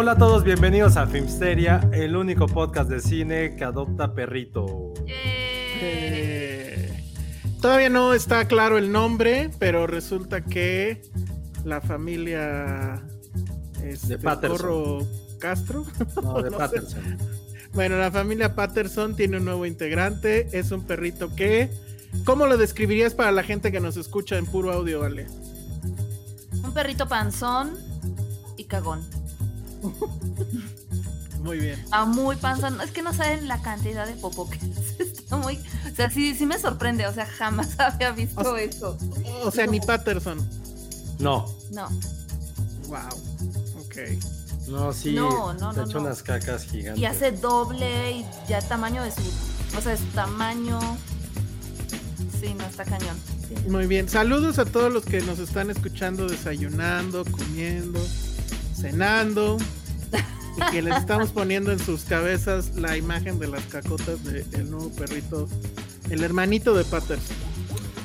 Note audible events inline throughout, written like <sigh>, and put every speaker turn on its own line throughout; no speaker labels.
Hola a todos, bienvenidos a Filmsteria, el único podcast de cine que adopta perrito.
Eh, todavía no está claro el nombre, pero resulta que la familia este,
De Patterson.
Corro Castro.
No, <laughs> de
No sé.
Patterson.
Bueno, la familia Patterson tiene un nuevo integrante. Es un perrito que. ¿Cómo lo describirías para la gente que nos escucha en puro audio, Ale?
Un perrito panzón y cagón. <laughs>
Muy bien.
Ah, muy panzón. Es que no saben la cantidad de popo que <laughs> es. Está muy. O sea, sí, sí me sorprende. O sea, jamás <laughs> había visto
O
eso.
O sea, ni Patterson.
No,
No.
Wow. Ok.
no, sí.
No, no,
se
no, no.
unas cacas gigantes.
Y hace doble y ya tamaño de su. O sea, de su tamaño. Sí, no está cañón. Sí.
Muy bien. Saludos a todos los que nos están escuchando desayunando, comiendo, cenando. Y que les estamos poniendo en sus cabezas la imagen de las cacotas del nuevo perrito, el hermanito de Patterson.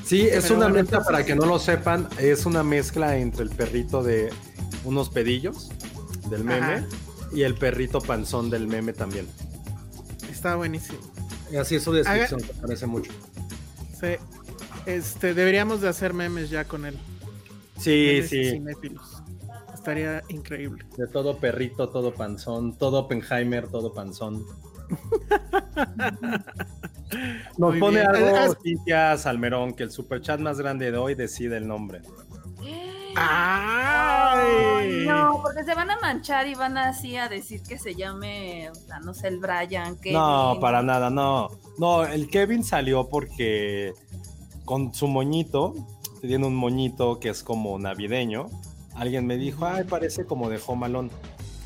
Sí, es
Pero
una
bueno,
mezcla,
entonces-
para que no lo sepan, es una mezcla entre el perrito de unos pedillos del meme
Ajá.
y el perrito panzón del meme también.
Está buenísimo.
Y así es su descripción, que parece mucho.
Sí. Este, deberíamos de hacer memes ya con él.
Sí,
Memes
sí.
cinéfilos. Estaría increíble.
De todo perrito, todo panzón, todo Oppenheimer, todo panzón. <laughs> Nos
Muy
pone
bien.
algo Cintia Salmerón, que el superchat más grande de hoy decide el nombre. <gasps>
¡Ay!
No, porque se van a manchar y van así a decir que se llame, o sea, no sé, el Brian. Kevin.
No, para nada, no. No, el Kevin salió porque con su moñito, tiene un moñito que es como navideño. Alguien me dijo, ay, parece como de Home Alone.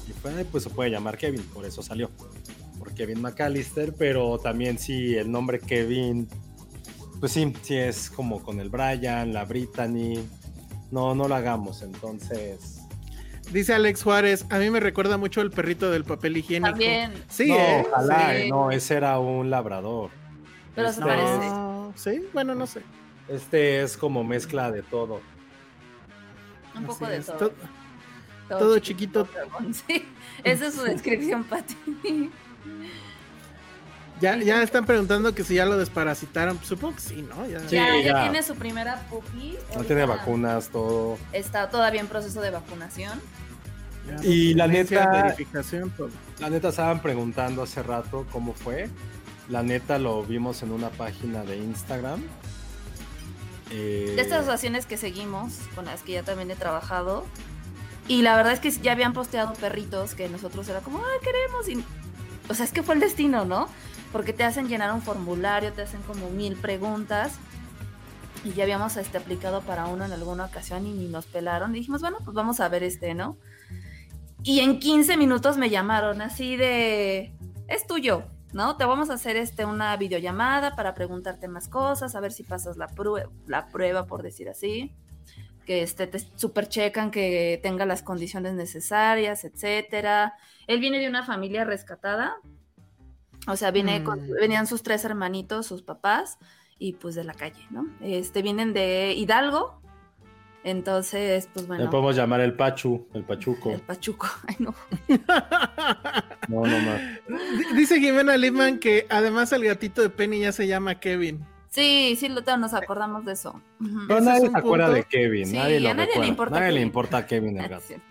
Y fue, "Ay, pues se puede llamar Kevin, por eso salió. Por Kevin McAllister, pero también sí, el nombre Kevin, pues sí, sí es como con el Brian, la Brittany. No, no lo hagamos, entonces.
Dice Alex Juárez, a mí me recuerda mucho el perrito del papel higiénico.
También.
Sí,
no,
¿eh?
ojalá,
Sí.
eh, no, ese era un labrador.
Pero se
Este-
parece.
No, sí, bueno, no sé.
Este es como mezcla de todo.
Un poco
Así
de
es.
todo.
To- todo chiquito.
cagón, <laughs> Sí, esa es su descripción, Pati.
Ya, ya están preguntando que si ya lo desparasitaron. Supongo que sí, ¿no? Ya.
Sí,
ya, ya
ya.
tiene su primera puppy.
No tiene vacunas, todo.
Está todavía en proceso de vacunación.
ya,
Y la neta-
Verificación, todo.
La neta estaban preguntando hace rato cómo fue. La neta lo vimos en una página de Instagram. Eh,
De estas asociaciones que seguimos, con las que ya también he trabajado. Y la verdad es que ya habían posteado perritos que nosotros era como, ay, queremos. Y, o sea, es que fue el destino, ¿no? Porque te hacen llenar un formulario, te hacen como mil preguntas. Y ya habíamos este, aplicado para uno en alguna ocasión y ni nos pelaron. Dijimos, bueno, pues vamos a ver este, ¿no? Y en 15 minutos me llamaron así de, es tuyo, ¿no? Te vamos a hacer este, una videollamada para preguntarte más cosas, a ver si pasas la, prue- la prueba, por decir así. Que este, te super checan que tenga las condiciones necesarias, etcétera. Él viene de una familia rescatada. O sea, viene con-
Mm.
venían sus tres hermanitos, sus papás, y pues de la calle, ¿no? Este, vienen de Hidalgo. Entonces, pues
Le
bueno.
podemos llamar el Pachu, el Pachuco.
El Pachuco. <laughs> Ay, no. <laughs>
No, no más.
Dice Jimena Lipman que además el gatito de Penny ya se llama Kevin.
Sí, sí, lo nos acordamos de eso.
Pero nadie
es
se
un
acuerda
punto.
de Kevin.
Sí,
nadie lo
a nadie le importa
Nadie le
Kevin.
importa a Kevin el
Es
gato.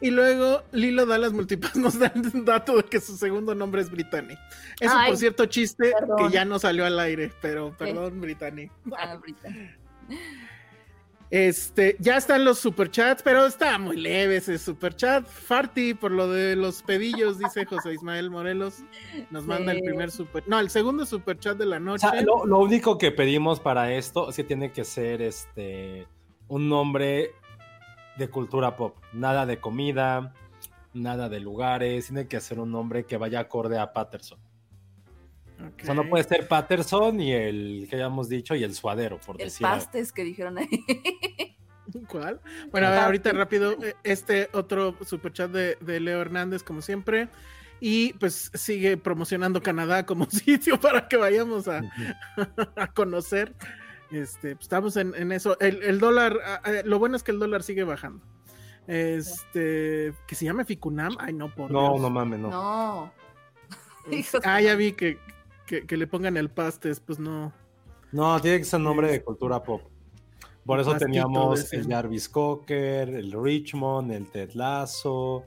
Y luego Lilo Dallas Multipass <laughs> nos da el dato de que su segundo nombre es Brittany. Eso,
Ay,
por cierto, chiste
perdón.
que ya no salió al aire, pero perdón, Brittany.
Ah, Brita.
Este, ya están los superchats, pero está muy leve ese superchat. Farty, por lo de los pedillos, dice José Ismael Morelos. Nos manda el primer super. No, el segundo superchat de la
O
noche.
sea, lo, lo único que pedimos para esto es que tiene que ser este un nombre de cultura pop. Nada de comida, nada de lugares. Tiene que ser un nombre que vaya acorde a Patterson.
Ok.
O sea, no puede ser Patterson y el que hayamos dicho y el suadero, por
El
decir
pastes que dijeron ahí. <laughs>
¿Cuál? Bueno, a ver, ahorita rápido, eh, este otro superchat de, de Leo Hernández, como siempre. Y pues sigue promocionando Canadá como <laughs> sitio para que vayamos a, <laughs> a conocer. Este, pues, estamos en, en eso. El, el dólar, ah, ah, lo bueno es que el dólar sigue bajando. Este, que se llame Ficunam. Ay, no, por
No,
Dios.
no mames, no.
No.
Ah, ya vi que, que, que le pongan el pastes, pues no.
No, tiene que ser nombre de cultura pop. Por eso
Pastito
teníamos el Jarvis Cocker, el Richmond, el Ted Lasso,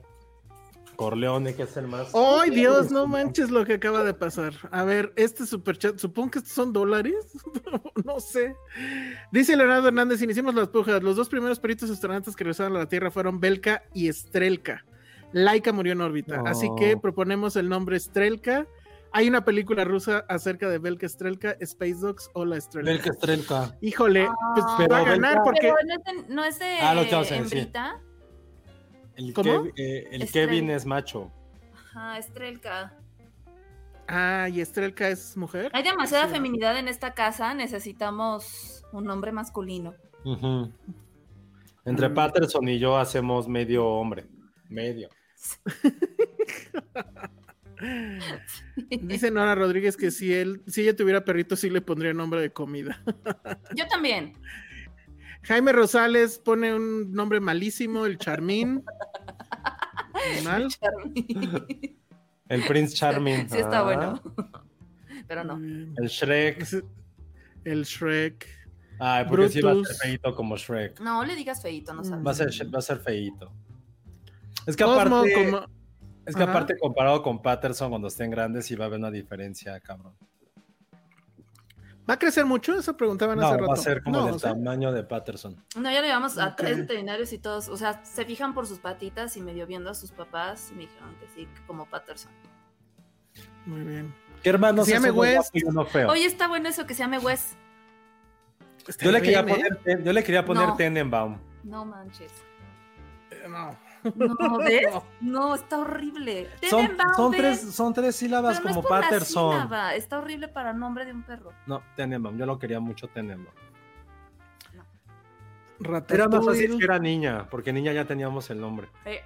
Corleone, que es el más.
¡Ay, Dios! No manches lo que acaba de pasar. A ver, este superchat, supongo que estos son dólares. <laughs> no sé. Dice Leonardo Hernández: Iniciamos las pujas. Los dos primeros peritos astronautas que regresaron a la Tierra fueron Belka y Strelka. Laika murió en órbita.
No.
Así que proponemos el nombre Strelka. Hay una película rusa acerca de Belka Strelka, Space Dogs o la Strelka.
Belka Strelka.
Híjole, pues
Pero
va a ganar
Belka-
porque.
Pero no es de, no es de
Ah, lo que vamos a decir.
hembrita.
El,
¿Cómo?
Kev- eh, el. Kevin es macho.
Ajá, Estrelka.
Ah, y Strelka es mujer.
Hay demasiada
Sí.
feminidad en esta casa. Necesitamos un nombre masculino.
Entre
Mm.
Patterson y yo hacemos medio hombre. Medio. <laughs> <laughs>
Dice Nora Rodríguez que si él, si ella tuviera perrito, sí le pondría nombre de comida. <laughs>
Yo también.
Jaime Rosales pone un nombre malísimo, el Charmín. Mal.
El Prince Charming.
sí está
Ah.
bueno. Pero no.
El Shrek.
El Shrek.
Ay, porque sí va a ser
Brutus.
feito como Shrek.
No le digas feito, no sabes.
Va a ser, va a ser feito. Es que
Cosmo
aparte,
como-
es que
Ajá.
aparte comparado con Patterson cuando estén grandes sí va a haber una diferencia, cabrón.
¿Va a crecer mucho? Eso preguntaban
No,
hace
va
rato.
a ser como
No,
del
o sea,
tamaño de Patterson.
No, ya le llevamos a tres veterinarios y todos, o sea, se fijan por sus patitas y medio viendo a sus papás y me dijeron que sí, que como Patterson.
Muy bien.
¿Qué hermanos
Se llame
es uno guapo
West.
y uno feo?
Oye, está bueno eso que se llame Wes.
yo, le quería poner, Ten- yo le quería poner
No.
Tenenbaum.
No manches.
¿eh? No. <laughs>
No, ¿ves? No, está horrible.
Son, son, tres, son tres sílabas
Pero no es
como
la
Patterson.
sílaba, Está horrible para nombre de un perro.
No, Tenenbaum. Yo lo quería mucho Tenenbaum. Era más fácil que era niña, porque niña ya teníamos el nombre.
Eh,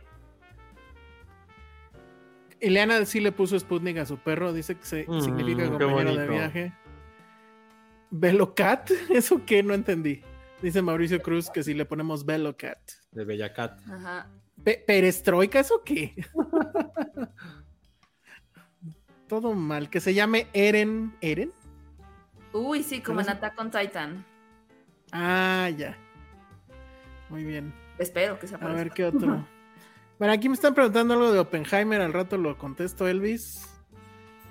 Ileana sí le puso Sputnik a su perro. Dice que se,
Mm,
significa compañero de viaje. ¿Velocat? <laughs> ¿Eso qué? No entendí. Dice Mauricio Cruz que si le ponemos Velocat.
De Bellacat.
ajá.
Pe- ¿Perestroika? ¿Eso qué? <laughs> Todo mal. Que se llame Eren. ¿Eren?
Uy, sí, como en Attack on Titan.
Ah, ya. Muy bien.
Espero que sea
A
por
ver qué otro. <laughs> Bueno, aquí me están preguntando algo de Oppenheimer. Al rato lo contesto, Elvis.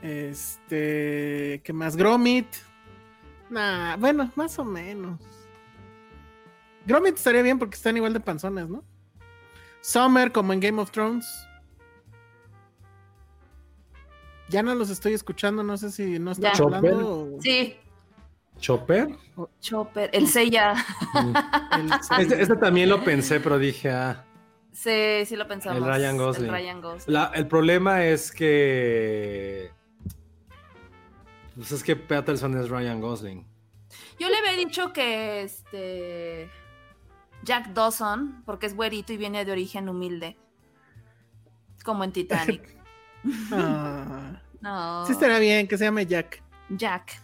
Este. ¿Qué más? Gromit. Nah, bueno, más o menos. Gromit estaría bien porque están igual de panzones, ¿no? Summer, como en Game of Thrones. Ya no los estoy escuchando, no sé si no están hablando. o-
Sí,
¿Chopper?
Chopper, el Seiya.
el-
Este, este también lo pensé, pero dije, ah.
Sí, sí lo pensamos.
El Ryan Gosling.
El Ryan Gosling.
La- el problema es que. Pues es que Patterson es Ryan Gosling.
Yo le había dicho que este Jack Dawson, porque es güerito y viene de origen humilde. Como en Titanic.
Ah. <laughs> <laughs>
No.
Sí, estaría bien que se llame Jack.
Jack.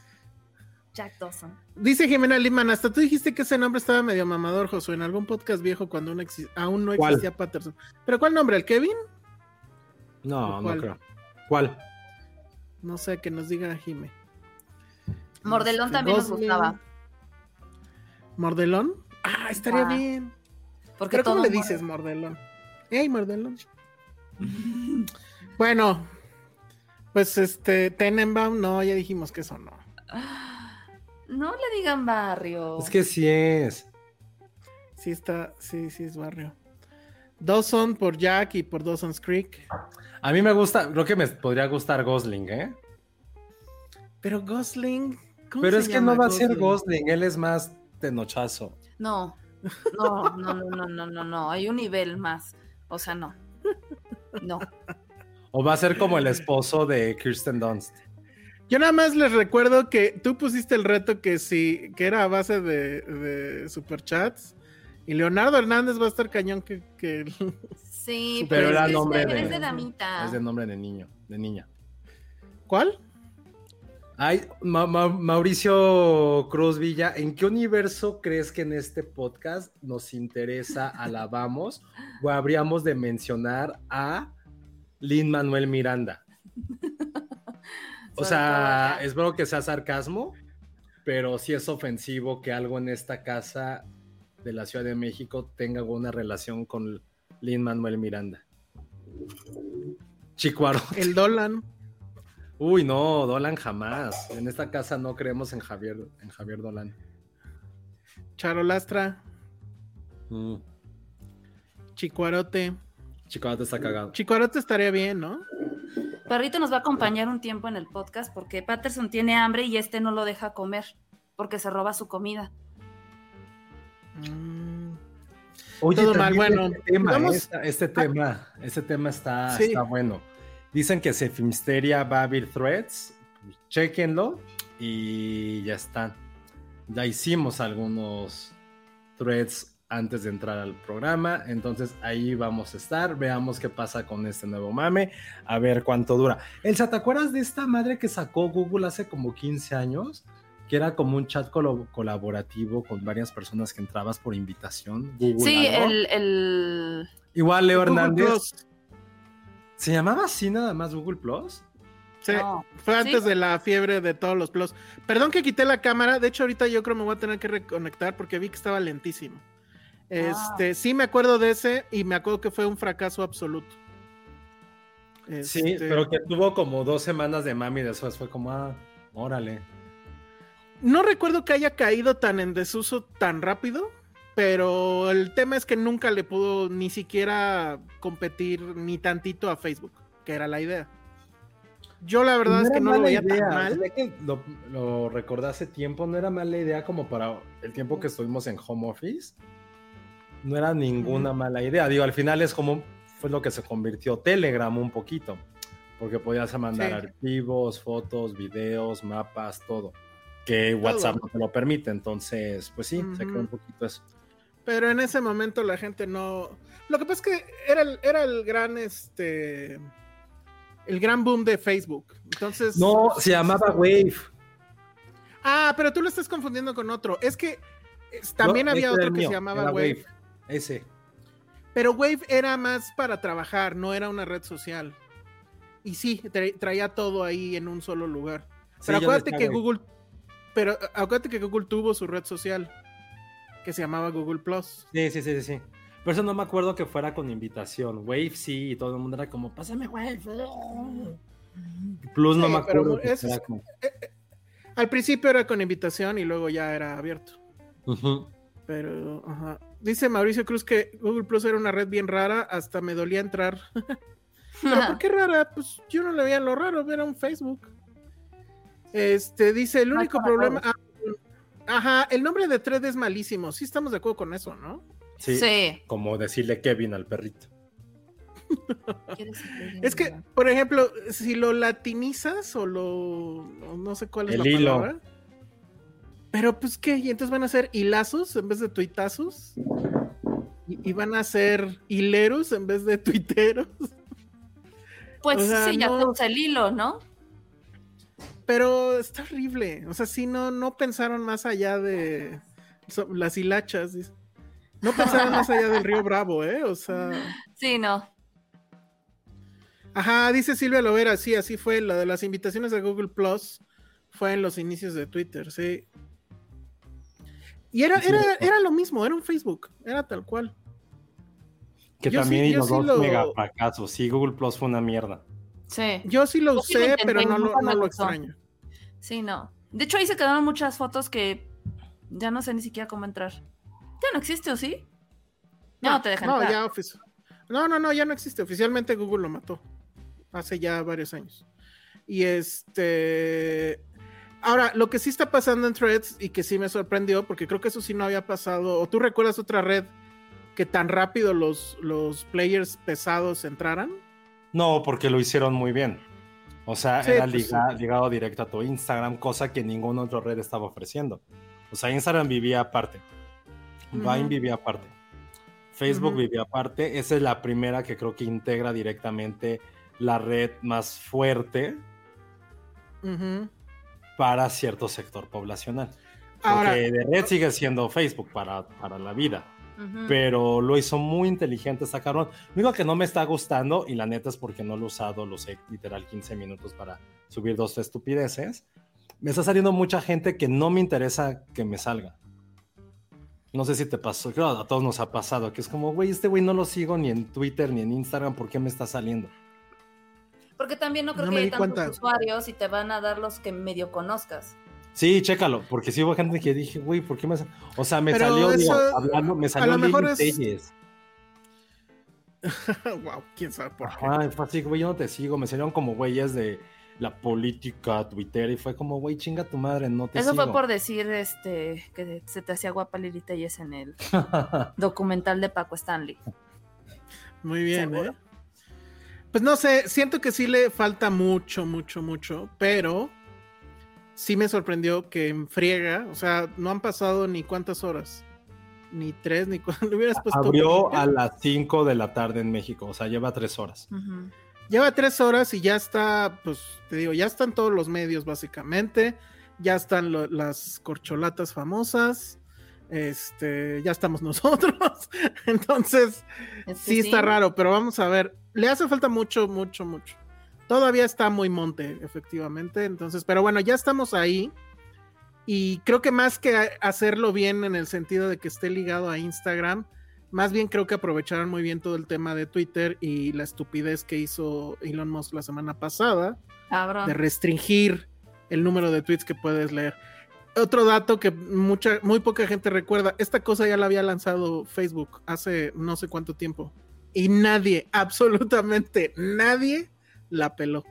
Jack Dawson.
Dice Jimena Liman, hasta tú dijiste que ese nombre estaba medio mamador, Josué, en algún podcast viejo cuando aún, exi- aún no
¿Cuál?
existía Patterson. ¿Pero cuál nombre? ¿El Kevin?
No, no creo. ¿Cuál?
No sé, que nos diga Jime.
Mordelón
Este,
también nos
Gosling.
gustaba.
¿Mordelón? Ah, estaría
Ah,
bien.
Porque
¿Pero cómo le dices Mordelón? ¡Ey, Mordelón! <laughs> bueno, pues este, Tenenbaum, no, ya dijimos que eso no. <gasps>
No le digan barrio.
Es que sí es.
Sí está, sí, sí es barrio. Dawson por Jack y por Dawson's Creek.
A mí me gusta, creo que me podría gustar Gosling, ¿eh?
Pero Gosling. ¿cómo
Pero
se
es que no va a ser
Gosling?
Gosling, él es más tenochazo.
No, no, no, no, no, no, no, no. Hay un nivel más. O sea, no. No.
O va a ser como el esposo de Kirsten Dunst.
Yo nada más les recuerdo que tú pusiste el reto que sí, que era a base de, de superchats. Y Leonardo Hernández va a estar cañón que, que-
Sí,
Pero
pero,
era
es, que
nombre
es,
de-
es de damita.
Es de nombre de niño, de niña.
¿Cuál?
Ay, Ma- Ma- Mauricio Cruz Villa, ¿en qué universo crees que en este podcast nos interesa, alabamos o habríamos de mencionar a Lin Manuel Miranda? O sea, espero que sea sarcasmo, pero sí es ofensivo que algo en esta casa de la Ciudad de México tenga alguna relación con Lin Manuel Miranda. Chicuaro.
El Dolan.
Uy, no, Dolan jamás. En esta casa no creemos en Javier, en Javier Dolan.
Charolastra.
Mm.
Chicuarote.
Chicuaro te está cagado.
Chicuarote estaría bien, ¿no?
Perrito nos va a acompañar un tiempo en el podcast porque Patterson tiene hambre y este no lo deja comer porque se roba su comida.
Mm,
Oye,
Todo mal, bueno,
este tema,
vamos-
esta- este tema, este tema está,
Sí.
está bueno. Dicen que se Filmsteria va a abrir threads, pues, chequenlo y ya está. Ya hicimos algunos threads antes de entrar al programa, entonces ahí vamos a estar, veamos qué pasa con este nuevo mame, a ver cuánto dura. Elsa, ¿te acuerdas de esta madre que sacó Google hace como 15 años? Que era como un chat colaborativo con varias personas que entrabas por invitación. Google
Sí,
algo.
el, el...
Igual Leo Hernández.
Plus.
¿Se llamaba así nada más Google Plus?
Sí,
no.
fue antes
¿Sí?
de la fiebre de todos los plus. Perdón que quité la cámara, de hecho ahorita yo creo me voy a tener que reconectar porque vi que estaba lentísimo. Este, sí me acuerdo de ese y me acuerdo que fue un fracaso absoluto.
Sí,
Este,
pero que tuvo como dos semanas de mami y después fue como, ah, órale.
No recuerdo que haya caído tan en desuso tan rápido, pero el tema es que nunca le pudo ni siquiera competir ni tantito a Facebook, que era la idea. Yo la verdad es que no lo veía
idea,
tan mal.
que lo, lo recordé hace tiempo, no era mala idea como para el tiempo que estuvimos en home office. No era ninguna mala idea. Digo, al final es como, fue lo que se convirtió Telegram un poquito, porque podías mandar
Sí.
archivos, fotos, videos, mapas, todo. Que WhatsApp no te lo permite, entonces, pues sí, se quedó un poquito eso.
Pero en ese momento la gente no. Lo que pasa es que era el, era el gran este. El gran boom de Facebook. Entonces.
No, se llamaba Wave.
Ah, pero tú lo estás confundiendo con otro. Es que es- también
No,
había otro que
mío,
se llamaba
era
Wave.
Ese.
Pero Wave era más para trabajar, no era una red social. Y sí, tra- traía todo ahí en un solo lugar. Pero acuérdate que
Wave.
Google. Pero eh, acuérdate que Google tuvo su red social. Que se llamaba Google Plus.
Sí, sí, sí, sí, sí. Por eso no me acuerdo que fuera con invitación. Wave sí, y todo el mundo era como, pásame Wave. Plus no me acuerdo. que fuera
es-
como-
Al principio era con invitación y luego ya era abierto. Pero, ajá. Dice Mauricio Cruz que Google Plus era una red bien rara, hasta me dolía entrar. <laughs> ¿Pero por <laughs> qué rara? Pues yo no le veía lo raro, era un Facebook. Este, dice, el único problema... ah, ajá, el nombre de thread es malísimo. Sí estamos de acuerdo con eso, ¿no?
Sí,
Sí.
Como decirle Kevin al perrito.
¿Quieres que-
Es que, por ejemplo, si lo latinizas o lo... no sé cuál es
El
la
hilo.
palabra. Pero pues qué, y entonces van a ser hilazos en vez de tuitazos. Y, y van a ser hileros en vez de tuiteros.
Pues
o sea,
sí, ya
no-
el hilo, ¿no?
Pero está horrible. O sea, sí, no, no pensaron más allá de so- las hilachas. No pensaron más allá del río Bravo, ¿eh? O sea.
Sí, no.
Ajá, dice Silvia Lovera, sí, así fue. La de las invitaciones de Google Plus Fue en los inicios de Twitter, sí. Y era, era, era lo mismo, era un Facebook, era tal cual.
Que
Yo
también
sí-
los
sí
dos
lo-
mega fracasos. Sí, Google Plus fue una mierda.
Sí.
Yo sí lo
Yo
usé, pero no lo, no extraño.
Sí, no. De hecho, ahí se quedaron muchas fotos que ya no sé ni siquiera cómo entrar. Ya no existe, ¿o sí? Ya no, te dejan
No,
entrar.
ya ofici- No, no, no, ya no existe. Oficialmente Google lo mató. Hace ya varios años. Y este. Ahora, lo que sí está pasando en Threads y que sí me sorprendió, porque creo que eso sí no había pasado. ¿O tú recuerdas otra red que tan rápido los, los players pesados entraran?
No, porque lo hicieron muy bien. O sea,
Sí,
era
pues,
liga- ligado directo a tu Instagram, cosa que ninguna otra red estaba ofreciendo. O sea, Instagram vivía aparte. Vine
Ujú.
vivía aparte. Facebook vivía aparte. Esa es la primera que creo que integra directamente la red más fuerte para cierto sector poblacional.
Ahora,
Porque de red sigue siendo Facebook para, para la vida. Pero lo hizo muy inteligente, está cabrón. Lo único que no me está gustando, y la neta es porque no lo he usado, lo usé literal 15 minutos para subir dos estupideces. Me está saliendo mucha gente que no me interesa que me salga. No sé si te pasó, creo a todos nos ha pasado, que es como, güey, este güey no lo sigo ni en Twitter ni en Instagram, ¿por qué me está saliendo?
Porque también no creo
No
que
me
hay
di
tantos
cuenta.
usuarios y te van a dar los que medio conozcas.
Sí, chécalo, porque sí hubo gente que dije, güey, ¿por qué me sal-?" O sea, me
Pero
salió, digo,
eso-
hablando, me
a
salió
lo mejor
Lili
es-
Telles. <laughs>
wow, quién sabe por qué.
Ajá, fue así, güey, yo no te sigo. Me salieron como güeyes de la política, Twitter, y fue como, güey, chinga tu madre, no te
Eso
sigo.
fue por decir este que se te hacía guapa Lili Telles en el <laughs> documental de Paco Stanley.
Muy bien,
Seguro.
¿eh? Pues no sé, siento que sí le falta mucho, mucho, mucho, pero sí me sorprendió que en friega, o sea, no han pasado ni cuántas horas, ni tres, ni cuánto, <laughs> le hubieras puesto...
Abrió a las 5 de la tarde en México, o sea, lleva tres horas.
Lleva tres horas y ya está, pues te digo, ya están todos los medios básicamente, ya están lo- las corcholatas famosas, este, ya estamos <laughs> nosotros, entonces
Es que
sí está raro, pero vamos a ver, le hace falta mucho, mucho, mucho. Todavía está muy monte, efectivamente, entonces, pero bueno, ya estamos ahí y creo que más que hacerlo bien en el sentido de que esté ligado a Instagram, más bien creo que aprovecharon muy bien todo el tema de Twitter y la estupidez que hizo Elon Musk la semana pasada
Cabrón.
de restringir el número de tweets que puedes leer. Otro dato que mucha, muy poca gente recuerda, esta cosa ya la había lanzado Facebook hace no sé cuánto tiempo y nadie, <laughs> absolutamente nadie la peló.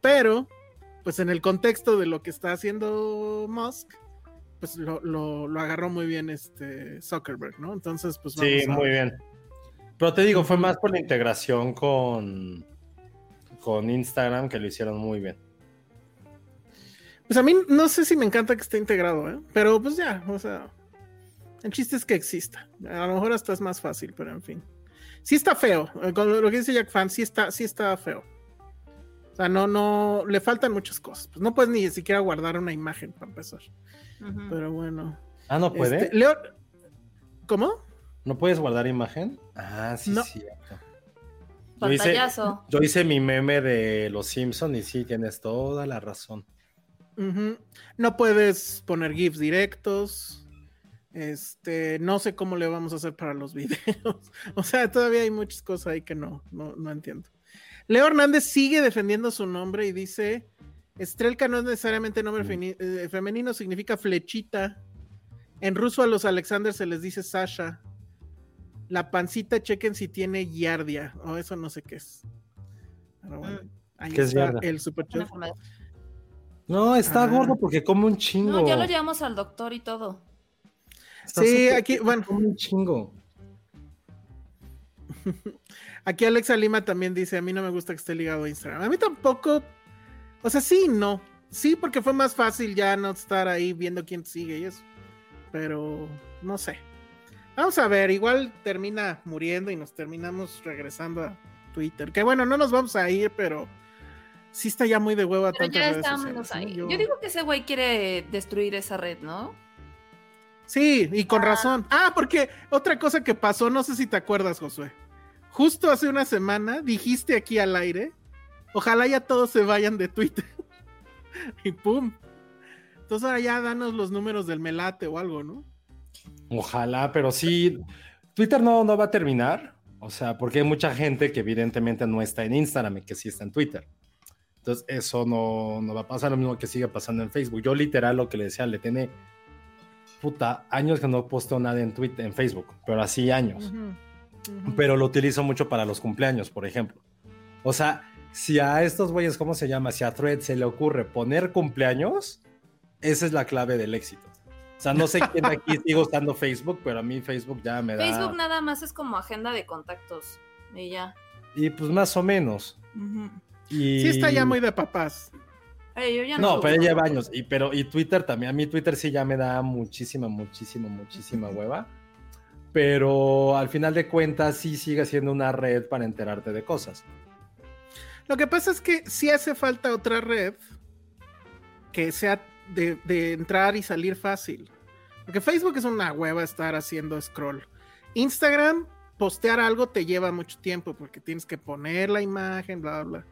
Pero, pues en el contexto de lo que está haciendo Musk, pues lo, lo- lo agarró muy bien este Zuckerberg, ¿no? Entonces, pues vamos
Sí,
a
muy bien. Pero te digo, fue más por la integración con, con Instagram que lo hicieron muy bien.
Pues a mí no sé si me encanta que esté integrado, ¿eh? Pero pues ya, o sea, el chiste es que exista. A lo mejor hasta es más fácil, pero en fin. Sí está feo. eh, Con lo que dice Jack Fan, sí está, sí está feo. O sea, no, no, le faltan muchas cosas. Pues no puedes ni siquiera guardar una imagen para empezar. Pero bueno.
Ah, ¿no puede?
Este, Leo, ¿cómo?
¿No puedes guardar imagen? Ah, sí,
No.
sí. cierto. Yo hice,
Pantallazo.
yo hice mi meme de Los Simpson y sí, tienes toda la razón.
No puedes poner GIFs directos. Este, no sé cómo le vamos a hacer para los <laughs> videos. O sea, todavía hay muchas cosas ahí que no, no, no entiendo. Leo Hernández sigue defendiendo su nombre y dice: Estrelka no es necesariamente nombre feni- eh, femenino, significa flechita. En ruso a los Alexander se les dice Sasha. La pancita, chequen si tiene yardia. O eso no sé qué es. Pero bueno, ahí
¿Qué
está el super.
No, está
Ah.
gordo porque come un chingo.
No, ya lo llevamos al doctor y todo.
Está
Sí, aquí, bueno,
Come un chingo. <laughs>
Aquí Alexa Lima también dice, a mí no me gusta que esté ligado a Instagram. A mí tampoco. O sea, sí, no. Sí, porque fue más fácil ya no estar ahí viendo quién sigue y eso. Pero no sé. Vamos a ver, igual termina muriendo y nos terminamos regresando a Twitter. Que bueno, no nos vamos a ir, pero sí está ya muy de hueva
Pero ya ahí.
Yo-
Yo digo que ese güey quiere destruir esa red, ¿no?
Sí, y con razón. Ah, porque otra cosa que pasó, no sé si te acuerdas, Josué. Justo hace una semana dijiste aquí al aire, ojalá ya todos se vayan de Twitter. <laughs> y pum, Entonces ahora ya danos los números del melate o algo, ¿no?
Ojalá, pero sí, Twitter no, no va a terminar. O sea, porque hay mucha gente que evidentemente no está en Instagram y que sí está en Twitter. Entonces, eso no, no va a pasar lo mismo que sigue pasando en Facebook. Yo literal lo que le decía, le tiene puta años que no posteo nada en Twitter, en Facebook, pero así años. Pero lo utilizo mucho para los cumpleaños, por ejemplo. O sea, si a estos güeyes, ¿cómo se llama? Si a Thread se le ocurre poner cumpleaños, esa es la clave del éxito. O sea, no sé quién aquí <laughs> sigue usando Facebook, pero a mí Facebook ya me da.
Facebook nada más es como agenda de contactos. Y ya.
Y pues más o menos.
Ujú.
Y...
Sí está ya muy de papás.
Yo ya no.
No, pero lleva años. Y, pero, y Twitter también. A mí Twitter sí ya me da muchísima, muchísima, muchísima <laughs> hueva. Pero al final de cuentas sí sigue siendo una red para enterarte de cosas.
Lo que pasa es que sí hace falta otra red que sea de, de entrar y salir fácil. Porque Facebook es una hueva estar haciendo scroll. Instagram, postear algo te lleva mucho tiempo porque tienes que poner la imagen, bla, bla. bla.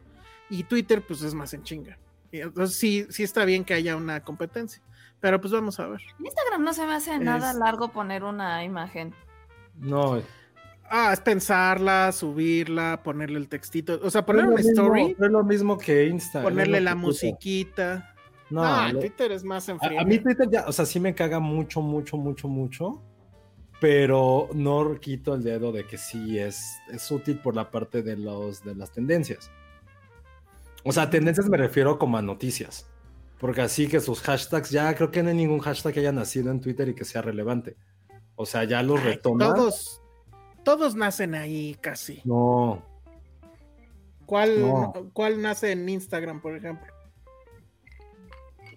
Y Twitter, pues es más en chinga. Entonces sí, sí está bien que haya una competencia. Pero pues vamos a ver.
En Instagram no se me hace nada
Es-
largo poner una imagen.
No,
Ah, es pensarla, subirla, ponerle el textito. O sea, poner
no
una
mismo-
story,
no es lo mismo que Instagram.
ponerle la musiquita.
No, lo-
Twitter es más en
a, a mí Twitter ya, o sea, sí me caga mucho, mucho, mucho, mucho. Pero no quito el dedo de que sí es, es útil por la parte de, los, de las tendencias. O sea, tendencias me refiero como a noticias. Porque así que sus hashtags, ya creo que no hay ningún hashtag que haya nacido en Twitter y que sea relevante. O sea, ya los
Ay,
retoma.
Todos, todos nacen ahí casi.
No,
¿Cuál,
No.
¿Cuál nace en Instagram, por ejemplo?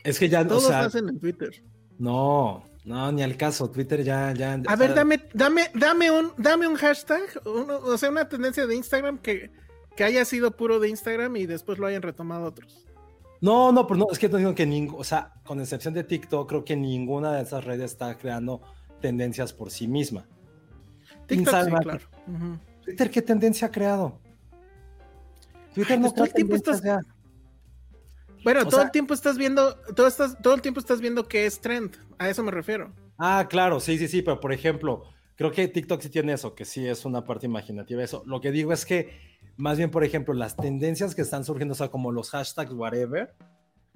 es que ya, o
Todos
sea,
nacen en Twitter.
no, no, ni al caso. Twitter ya, ya.
A
o
ver, dame, dame, dame un, dame un hashtag, uno- o sea, una tendencia de Instagram que, que haya sido puro de Instagram y después lo hayan retomado otros.
No, no, pero no, es que no digo que ningún, o sea, con excepción de TikTok, creo que ninguna de esas redes está creando tendencias por sí misma.
TikTok, sí, claro.
Twitter, ¿qué tendencia ha creado? Twitter no
pues todo el tiempo estás-
ya.
Bueno,
O
todo
sea-
el tiempo estás viendo, todo, estás, todo el tiempo estás viendo que es trend. A eso me refiero.
Ah, claro, sí, sí, sí, pero por ejemplo, creo que TikTok sí tiene eso, que sí es una parte imaginativa eso. Lo que digo es que, más bien, por ejemplo, las tendencias que están surgiendo, o sea, como los hashtags, whatever,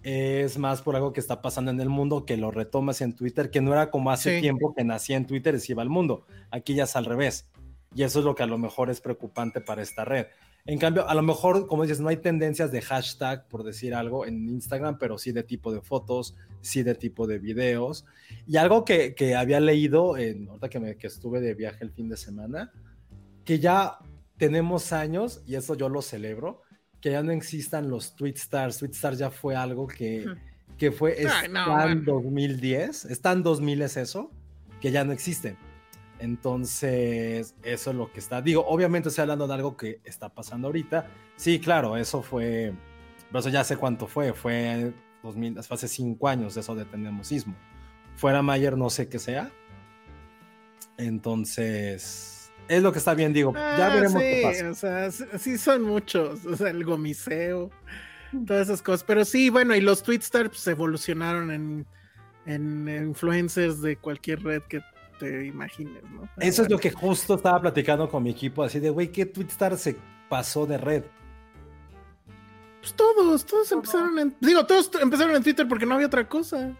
es más por algo que está pasando en el mundo, que lo retomas en Twitter, que no era como hace
Sí.
tiempo que nacía en Twitter y se iba al mundo. Aquí ya es al revés. Y eso es lo que a lo mejor es preocupante para esta red. En cambio, a lo mejor, como dices, no hay tendencias de hashtag, por decir algo, en Instagram, pero sí de tipo de fotos, sí de tipo de videos. Y algo que, que había leído, en, ahorita que, me, que estuve de viaje el fin de semana, que ya tenemos años, y eso yo lo celebro, que ya no existan los tweet stars. Tweet stars ya fue algo que, que fue
Ay, no,
tan
bueno.
2010, es tan 2000 es eso, que ya no existen. Entonces, eso es lo que está. Digo, obviamente estoy hablando de algo que está pasando ahorita. Sí, claro, eso fue. Pero eso ya sé cuánto fue. Fue 2000, fue hace cinco años eso de tenemos sismo. Fuera Mayer, no sé qué sea. Entonces, es lo que está bien, digo. ya
Ah,
veremos
sí,
qué pasa.
O sea, sí, son muchos. O sea, el gomiseo, todas esas cosas. Pero sí, bueno, y los Twitstars pues, evolucionaron en, en influencers de cualquier red que te imagines, ¿no?
Eso es lo que justo estaba platicando con mi equipo, así de, güey, ¿qué Twitstar se pasó de red?
Pues todos, todos empezaron en. Digo, todos empezaron en Twitter porque no había otra cosa.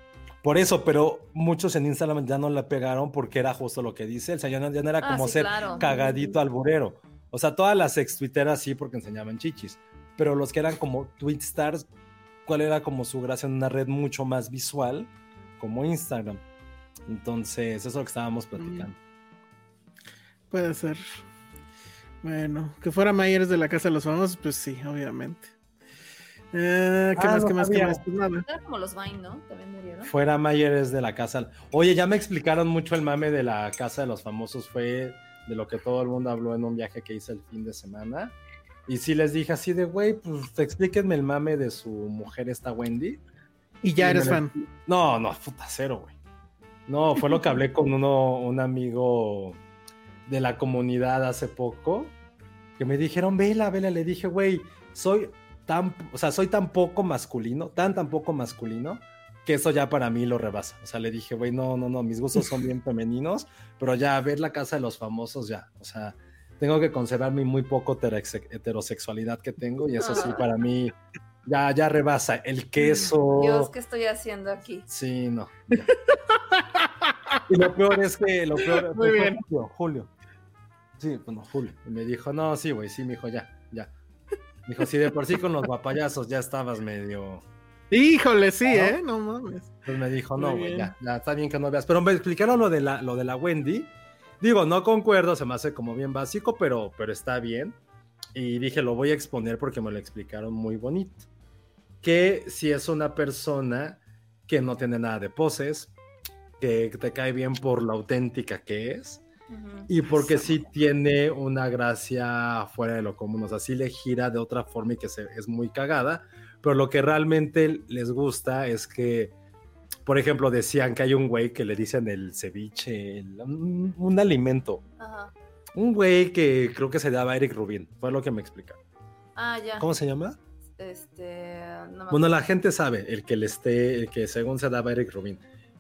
Por eso, pero muchos en Instagram ya no le pegaron porque era justo lo que dice. O sea, ya no, ya no era
Ah,
como
sí,
ser
claro.
cagadito alburero. O sea, todas las ex twitteras sí porque enseñaban chichis. Pero los que eran como tweet stars, ¿cuál era como su gracia en una red mucho más visual como Instagram? Entonces, eso es lo que estábamos platicando.
Puede ser. Bueno, que fuera Mayers de la Casa de los Famosos, pues sí, obviamente. Eh, ¿Qué
Ah,
más,
no
qué más, qué más? Pues nada.
Era como los Vine, ¿no? También murieron.
Fuera Mayer es de la casa. Oye, ya me explicaron mucho el mame de la casa de los famosos. Fue de lo que todo el mundo habló en un viaje que hice el fin de semana. Y sí les dije así de, güey, pues explíquenme el mame de su mujer, esta Wendy.
Y ya
Y
eres fan.
No, no, puta cero, güey. No, fue lo que hablé con uno, un amigo de la comunidad hace poco, que me dijeron, vela, vela, le dije, güey, soy tan, o sea, soy tan poco masculino, tan, tan poco masculino, que eso ya para mí lo rebasa. O sea, le dije, güey, no, no, no, mis gustos son bien <laughs> femeninos, pero ya ver la casa de los famosos, ya. O sea, tengo que conservar mi muy poco heterosexualidad que tengo y eso sí, para mí ya, ya rebasa. El queso.
Dios, ¿qué estoy haciendo aquí?
Sí, no. y lo peor es que, lo peor
Muy bien.
Julio, Julio. Sí, bueno, Julio. Y me dijo, no, sí, güey, sí, me dijo, ya, ya. Dijo, si de por sí con los guapayazos ya estabas medio.
Híjole, sí,
¿No?
¿eh? No mames.
Pues me dijo, no, güey, ya, está bien que no veas. Pero me explicaron lo de la, lo de la Wendy. Digo, no concuerdo, se me hace como bien básico, pero, pero está bien. Y dije, lo voy a exponer porque me lo explicaron muy bonito. Que si es una persona que no tiene nada de poses, que te cae bien por lo auténtica que es, Y porque sí tiene una gracia fuera de lo común, o sea, sí le gira de otra forma y que se, es muy cagada, pero lo que realmente les gusta es que, por ejemplo, decían que hay un güey que le dicen el ceviche, el- un, un alimento,
Ajá.
un güey que creo que se llama Eric Rubin, fue lo que me explicaron.
Ah, ya.
¿Cómo se llama?
Este. No me
Bueno, la gente sabe, el que le esté, el que según se daba Eric Rubin,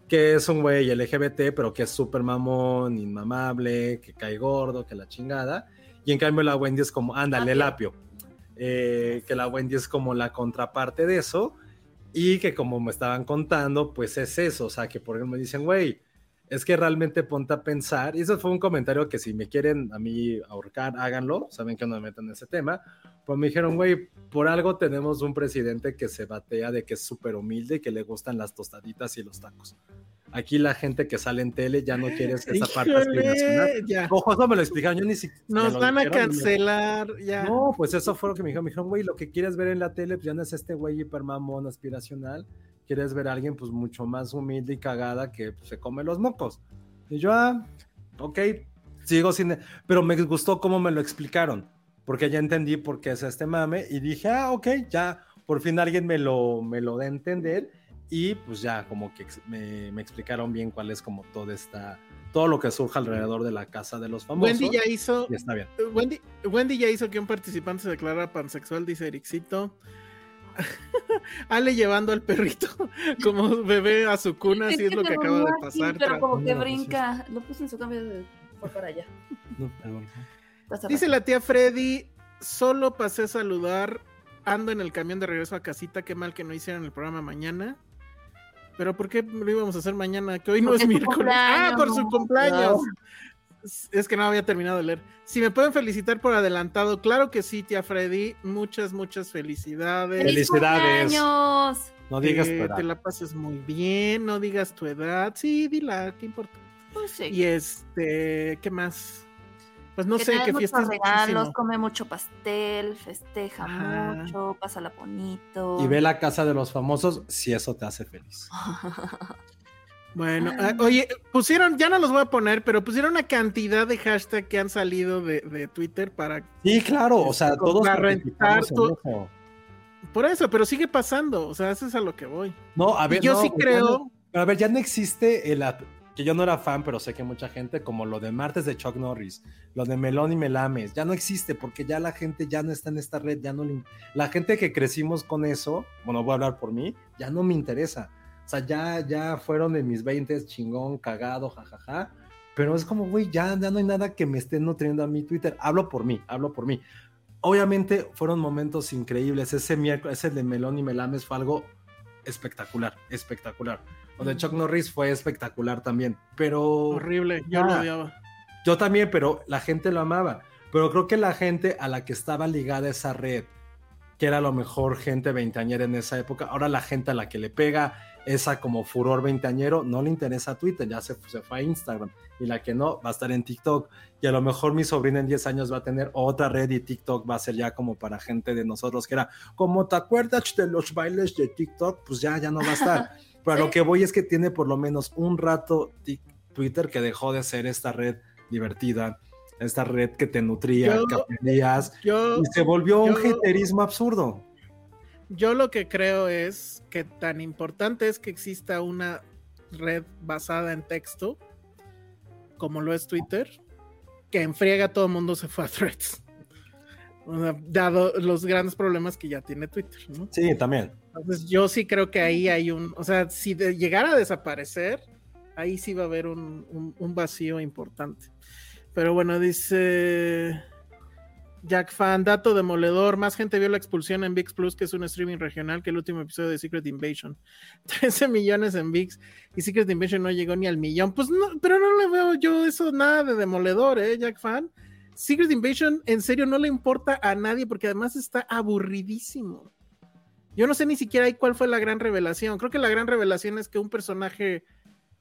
que es un güey LGBT, pero que es súper mamón, inmamable, que cae gordo, que la chingada. Y en cambio la Wendy es como, ándale,
Apio.
lapio. Eh, que la Wendy es como la contraparte de eso. Y que como me estaban contando, pues es eso. O sea, que por ejemplo me dicen, güey, es que realmente ponte a pensar. Y eso fue un comentario que si me quieren a mí ahorcar, háganlo. Saben que no me metan en ese tema. Pues me dijeron, güey, por algo tenemos un presidente que se batea de que es súper humilde y que le gustan las tostaditas y los tacos. Aquí la gente que sale en tele ya no quiere <laughs> esa parte aspiracional. Ojo, eso me lo explicaron, yo ni siquiera.
Nos van a cancelar, ya.
No, pues eso fue lo que me dijeron. Me dijeron, güey, lo que quieres ver en la tele, pues ya no es este güey hipermamón aspiracional. Quieres ver a alguien, pues mucho más humilde y cagada que pues, se come los mocos. Y yo, ah, ok, sigo sin. Pero me gustó cómo me lo explicaron, porque ya entendí por qué es este mame. Y dije, ah, ok, ya, por fin alguien me lo, me lo da a entender. Y pues ya, como que me, me explicaron bien cuál es como toda esta. Todo lo que surge alrededor de la casa de los famosos.
Wendy ya hizo.
Y está bien.
Wendy, Wendy ya hizo que un participante se declarara pansexual, dice Ericito. <laughs> Ale llevando al perrito <laughs> como bebé a su cuna, así es lo que acaba de pasar.
pero como que
No,
brinca. Lo puse en su cambio de. Fue para allá.
Dice la tía Freddy, solo pasé a saludar, ando en el camión de regreso a casita, qué mal que no hicieran el programa mañana. Pero ¿por qué lo íbamos a hacer mañana? Que hoy no es miércoles. Ah, por su
cumpleaños.
Es que no había terminado de leer. Si me pueden felicitar por adelantado, claro que sí, tía Freddy. Muchas, muchas felicidades.
¡Feliz
Felicidades.
cumpleaños!
No digas
Que
tu edad.
te la pases muy bien, no digas tu edad. Sí, dila, ¿qué importa?
Pues sí.
Y este, ¿qué más? Pues no
que
sé, qué
den
fiesta
muchos regalos,
muchísimo.
come mucho pastel, festeja
Ajá.
mucho, pásala bonito.
Y ve la casa de los famosos si eso te hace feliz. <laughs>
Bueno, ah, oye, pusieron, ya no los voy a poner, pero pusieron una cantidad de hashtag que han salido de, de Twitter para.
Sí, claro, o sea,
Este,
todos
para rentar
en
tu-
eso.
Por eso, pero sigue pasando, o sea, eso es a lo que voy.
No, a ver,
yo
no,
sí
pues,
creo.
pero a ver, ya no existe el que yo no era fan, pero sé que mucha gente, como lo de martes de Chuck Norris, lo de Melón y Melames, ya no existe porque ya la gente ya no está en esta red, ya no le la gente que crecimos con eso, bueno, voy a hablar por mí, ya no me interesa. O sea, ya, ya fueron de mis 20 chingón, cagado, jajaja. Pero es como, güey, ya, ya no hay nada que me esté nutriendo a mi Twitter. Hablo por mí, hablo por mí. Obviamente fueron momentos increíbles. Ese miércoles, ese de Melón y Melames fue algo espectacular, espectacular. Lo de Chuck Norris fue espectacular también, pero
Horrible, yo lo
Ah.
odiaba.
yo también, pero la gente lo amaba. Pero creo que la gente a la que estaba ligada esa red, que era a lo mejor gente veinteañera en esa época, ahora la gente a la que le pega esa como furor veinteañero, no le interesa Twitter, ya se, se fue a Instagram. Y la que no, va a estar en TikTok. Y a lo mejor mi sobrina en 10 años va a tener otra red y TikTok va a ser ya como para gente de nosotros, que era, como te acuerdas de los bailes de TikTok, pues ya, ya no va a estar. <laughs> Pero a lo que voy es que tiene por lo menos un rato Twitter que dejó de ser esta red divertida, esta red que te nutría,
Yo-
que aprendías,
Yo,
y se volvió un haterismo absurdo.
Yo lo que creo es que tan importante es que exista una red basada en texto, como lo es Twitter, que en friega todo el mundo se fue a threads. O sea, dado los grandes problemas que ya tiene Twitter, ¿no?
Sí, también.
Entonces yo sí creo que ahí hay un, o sea, si de- llegara a desaparecer, ahí sí va a haber un, un- un vacío importante. Pero bueno, dice Jack Fan, dato demoledor, más gente vio la expulsión en VIX Plus, que es un streaming regional, que el último episodio de Secret Invasion. <laughs> 13 millones en VIX y Secret Invasion no llegó ni al millón. Pues no, pero no le veo yo eso nada de demoledor, ¿eh, Jack Fan? Secret Invasion en serio no le importa a nadie porque además está aburridísimo. Yo no sé ni siquiera ahí cuál fue la gran revelación. Creo que la gran revelación es que un personaje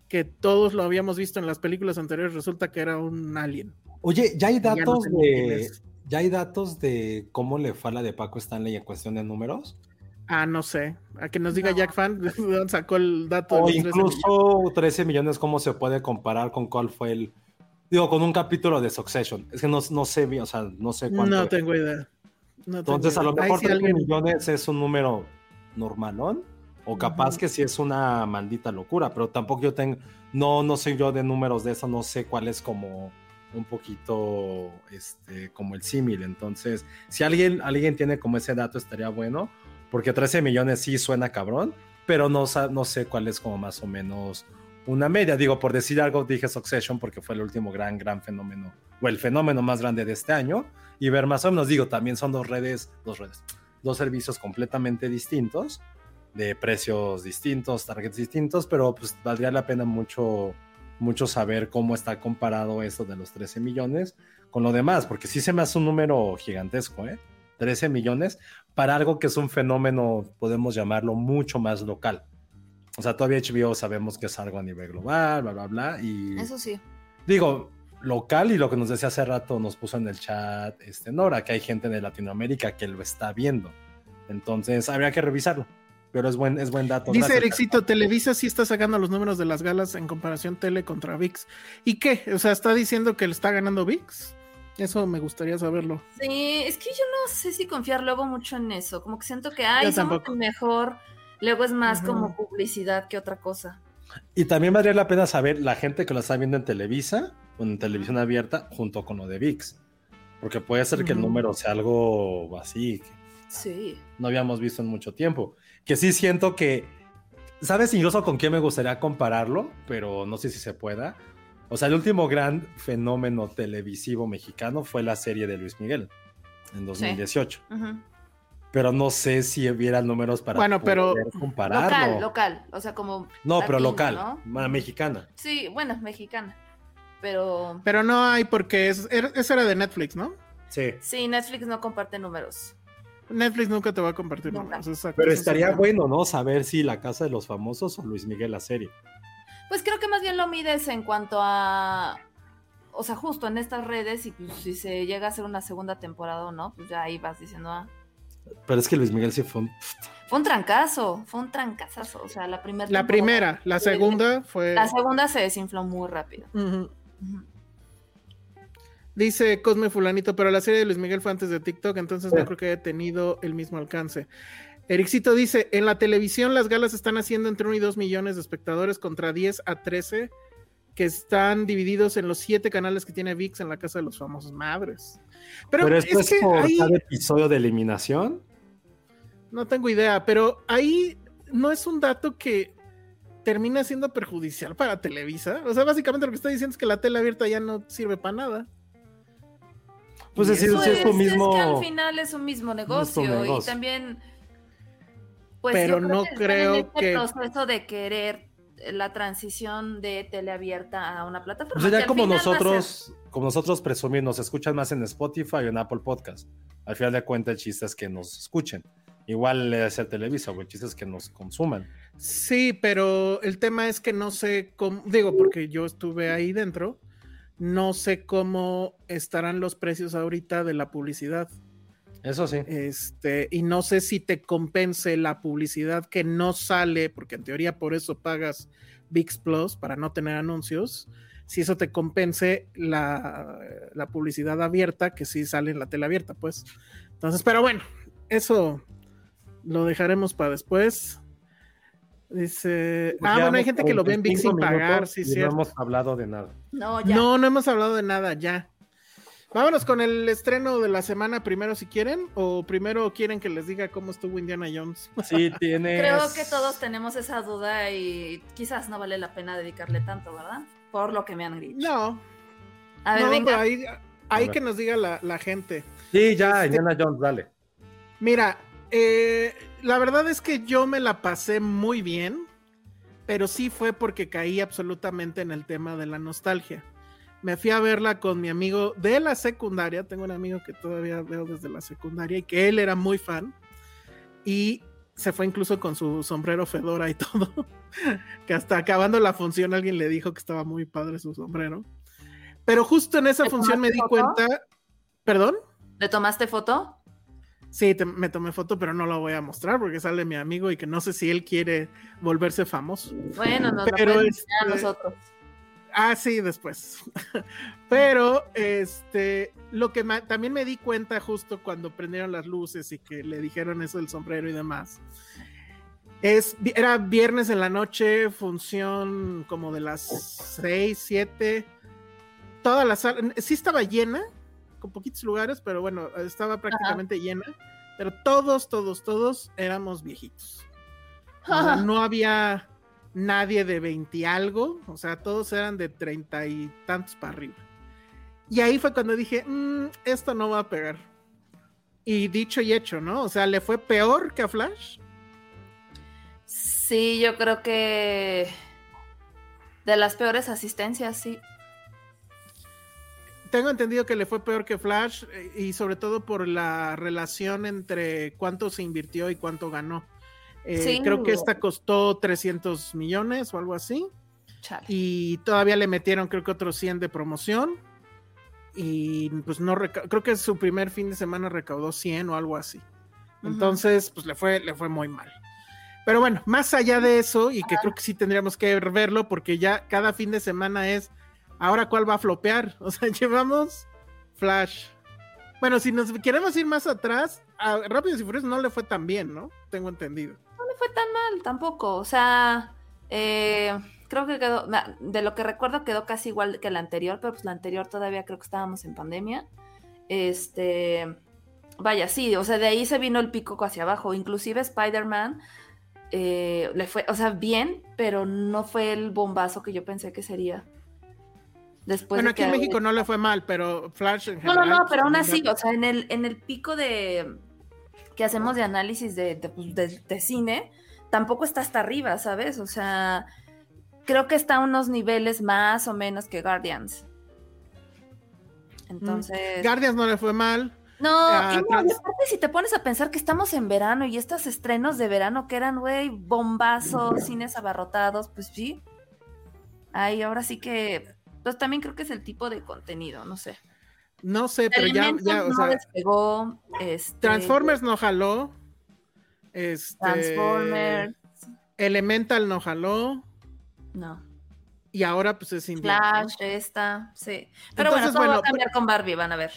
que todos lo habíamos visto en las películas anteriores resulta que era un alien.
Oye, ya hay
Ya no
datos
sé
de. Ya hay datos de cómo le fue a la de Paco Stanley en cuestión de números.
Ah, no sé. A que nos diga
No.
Jack Fan, <laughs> ¿de dónde sacó el dato de
O
los 13 millones?
incluso 13 millones, ¿cómo se puede comparar con cuál fue el. Digo, con un capítulo de Succession. Es que no, no sé, bien, o sea, no sé cuánto.
No tengo idea. No tengo
Entonces, a lo
idea.
Mejor
sí
13
alguien-
millones es un número normalón. O capaz que sí es una maldita locura, pero tampoco yo tengo, no, no sé yo de números de eso, no sé cuál es como un poquito, este, como el símil. Entonces, si alguien, alguien tiene como ese dato, estaría bueno, porque 13 millones sí suena cabrón, pero no, no sé cuál es como más o menos una media. Digo, por decir algo, dije Succession porque fue el último gran, gran fenómeno, o el fenómeno más grande de este año, y ver más o menos, digo, también son dos redes, dos redes, dos servicios completamente distintos, de precios distintos, targets distintos, pero pues valdría la pena mucho, mucho saber cómo está comparado esto de los 13 millones con lo demás, porque sí se me hace un número gigantesco, ¿eh? 13 millones para algo que es un fenómeno, podemos llamarlo, mucho más local. O sea, todavía HBO sabemos que es algo a nivel global, bla, bla, bla, y
Eso sí.
digo, local y lo que nos decía hace rato nos puso en el chat este, Nora, que hay gente de Latinoamérica que lo está viendo. Entonces, habría que revisarlo. Pero es buen, es buen dato.
Dice
Gracias.
Ericito, Televisa sí está sacando los números de las galas en comparación Tele contra VIX. ¿Y qué? O sea, está diciendo que le está ganando VIX. Eso me gustaría saberlo.
Sí, es que yo no sé si confiar luego mucho en eso. Como que siento que, ay, somos mejor. Luego es más como publicidad que otra cosa.
Y también valdría la pena saber la gente que lo está viendo en Televisa o en televisión abierta junto con lo de VIX. Porque puede ser que el número sea algo así, que
Sí.
no habíamos visto en mucho tiempo. Que sí siento que, ¿sabes incluso con quién me gustaría compararlo? Pero no sé si se pueda. O sea, el último gran fenómeno televisivo mexicano fue la serie de Luis Miguel en 2018.
Ujú.
Pero no sé si hubiera números para
Bueno, pero-
poder compararlo.
Local, local. O sea, como.
No, pero local,
¿no?
mexicana.
Sí, bueno, mexicana. Pero.
Pero no hay porque es, er- esa era de Netflix, ¿no?
Sí.
Sí, Netflix no comparte números.
Netflix nunca te va a compartir números.
Pero
es
estaría bueno, ¿no? Saber si La Casa de los Famosos o Luis Miguel la serie.
Pues creo que más bien lo mides en cuanto a. O sea, justo en estas redes, y pues si se llega a hacer una segunda temporada o no, pues ya ahí vas diciendo, ah.
Pero es que Luis Miguel sí fue un...
Fue un trancazo, fue un trancazazo. O sea, la primera.
La primera, la segunda fue.
La segunda se desinfló muy rápido. Ujú.
Dice Cosme Fulanito, pero la serie de Luis Miguel fue antes de TikTok, entonces no creo que haya tenido el mismo alcance. Ericito dice, en la televisión las galas están haciendo entre 1 y 2 millones de espectadores contra 10 a 13 que están divididos en los 7 canales que tiene VIX en la casa de los famosos madres. Pero,
Pero
es
esto es,
que
por
ahí
cada episodio de eliminación.
no tengo idea, pero ahí no es un dato que termina siendo perjudicial para Televisa. O sea, básicamente lo que está diciendo es que la tele abierta ya no sirve para nada.
Pues
Y
decir,
eso
es tu mismo...
que al final es un mismo negocio, y
negocio.
también pues
Pero
yo
no creo
en este
que-
proceso de querer la transición de teleabierta a una plataforma
Pues sería como
ser-
nosotros, como nosotros presumir, nos escuchan más en Spotify o en Apple Podcast. Al final de cuentas, el chiste es que nos escuchen. Igual le hace Televisa, o el chiste es que nos consuman.
Sí, pero el tema es que no sé cómo, digo, porque yo estuve ahí dentro, no sé cómo estarán los precios ahorita de la publicidad.
Eso sí.
Este, y no sé si te compense la publicidad que no sale, porque en teoría por eso pagas VIX Plus para no tener anuncios. Si eso te compense la, la publicidad abierta, que sí sale en la tele abierta, pues. Entonces, pero bueno, eso lo dejaremos para después. Dice.
Pues
ah, bueno, hay gente que lo ve en VIX
45
sin pagar, sí, cierto.
No hemos hablado de nada.
No, ya.
No, no hemos hablado de nada ya. Vámonos con el estreno de la semana primero si quieren, o primero quieren que les diga cómo estuvo Indiana Jones.
Sí, <laughs> tienes.
Creo que todos tenemos esa duda y quizás no vale la pena dedicarle tanto, ¿verdad? Por lo que me han dicho.
No,
A ver,
no,
venga.
pero ahí, ahí
ver.
que nos diga la, la gente.
Sí, ya,
Este-
Indiana Jones, dale.
Mira, eh, la verdad es que yo me la pasé muy bien, pero sí fue porque caí absolutamente en el tema de la nostalgia. Me fui a verla con mi amigo de la secundaria, tengo un amigo que todavía veo desde la secundaria y que él era muy fan y se fue incluso con su sombrero fedora y <laughs> todo, que hasta acabando la función alguien le dijo que estaba muy padre su sombrero. Pero justo en esa
¿Le
función me di
foto?
cuenta, perdón.
¿Le tomaste foto?
Sí, te- me tomé foto, pero no la voy a mostrar porque sale mi amigo y que no sé si él quiere volverse famoso.
Bueno, nos
Pero
lo enseñar a
este-
nosotros.
Ah, sí, después. <laughs> pero, este, lo que ma- también me di cuenta justo cuando prendieron las luces y que le dijeron eso del sombrero y demás. Es, era viernes en la noche, función como de las 6, 7. Toda la sala, sí estaba llena, con poquitos lugares, pero bueno, estaba prácticamente llena. Pero todos, todos, todos éramos viejitos. O sea, <laughs> no había nadie de 20 y algo, o sea, todos eran de 30 y tantos para arriba. Y ahí fue cuando dije, "Mm, esto no va a pegar. Y dicho y hecho, ¿no? O sea, le fue peor que a Flash.
Sí, yo creo que de las peores asistencias, sí.
Tengo entendido que le fue peor que Flash eh, y sobre todo por la relación entre cuánto se invirtió y cuánto ganó. Eh,
Sí.
Creo que esta costó 300 millones o algo así.
Chale.
y todavía le metieron creo que otros 100 de promoción y pues no creo que su primer fin de semana recaudó 100 o algo así. Entonces, pues le fue le fue muy mal. Pero bueno, más allá de eso y que creo que sí tendríamos que verlo porque ya cada fin de semana es ahora cuál va a flopear, <laughs> o sea, llevamos Flash. Bueno, si nos queremos ir más atrás, a Rápidos y Furiosos no le fue tan bien, ¿no? Tengo entendido.
No le fue tan mal tampoco. O sea, eh, creo que quedó, de lo que recuerdo quedó casi igual que la anterior, pero pues la anterior todavía creo que estábamos en pandemia. Este, vaya, sí, o sea, de ahí se vino el pico hacia abajo. Inclusive Spider-Man eh, le fue, o sea, bien, pero no fue el bombazo que yo pensé que sería. Después
bueno,
de
aquí en México no le fue mal, pero Flash en
no,
general.
no, no,
pues,
pero aún así, o sea, en el, en el pico de que hacemos de análisis de, de, pues, de- de cine, tampoco está hasta arriba, ¿sabes? O sea, creo que está a unos niveles más o menos que Guardians. Entonces.
Guardians no le fue mal.
no,
ah,
y no, aparte si te pones a pensar que estamos en verano y estos estrenos de verano que eran, güey, bombazos, cines abarrotados, pues sí. Ay, ahora sí que. Pues también creo que es el tipo de contenido, no sé.
No sé, pero ya,
Elementos
ya, o
no
sea,
despegó. Este,
Transformers no jaló. Este,
Transformers.
Elemental no jaló.
No.
Y ahora pues es Indiana. ¿no?
Flash, esta, sí. Pero
Entonces,
bueno, todo va a cambiar con Barbie, van a ver.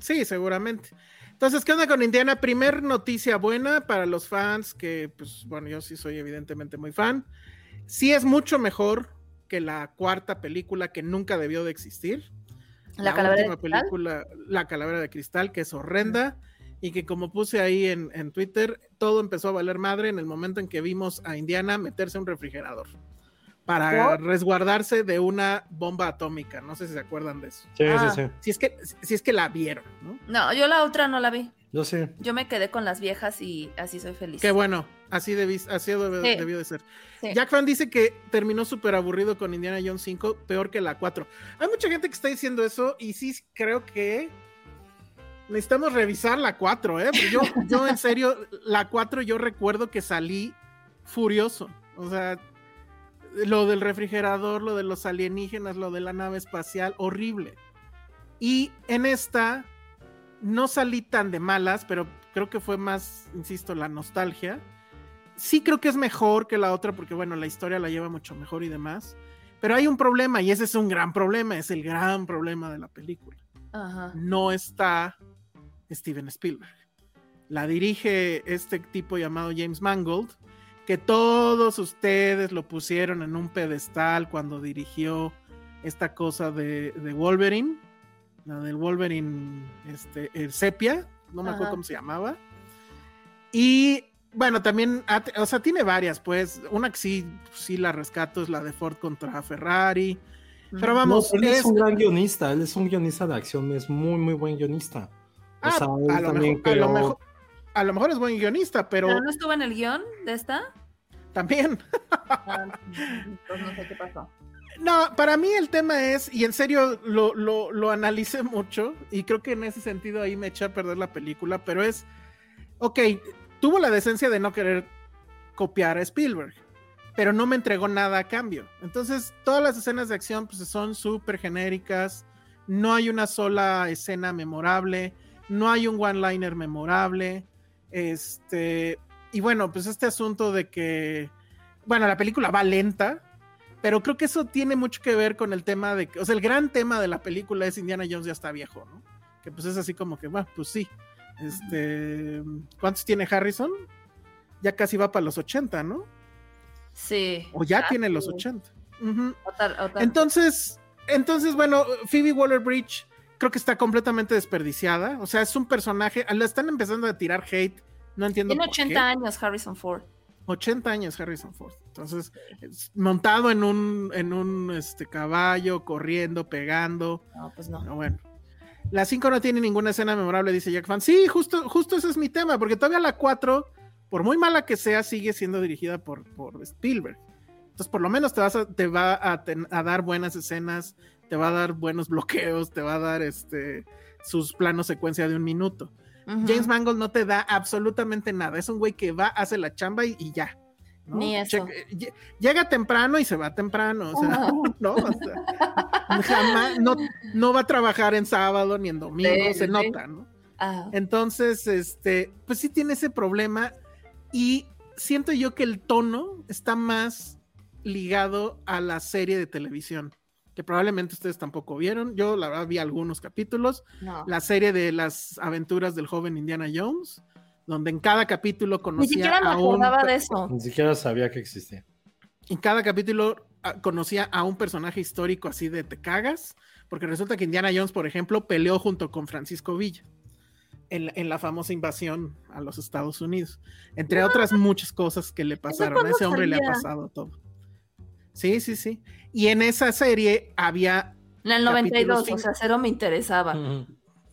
Sí, seguramente. Entonces, ¿qué onda con Indiana? Primer noticia buena para los fans, que pues bueno, yo sí soy evidentemente muy fan. Sí es mucho mejor que la cuarta película que nunca debió de existir.
La calavera de
última
cristal.
película, La Calavera de Cristal, que es horrenda y que como puse ahí en, en Twitter, todo empezó a valer madre en el momento en que vimos a Indiana meterse a un refrigerador para resguardarse de una bomba atómica. No sé si se acuerdan de eso.
Sí,
Ah.
sí, sí.
Si es que, si es que la vieron, ¿no?
No, yo la otra no la vi.
Yo sí.
Yo me quedé con las viejas y así soy feliz.
Qué bueno, así, debí- así debió,
Sí.
debió de ser.
Sí.
Jack Fan dice que terminó súper aburrido con Indiana Jones 5, peor que la 4. Hay mucha gente que está diciendo eso y sí creo que necesitamos revisar la 4, ¿eh? Yo, yo en serio, la 4 yo recuerdo que salí furioso. O sea, lo del refrigerador, lo de los alienígenas, lo de la nave espacial, horrible. Y en esta no salí tan de malas, pero creo que fue más, insisto, la nostalgia. Sí creo que es mejor que la otra porque, bueno, la historia la lleva mucho mejor y demás. Pero hay un problema y ese es un gran problema, es el gran problema de la película.
Ajá.
No está Steven Spielberg. La dirige este tipo llamado James Mangold, que todos ustedes lo pusieron en un pedestal cuando dirigió esta cosa de, de Wolverine. la del Wolverine este, el Sepia, no me acuerdo
Ajá.
cómo se llamaba. Y bueno, también, ha- o sea, tiene varias, pues. Una que sí, sí la rescato es la de Ford contra Ferrari. Pero
No,
vamos,
él es,
es-
un gran guionista, él es un guionista de acción, es muy, muy buen guionista. O
Ah,
sea, él
a, lo
también
mejor, a, lo
creó-
mejor, a lo mejor es buen guionista, pero
¿Pero no estuvo en el guion de esta?
también.
Ah, pues no sé qué pasó.
No, para mí el tema es, y en serio lo, lo, lo analicé mucho, y creo que en ese sentido ahí me eché a perder la película, pero es, ok, tuvo la decencia de no querer copiar a Spielberg, pero no me entregó nada a cambio. Entonces, todas las escenas de acción pues, son súper genéricas, no hay una sola escena memorable, no hay un one-liner memorable, este, y bueno, pues este asunto de que, bueno, la película va lenta, pero creo que eso tiene mucho que ver con el tema de o sea, el gran tema de la película es Indiana Jones ya está viejo, ¿no? Que pues es así como que, bueno, pues sí. Este, ¿cuántos tiene Harrison? Ya casi va para los 80, ¿no?
Sí.
O ya
Ah,
tiene los
sí.
80. Ujú.
Otra- otra-
Entonces, entonces, bueno, Phoebe Waller Bridge creo que está completamente desperdiciada. O sea, es un personaje, la están empezando a tirar hate. No entiendo
Tiene
por qué.
80 años Harrison Ford.
80 años Harrison Ford. Entonces, es montado en un, en un este, caballo, corriendo, pegando.
No, pues no.
Pero bueno. La 5 no tiene ninguna escena memorable, dice Jack Fan. Sí, justo, justo ese es mi tema, porque todavía la 4, por muy mala que sea, sigue siendo dirigida por, por Spielberg. Entonces, por lo menos te, vas a- te va a, ten- a dar buenas escenas, te va a dar buenos bloqueos, te va a dar este sus planos secuencia de un minuto. James Mangold no te da absolutamente nada. Es un güey que va, hace la chamba y, y ya. ¿No?
Ni eso.
Che- lle- llega temprano y se va temprano. O sea, <laughs> no, o sea, jamás, no, no va a trabajar en sábado ni en domingo,
Sí,
se
sí.
nota, ¿no?
Ah,
Entonces, este, pues sí tiene ese problema y siento yo que el tono está más ligado a la serie de televisión, que probablemente ustedes tampoco vieron. Yo, la verdad, vi algunos capítulos.
no.
La serie de las aventuras del joven Indiana Jones, donde en cada capítulo
Ni
conocía
siquiera me
a un
acordaba de eso.
Ni siquiera sabía que existía.
en cada capítulo ah, conocía a un personaje histórico así de te cagas, porque resulta que Indiana Jones, por ejemplo, peleó junto con Francisco Villa en, en la famosa invasión a los Estados Unidos, entre otras muchas cosas que le pasaron. A ese hombre le ha pasado todo. Sí, sí, sí. Y en esa serie había
En el
Capítulo
92, o sea, cero me interesaba.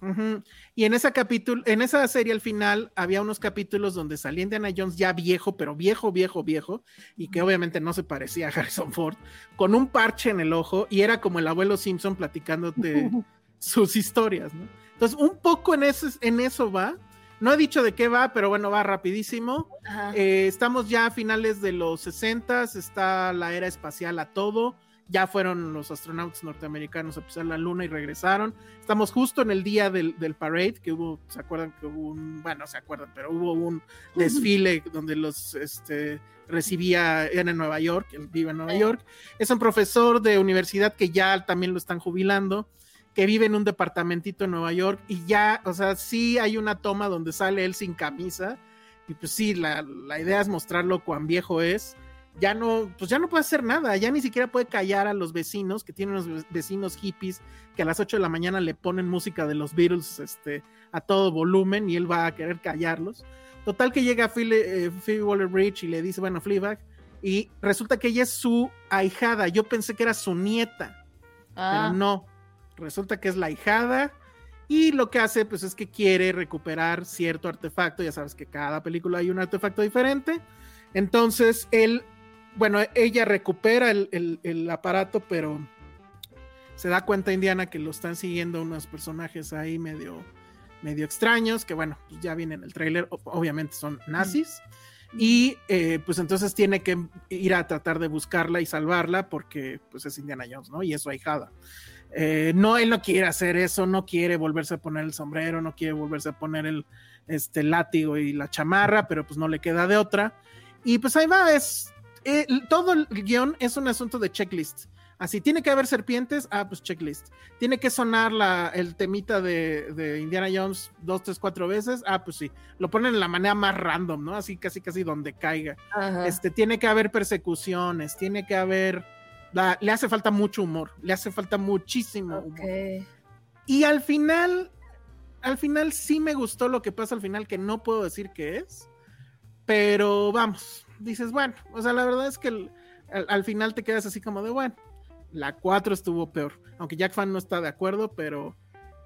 Ujú. Y en esa capítulo, en esa serie al final había unos capítulos donde salía Indiana Jones ya viejo, pero viejo, viejo, viejo, y que obviamente no se parecía a Harrison Ford, con un parche en el ojo, y era como el abuelo Simpson platicándote <laughs> sus historias, ¿no? Entonces, un poco en eso, en eso va. No he dicho de qué va, pero bueno, va rapidísimo. Eh, estamos ya a finales de los 60, está la era espacial a todo. Ya fueron los astronautas norteamericanos a pisar la luna y regresaron. Estamos justo en el día del, del parade, que hubo, ¿se acuerdan que hubo un, bueno, se acuerdan, pero hubo un desfile donde los este, recibía, era en Nueva York, él vive en Nueva. York. Es un profesor de universidad que ya también lo están jubilando, que vive en un departamentito en Nueva York y ya, o sea, sí hay una toma donde sale él sin camisa y pues sí, la, la idea es mostrarlo cuán viejo es. Ya no, pues ya no puede hacer nada, ya ni siquiera puede callar a los vecinos, que tienen unos ve- vecinos hippies que a las 8 de la mañana le ponen música de los Beatles este, a todo volumen y él va a querer callarlos. Total que llega Phil, eh, Phoebe Waller-Bridge y le dice, bueno, Fleabag, y resulta que ella es su ahijada. Yo pensé que era su nieta,
Ah,
pero no. Resulta que es la hijada y lo que hace pues es que quiere recuperar cierto artefacto, ya sabes que cada película hay un artefacto diferente. Entonces él, bueno, ella recupera el, el- el aparato, pero se da cuenta Indiana que lo están siguiendo unos personajes ahí medio, medio extraños, que bueno, pues ya viene en el tráiler, obviamente son nazis. Y eh, pues entonces tiene que ir a tratar de buscarla y salvarla porque pues es Indiana Jones, ¿no? Y es su ahijada. Eh, no, él no quiere hacer eso, no quiere volverse a poner el sombrero, no quiere volverse a poner el este, látigo y la chamarra, pero pues no le queda de otra. Y pues ahí va, es eh, todo el guion es un asunto de checklist. Así, tiene que haber serpientes, ah, pues checklist. Tiene que sonar la, el temita de, de Indiana Jones dos, tres, cuatro veces, ah, pues sí. Lo ponen en la manera más random, ¿no? Así, casi, casi donde caiga.
ajá.
Este, tiene que haber persecuciones, tiene que haber. la- le hace falta mucho humor, le hace falta muchísimo humor. Y al final, al final sí me gustó lo que pasa al final, que no puedo decir qué es. Pero vamos, dices, bueno, o sea, la verdad es que el- al, al final te quedas así como de, bueno, la 4 estuvo peor. Aunque Jack Fan no está de acuerdo, pero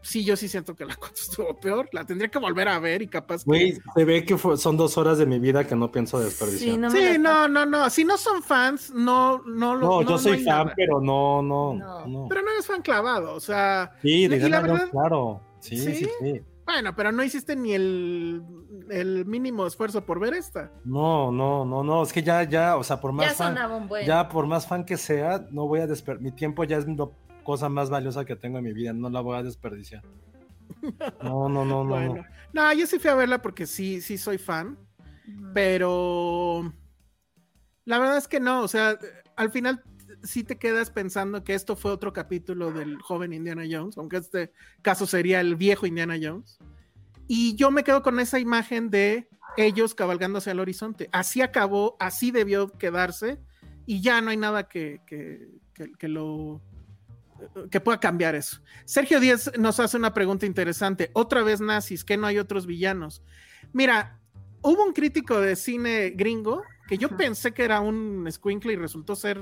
sí, yo sí siento que la 4 <laughs> estuvo peor. La tendría que volver a ver y capaz que-
Güey, se ve que fue- son dos horas de mi vida que no pienso desperdiciar.
Sí, no
no,
Sí, no, no, no. Si no son fans, no, no lo.
yo soy fan,
nada.
pero no, no,
No.
no.
Pero no eres fan clavado, o sea.
sí,
y la verdad-
claro. Sí, sí,
¿Sí?
sí,
Bueno, pero no hiciste ni el, el mínimo esfuerzo por ver esta.
No, no, no, no. Es que ya, ya, o sea, por más
Ya
fan,
sonaba un buen.
ya por más fan que sea, no voy a desperdiciar. Mi tiempo ya es la cosa más valiosa que tengo en mi vida. No la voy a desperdiciar. <laughs> No, no, no, no.
bueno.
no.
No, yo sí fui a verla porque sí, sí soy fan. Pero la verdad es que no, o sea, al final sí te quedas pensando que esto fue otro capítulo del joven Indiana Jones, aunque este caso sería el viejo Indiana Jones. Y yo me quedo con esa imagen de ellos cabalgando hacia el horizonte. Así acabó, así debió quedarse y ya no hay nada que, que, que- que lo que pueda cambiar eso. Sergio Díaz nos hace una pregunta interesante. Otra vez nazis, que no hay otros villanos. Mira, hubo un crítico de cine gringo que yo pensé que era un squinkle y resultó ser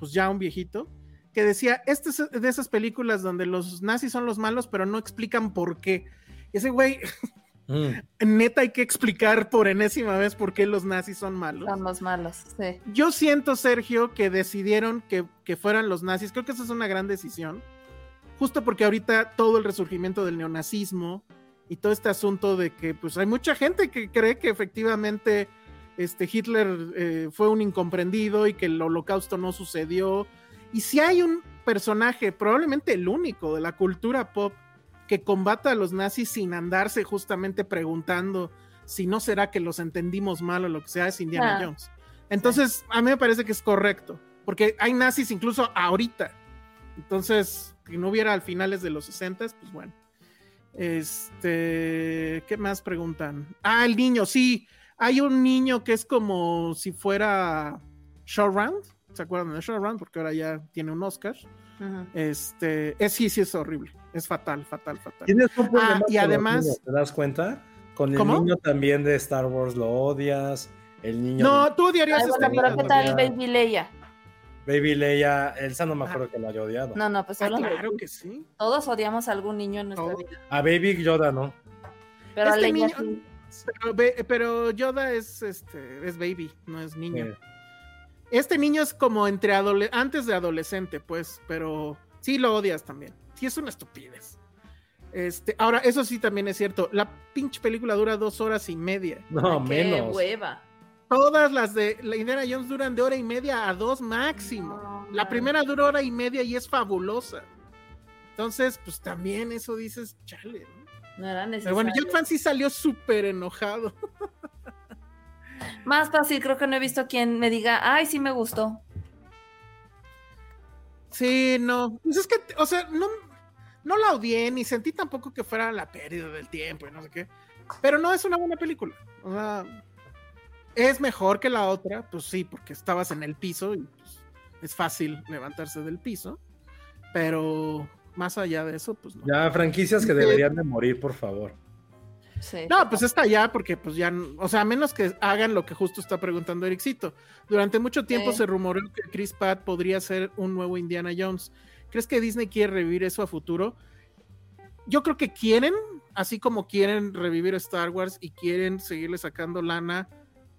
pues ya un viejito que decía, este es de esas películas donde los nazis son los malos pero no explican por qué. Y ese güey, <laughs>
Mm.
neta hay que explicar por enésima vez por qué los nazis son malos.
Son los malos, sí.
Yo siento, Sergio, que decidieron que, que fueran los nazis. Creo que esa es una gran decisión. Justo porque ahorita todo el resurgimiento del neonazismo y todo este asunto de que pues hay mucha gente que cree que efectivamente este, Hitler eh, fue un incomprendido y que el holocausto no sucedió. Y si hay un personaje, probablemente el único de la cultura pop, que combata a los nazis sin andarse justamente preguntando si no será que los entendimos mal o lo que sea, es Indiana
Ah.
Jones. Entonces, a mí me parece que es correcto, porque hay nazis incluso ahorita. Entonces, que no hubiera al finales de los 60, pues bueno. Este, ¿qué más preguntan? Ah, el niño, sí. Hay un niño que es como si fuera Showround. ¿Se acuerdan de Showround? Porque ahora ya tiene un Oscar. Este, es sí, sí es horrible. Es fatal, fatal, fatal.
Tienes un problema
Ah, y además-
niños, ¿Te das cuenta? Con el
¿Cómo?
niño también de Star Wars lo odias. El niño
No, tú odiarías a
pero ¿qué tal Baby Leia?
Baby Leia, Elsa no me acuerdo que lo haya odiado.
No, no, pues
Ah,
de-
claro que sí.
todos odiamos a algún niño en nuestra
Todo.
vida.
A Baby Yoda no.
Pero a
Este
Leia
niño-
sí.
Pero, Yoda es este es baby, no es niño. Este niño es como entre antes de adolescente, pues, pero sí lo odias también. Sí es una estupidez. Este, ahora, eso sí también es cierto. La pinche película dura dos horas y media.
no,
Ay, qué
menos.
hueva.
Todas las de la Indiana Jones duran de hora y media a dos máximo.
No,
La
no.
primera dura hora y media y es fabulosa. Entonces, pues también eso dices, chale. ¿no?
No era
Pero
necesario.
bueno, Jack Fan sí salió súper enojado.
Más fácil, creo que no he visto quien me diga, ay, sí me gustó.
Sí, no. Pues es que, o sea, no, no la odié ni sentí tampoco que fuera la pérdida del tiempo y no sé qué. Pero no es una buena película. O sea, es mejor que la otra, pues sí, porque estabas en el piso y pues, es fácil levantarse del piso. Pero más allá de eso, pues no.
Ya, franquicias que deberían de morir, por favor.
Sí.
No, pues está ya, porque pues ya, o sea, a menos que hagan lo que justo está preguntando Ericito. Durante mucho tiempo
Sí.
se rumoreó que Chris Pratt podría ser un nuevo Indiana Jones. ¿Crees que Disney quiere revivir eso a futuro? Yo creo que quieren, así como quieren revivir Star Wars y quieren seguirle sacando lana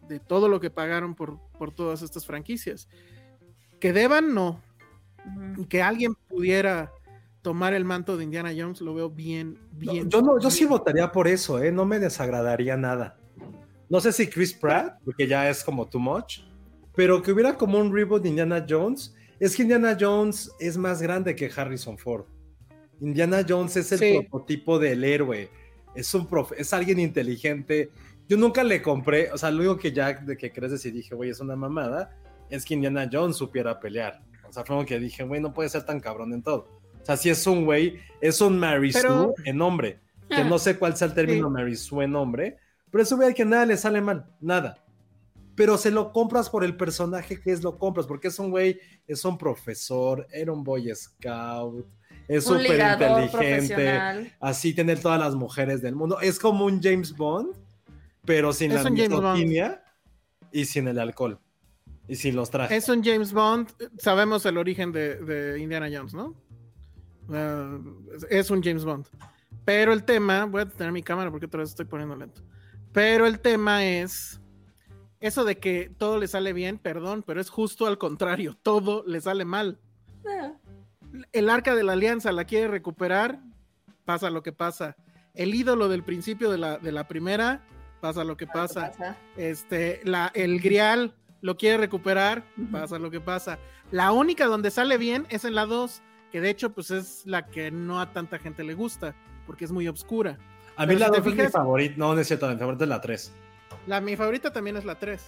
de todo lo que pagaron por, por todas estas franquicias. Que deban, no. Que alguien pudiera tomar el manto de Indiana Jones, lo veo bien,
No,
bien.
yo no, yo sí votaría por eso, ¿eh? No me desagradaría nada. No sé si Chris Pratt, porque ya es como too much, pero que hubiera como un reboot de Indiana Jones. Es que Indiana Jones es más grande que Harrison Ford. Indiana Jones es el
Sí.
prototipo del héroe. Es un profe- es alguien inteligente. Yo nunca le compré, o sea, lo único que ya de que crees decir dije, güey, es una mamada, es que Indiana Jones supiera pelear. O sea, fue como que dije, güey, no puede ser tan cabrón en todo. O sea, si es un güey, es un Mary
Pero-
Sue en hombre. Que no sé cuál sea el término
sí.
Mary Sue en hombre, pero es un güey que nada le sale mal, nada. Pero se lo compras por el personaje que es lo compras, porque es un güey, es un profesor, era un boy scout, es súper inteligente, así tener todas las mujeres del mundo. Es como un James Bond, pero sin
Es
la misoginia y sin el alcohol y sin los trajes.
Es un James Bond. Sabemos el origen de, de Indiana Jones, ¿no? Es un James Bond. Pero el tema, voy a tener mi cámara porque otra vez estoy poniendo lento. Pero el tema es eso de que todo le sale bien, perdón, pero es justo al contrario, todo le sale mal.
Ah,
El arca de la alianza la quiere recuperar, pasa lo que pasa. El ídolo del principio de la, de la primera, pasa lo que pasa.
pasa.
Este, la, el grial lo quiere recuperar, pasa lo que pasa. La única donde sale bien es en la 2, que de hecho pues es la que no a tanta gente le gusta, porque es muy oscura.
A mí
pero
la
si te
dos es mi favorita, no, no es cierto, mi favorita es la 3.
La, mi favorita también es la 3.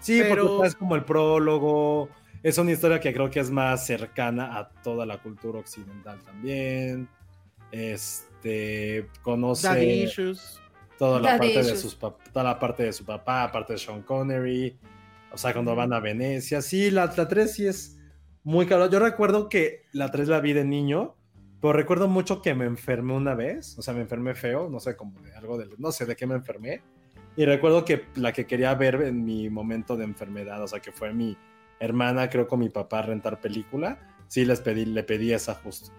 Sí,
Pero-
porque es como el prólogo, es una historia que creo que es más cercana a toda la cultura occidental también. Este, conoce...
Daddy Issues.
toda la
Daddy
parte de sus toda la parte de su papá, aparte de Sean Connery, o sea, cuando van a Venecia, sí, la, la 3 sí es muy caro. Yo recuerdo que la 3 la vi de niño, pero recuerdo mucho que me enfermé una vez, o sea, me enfermé feo, no sé, como de algo de, no sé de qué me enfermé, y recuerdo que la que quería ver en mi momento de enfermedad, o sea, que fue mi hermana, creo con mi papá a rentar película, sí les pedí, le pedí esa justo.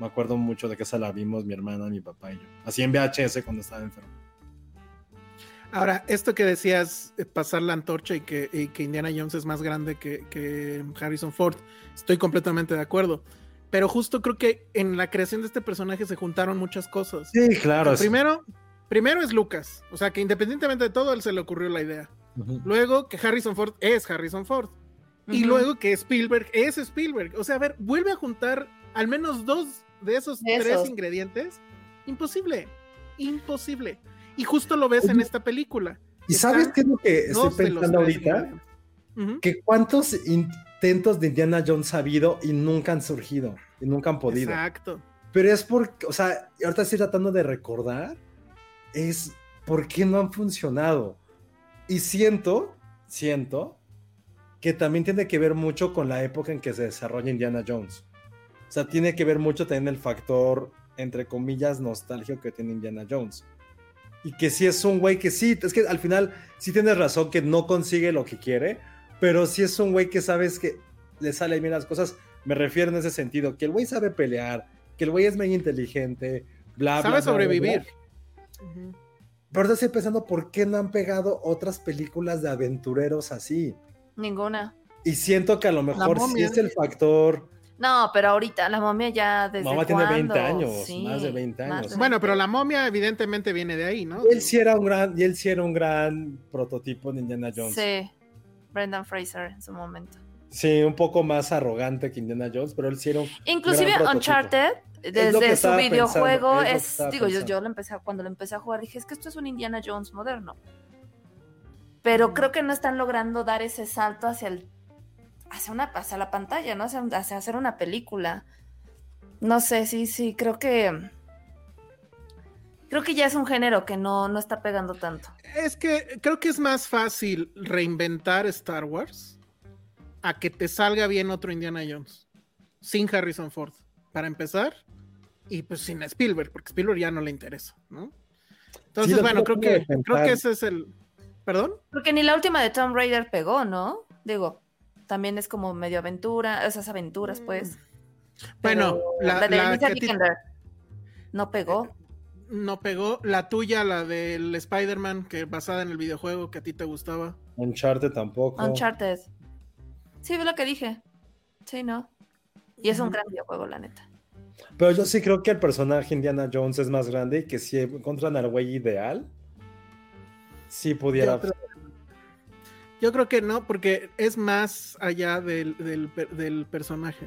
Me acuerdo mucho de que esa la vimos mi hermana, mi papá y yo. Así en VHS cuando estaba enfermo.
Ahora, esto que decías, eh, pasar la antorcha y que, y que Indiana Jones es más grande que, que Harrison Ford, estoy completamente de acuerdo. Pero justo creo que en la creación de este personaje se juntaron muchas cosas.
Sí, claro.
O sea, primero, primero es Lucas, o sea que independientemente de todo, él se le ocurrió la idea. Luego que Harrison Ford es Harrison Ford. Y luego que Spielberg es Spielberg. O sea, a ver, vuelve a juntar al menos dos de esos
De
tres ingredientes. Imposible. Imposible. Y justo lo ves en esta película.
¿Y
Están
sabes qué es lo que estoy pensando ahorita? Que cuántos intentos de Indiana Jones ha habido y nunca han surgido, y nunca han podido.
Exacto.
Pero es porque, o sea, ahorita estoy tratando de recordar, es por qué no han funcionado. Y siento, siento, que también tiene que ver mucho con la época en que se desarrolla Indiana Jones. O sea, tiene que ver mucho también el factor, entre comillas, nostálgico que tiene Indiana Jones. Y que sí es un güey que sí, es que al final sí tienes razón que no consigue lo que quiere, pero sí es un güey que sabes que le salen bien las cosas. Me refiero en ese sentido, que el güey sabe pelear, que el güey es medio inteligente, bla, bla,
Sabe
bla, bla,
sobrevivir.
bla. Pero ahorita estoy pensando por qué no han pegado otras películas de aventureros así.
Ninguna.
Y siento que a lo mejor sí es el factor.
No, pero ahorita la momia ya desde
Mamá tiene 20
cuándo?
años,
Sí,
más de 20
más
años.
de
Bueno, pero
20.
la momia evidentemente viene de ahí, ¿no?
Y él sí era un gran, y él sí era un gran prototipo de Indiana Jones.
Sí, Brendan Fraser en su momento.
Sí, un poco más arrogante que Indiana Jones, pero él sí era un
Inclusive
Gran.
Uncharted, desde su videojuego,
pensando, es
digo, yo, yo lo empecé a- cuando lo empecé a jugar, dije, es que esto es un Indiana Jones moderno. Pero creo que no están logrando dar ese salto hacia el hacia una hacia la pantalla, ¿no? Hacia, hacia hacer una película. No sé, sí, sí, creo que creo que ya es un género que no, no está pegando tanto.
Es que creo que es más fácil reinventar Star Wars a que te salga bien otro Indiana Jones sin Harrison Ford, para empezar, y pues sin Spielberg, porque Spielberg ya no le interesa, ¿no? Entonces, bueno, creo
que
creo que ese es el... ¿Perdón?
Porque ni la última de Tomb Raider pegó, ¿no? Digo, también es como medio aventura, esas aventuras, pues.
Bueno,
Pero
la,
la de
la ti-
Vikander no pegó.
no pegó, la tuya, la del Spider-Man, que basada en el videojuego que a ti te gustaba.
Uncharted tampoco.
Uncharted. Sí, ve lo que dije. Sí, ¿no? Y es un gran videojuego, la neta.
Pero yo sí creo que el personaje Indiana Jones es más grande y que si encuentran al güey ideal, sí pudiera.
Creo, yo creo que no, porque es más allá del, del per- del personaje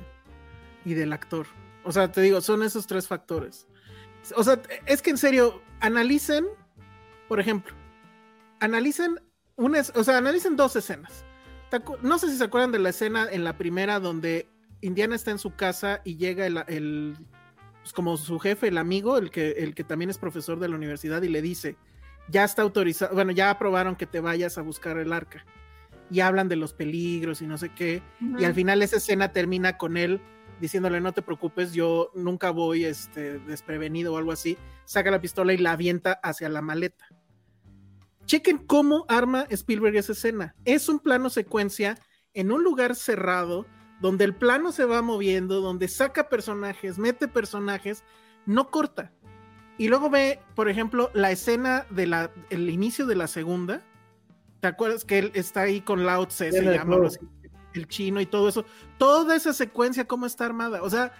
y del actor. O sea, te digo, son esos tres factores. O sea, es que en serio, analicen, por ejemplo, analicen una, o sea, analicen dos escenas. ¿Te acu- No sé si se acuerdan de la escena en la primera donde Indiana está en su casa y llega el, el- pues como su jefe, el amigo, el que, el que también es profesor de la universidad y le dice, ya está autorizado, bueno, ya aprobaron que te vayas a buscar el arca. Y hablan de los peligros y no sé qué. Y al final esa escena termina con él diciéndole no te preocupes, yo nunca voy este, desprevenido o algo así, saca la pistola y la avienta hacia la maleta. Chequen cómo arma Spielberg esa escena. Es un plano secuencia en un lugar cerrado, donde el plano se va moviendo, donde saca personajes, mete personajes, no corta. Y luego ve, por ejemplo, la escena del el inicio de la segunda. ¿Te acuerdas que él está ahí con Lao Tse, se llama, el chino y todo eso? Toda esa secuencia, cómo está armada. O sea,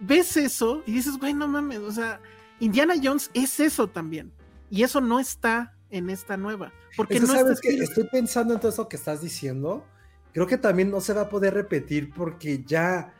ves eso y dices, güey, no mames, o sea, Indiana Jones es eso también. Y eso no está en esta nueva. Porque no
sabes que estoy pensando en todo eso que estás diciendo. Creo que también no se va a poder repetir porque ya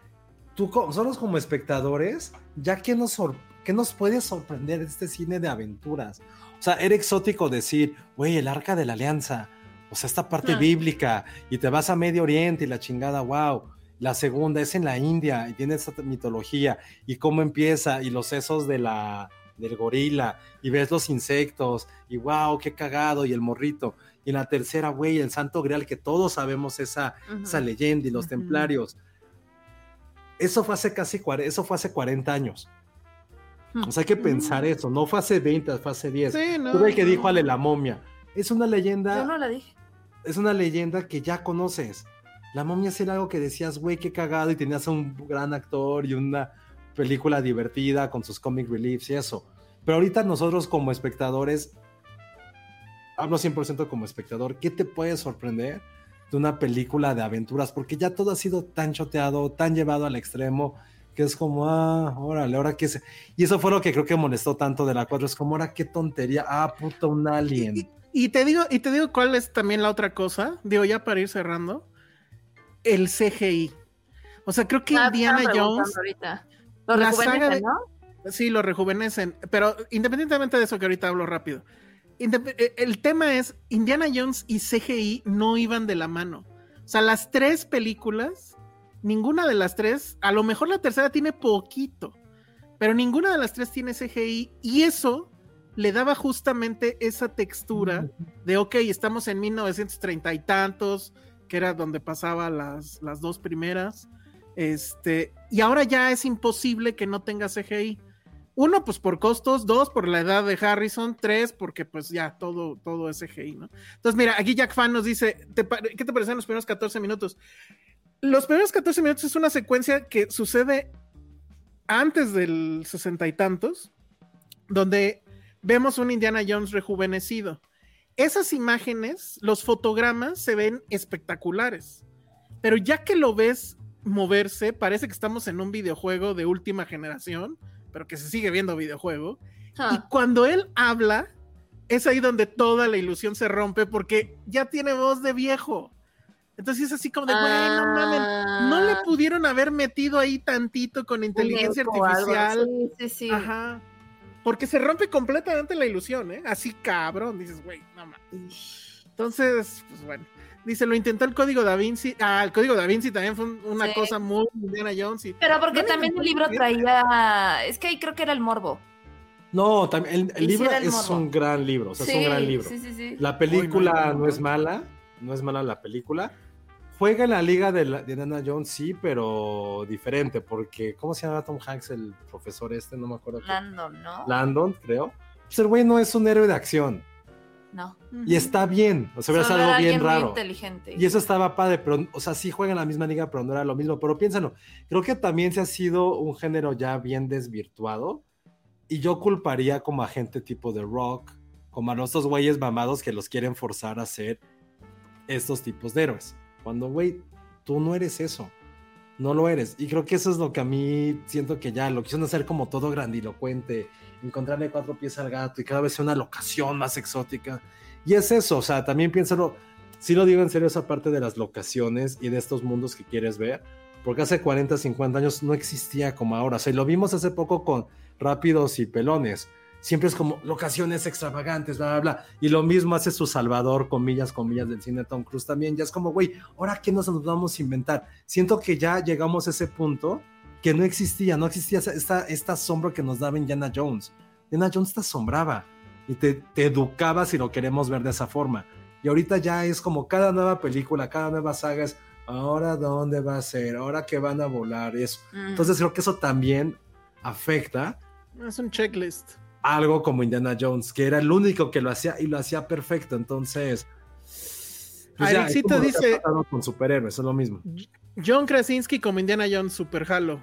tú, nosotros como espectadores, ya que nos, que nos puede sorprender este cine de aventuras. O sea, era exótico decir, güey, el arca de la alianza, o sea, esta parte ah. bíblica, y te vas a Medio Oriente y la chingada, wow. La segunda es en la India y tiene esta mitología y cómo empieza y los sesos de la, del gorila y ves los insectos y wow, qué cagado y el morrito. Y la tercera, güey, el santo grial, que todos sabemos esa, esa leyenda y los templarios. Eso fue hace casi eso fue hace 40 años. O sea, hay que pensar eso. No fue hace 20, fue hace 10. Sí, no, el que dijo Ale la momia. Es una leyenda.
Yo no la dije.
Es una leyenda que ya conoces. La momia era algo que decías, güey, qué cagado, y tenías a un gran actor y una película divertida con sus comic reliefs y eso. Pero ahorita nosotros como espectadores, hablo 100% como espectador, ¿qué te puede sorprender de una película de aventuras? Porque ya todo ha sido tan choteado, tan llevado al extremo, que es como, ah, órale, ahora qué es. Y eso fue lo que creo que molestó tanto de la 4, es como, ahora qué tontería, ah, puta, un alien.
Y, te digo, y te digo cuál es también la otra cosa, digo, ya para ir cerrando, el CGI. O sea, creo que ah, Indiana Jones.
Lo rejuvenecen, ¿no?
Sí, lo rejuvenecen. Pero independientemente de eso, que ahorita hablo rápido. Eh, el tema es: Indiana Jones y CGI no iban de la mano. O sea, las tres películas, ninguna de las tres, a lo mejor la tercera tiene poquito, pero ninguna de las tres tiene CGI y eso le daba justamente esa textura de, ok, estamos en 1930 y tantos, que era donde pasaba las, las dos primeras. Este, y ahora ya es imposible que no tenga CGI. Uno, pues por costos, dos, por la edad de Harrison, tres, porque pues ya todo, todo es CGI, ¿no? Entonces, mira, aquí Jack Fan nos dice, ¿qué te parecen los primeros 14 minutos? Los primeros 14 minutos es una secuencia que sucede antes del sesenta y tantos, donde vemos un Indiana Jones rejuvenecido. Esas imágenes, los fotogramas se ven espectaculares, pero ya que lo ves moverse, parece que estamos en un videojuego de última generación, pero que se sigue viendo videojuego. Y cuando él habla, es ahí donde toda la ilusión se rompe porque ya tiene voz de viejo. Entonces es así como de, bueno, no mames, no le ah. pudieron haber metido ahí tantito con inteligencia artificial. Sí, sí, sí. Ajá. Porque se rompe completamente la ilusión, ¿eh? Así cabrón, dices, güey, no mames. Entonces, pues bueno. Dice, lo intentó el código da Vinci. Ah, el código da Vinci también fue una cosa muy Indiana Jones.
Pero porque también el libro traía. Es que ahí creo que era el morbo.
No, también el, libro es un gran libro. O sea, es un gran libro. Sí, sí, sí. La película no es mala. No es mala la película. Juega en la liga de, de Indiana Jones, sí, pero diferente, porque ¿cómo se llama Tom Hanks, el profesor este? No me acuerdo.
Landon, ¿no?
Landon, creo. Pues el güey no es un héroe de acción
no.
Y está bien, o sea, hubiera algo bien raro.
inteligente.
Y eso estaba padre, pero, o sea, sí juegan en la misma liga, pero no era lo mismo. Pero piénsalo, creo que también se ha sido un género ya bien desvirtuado. Y yo culparía como a gente tipo de rock, como a estos güeyes mamados que los quieren forzar a ser estos tipos de héroes. Cuando, güey, tú no eres eso. No lo eres. Y creo que eso es lo que a mí siento que ya lo quisieron hacer como todo grandilocuente encontrarle cuatro pies al gato y cada vez una locación más exótica. Y es eso, o sea, también piénsalo, si lo digo en serio, esa parte de las locaciones y de estos mundos que quieres ver, porque hace 40, 50 años no existía como ahora, o sea, y lo vimos hace poco con Rápidos y Pelones. Siempre es como locaciones extravagantes, bla, bla, bla. Y lo mismo hace su Salvador, comillas, comillas, del cine Tom Cruise también. Ya es como, güey, ¿ahora qué nos vamos a inventar? Siento que ya llegamos a ese punto que no existía, no existía esta, esta asombro que nos daba Indiana Jones. Indiana Jones te asombraba y te, te educaba si lo queremos ver de esa forma. Y ahorita ya es como cada nueva película, cada nueva saga es, ahora dónde va a ser, ahora qué van a volar, eso.
Mm.
Entonces creo que eso también afecta
Es un checklist.
Algo como Indiana Jones, que era el único que lo hacía y lo hacía perfecto. Entonces, pues ya, es como
dice-
con superhéroes, es lo mismo.
John Krasinski como Indiana Jones, super jalo.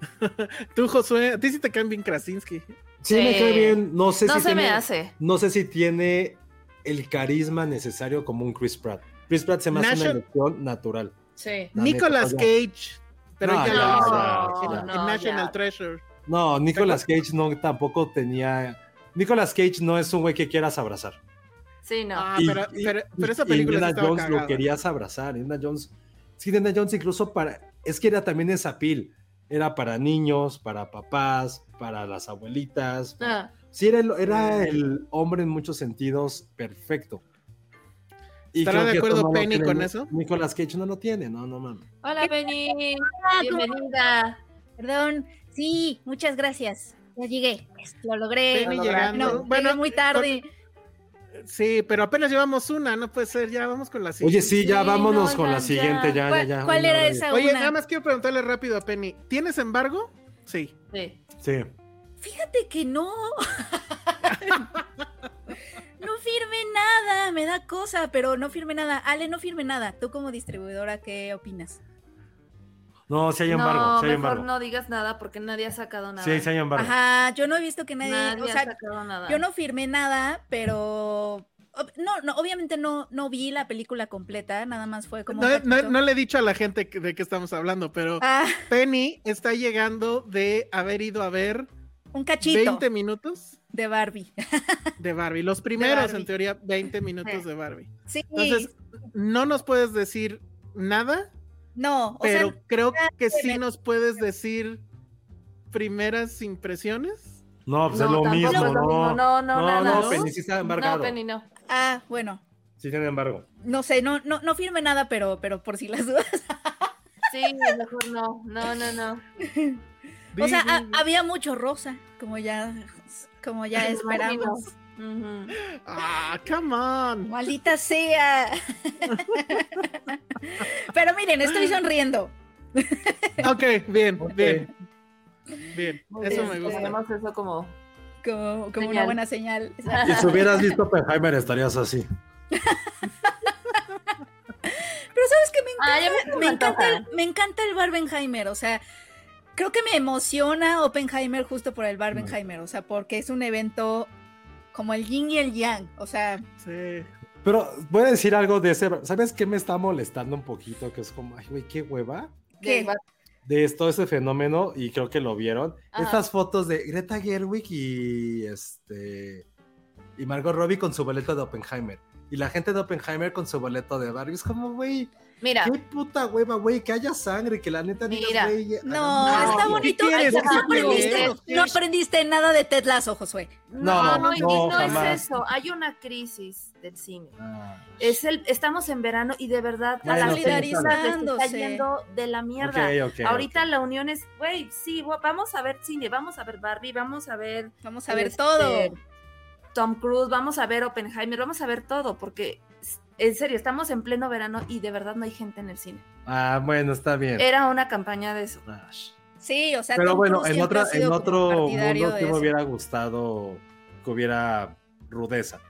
<laughs> Tú, Josué, a ti sí te caen bien Krasinski.
Sí, me cae bien. No sé
no
si
se me
tiene-
hace.
No sé si tiene el carisma necesario como un Chris Pratt. Chris Pratt se me hace una elección natural.
Sí.
La
Nicolas
neta.
Cage. Pero
No,
ya, hizo
ya,
en,
ya.
en
No,
National
ya.
Treasure.
No, Nicolas Cage no tampoco tenía. Nicolas Cage no es un güey que quieras abrazar.
Sí, no.
Ah,
Y-
pero,
y-
pero, pero esa película
Indiana Jones
cagada.
lo querías abrazar. Indiana Jones. Sí, Indiana Jones incluso para. Es que era también esa pil. Era para niños, para papás, para las abuelitas.
Ah,
Sí, era el, era el hombre en muchos sentidos perfecto.
¿Estará de acuerdo
no
Penny con eso?
Nicolas Cage no lo tiene, no, no mames.
Hola, Benny.
¿cómo
Bienvenida.
Perdón, sí, muchas gracias. Ya llegué, lo logré.
Lo
llegando.
No,
bueno,
llegué muy tarde.
Sí, pero apenas llevamos una, no puede ser, ya vamos con la siguiente.
Oye, sí, ya
Sí,
vámonos
no,
con
ya,
la siguiente,
ya.
ya, ya,
¿Cuál,
ya.
cuál
una
era esa
Oye,
una?
nada más quiero preguntarle rápido a Penny, ¿tienes embargo? Sí.
Sí.
Sí.
Fíjate que no. <laughs> no firme nada, me da cosa, pero no firme nada. Ale, no firme nada. Tú como distribuidora, ¿qué opinas?
No, sí hay embargo,
no,
hay
mejor
embargo.
no digas nada porque nadie ha sacado nada.
Sí, sí hay embargo.
Ajá, yo no he visto que nadie,
Nadie
o
ha sacado nada.
yo no firmé nada, pero no, no, obviamente no, no vi la película completa, nada más fue como
No, no-
cachito.
no le he dicho a la gente de qué estamos hablando, pero
Ah,
Penny está llegando de haber ido a ver
un cachito
20 minutos
de Barbie. <laughs>
de Barbie. Los primeros,
Barbie.
en teoría, 20 minutos
Sí.
de Barbie.
Sí,
Entonces, no nos puedes decir nada,
no, o
pero
sea,
creo que sí
me-
nos puedes decir primeras impresiones.
No, pues es
No,
lo
tampoco
mismo,
es lo
no.
mismo, no, no, nada,
no,
¿no?
Penny sí está embargado.
No, Penny, no.
ah, bueno,
Sí tiene embargo.
no sé, no, no, no firme nada, pero, pero por si las dudas.
Sí, mejor no. No, no, no.
O sea, había mucho rosa, como ya, como ya esperamos.
Ah, come on.
Maldita sea. Pero miren, estoy sonriendo.
Ok, bien, bien. Bien, eso me gusta.
Tenemos eso como.
Como, como una buena señal.
Y si hubieras visto Oppenheimer estarías así.
Pero sabes que me encanta,
me-
me,
me
encanta el, me encanta el Barbenheimer, o sea, creo que me emociona Oppenheimer justo por el Barbenheimer, o sea, porque es un evento como el yin y el yang, o sea,
Sí.
Pero voy a decir algo de ese. ¿Sabes qué me está molestando un poquito? Que es como, ay, güey, qué hueva.
¿Qué?
de-
De esto, ese fenómeno, y creo que lo vieron.
Ajá.
Estas fotos de Greta Gerwig y este. Y Margot Robbie con su boleto de Oppenheimer. Y la gente de Oppenheimer con su boleto de Barbie. Es como, güey,
Mira,
qué puta hueva, güey, que haya sangre, que la neta digas,
Mira.
güey.
no,
hagamos-
está
¿qué
bonito.
quieres?
No,
¿Qué
aprendiste, no aprendiste nada de Ted Lasso, Josué.
no,
No,
no,
no,
no
jamás.
es eso. Hay una crisis del cine.
Ah.
Es el, estamos en verano y de verdad a está yendo de la mierda. Ahorita la unión es, güey, sí, vamos a ver cine, vamos a ver Barbie, vamos a ver
Vamos a ver
este,
todo.
Tom Cruise, vamos a ver Oppenheimer, vamos a ver todo, porque en serio, estamos en pleno verano y de verdad no hay gente en el cine.
Ah, bueno, está bien.
Era una campaña de eso.
Sí, o sea,
Pero
Tom
bueno, en, otra, en otro mundo que me hubiera gustado que hubiera rudeza.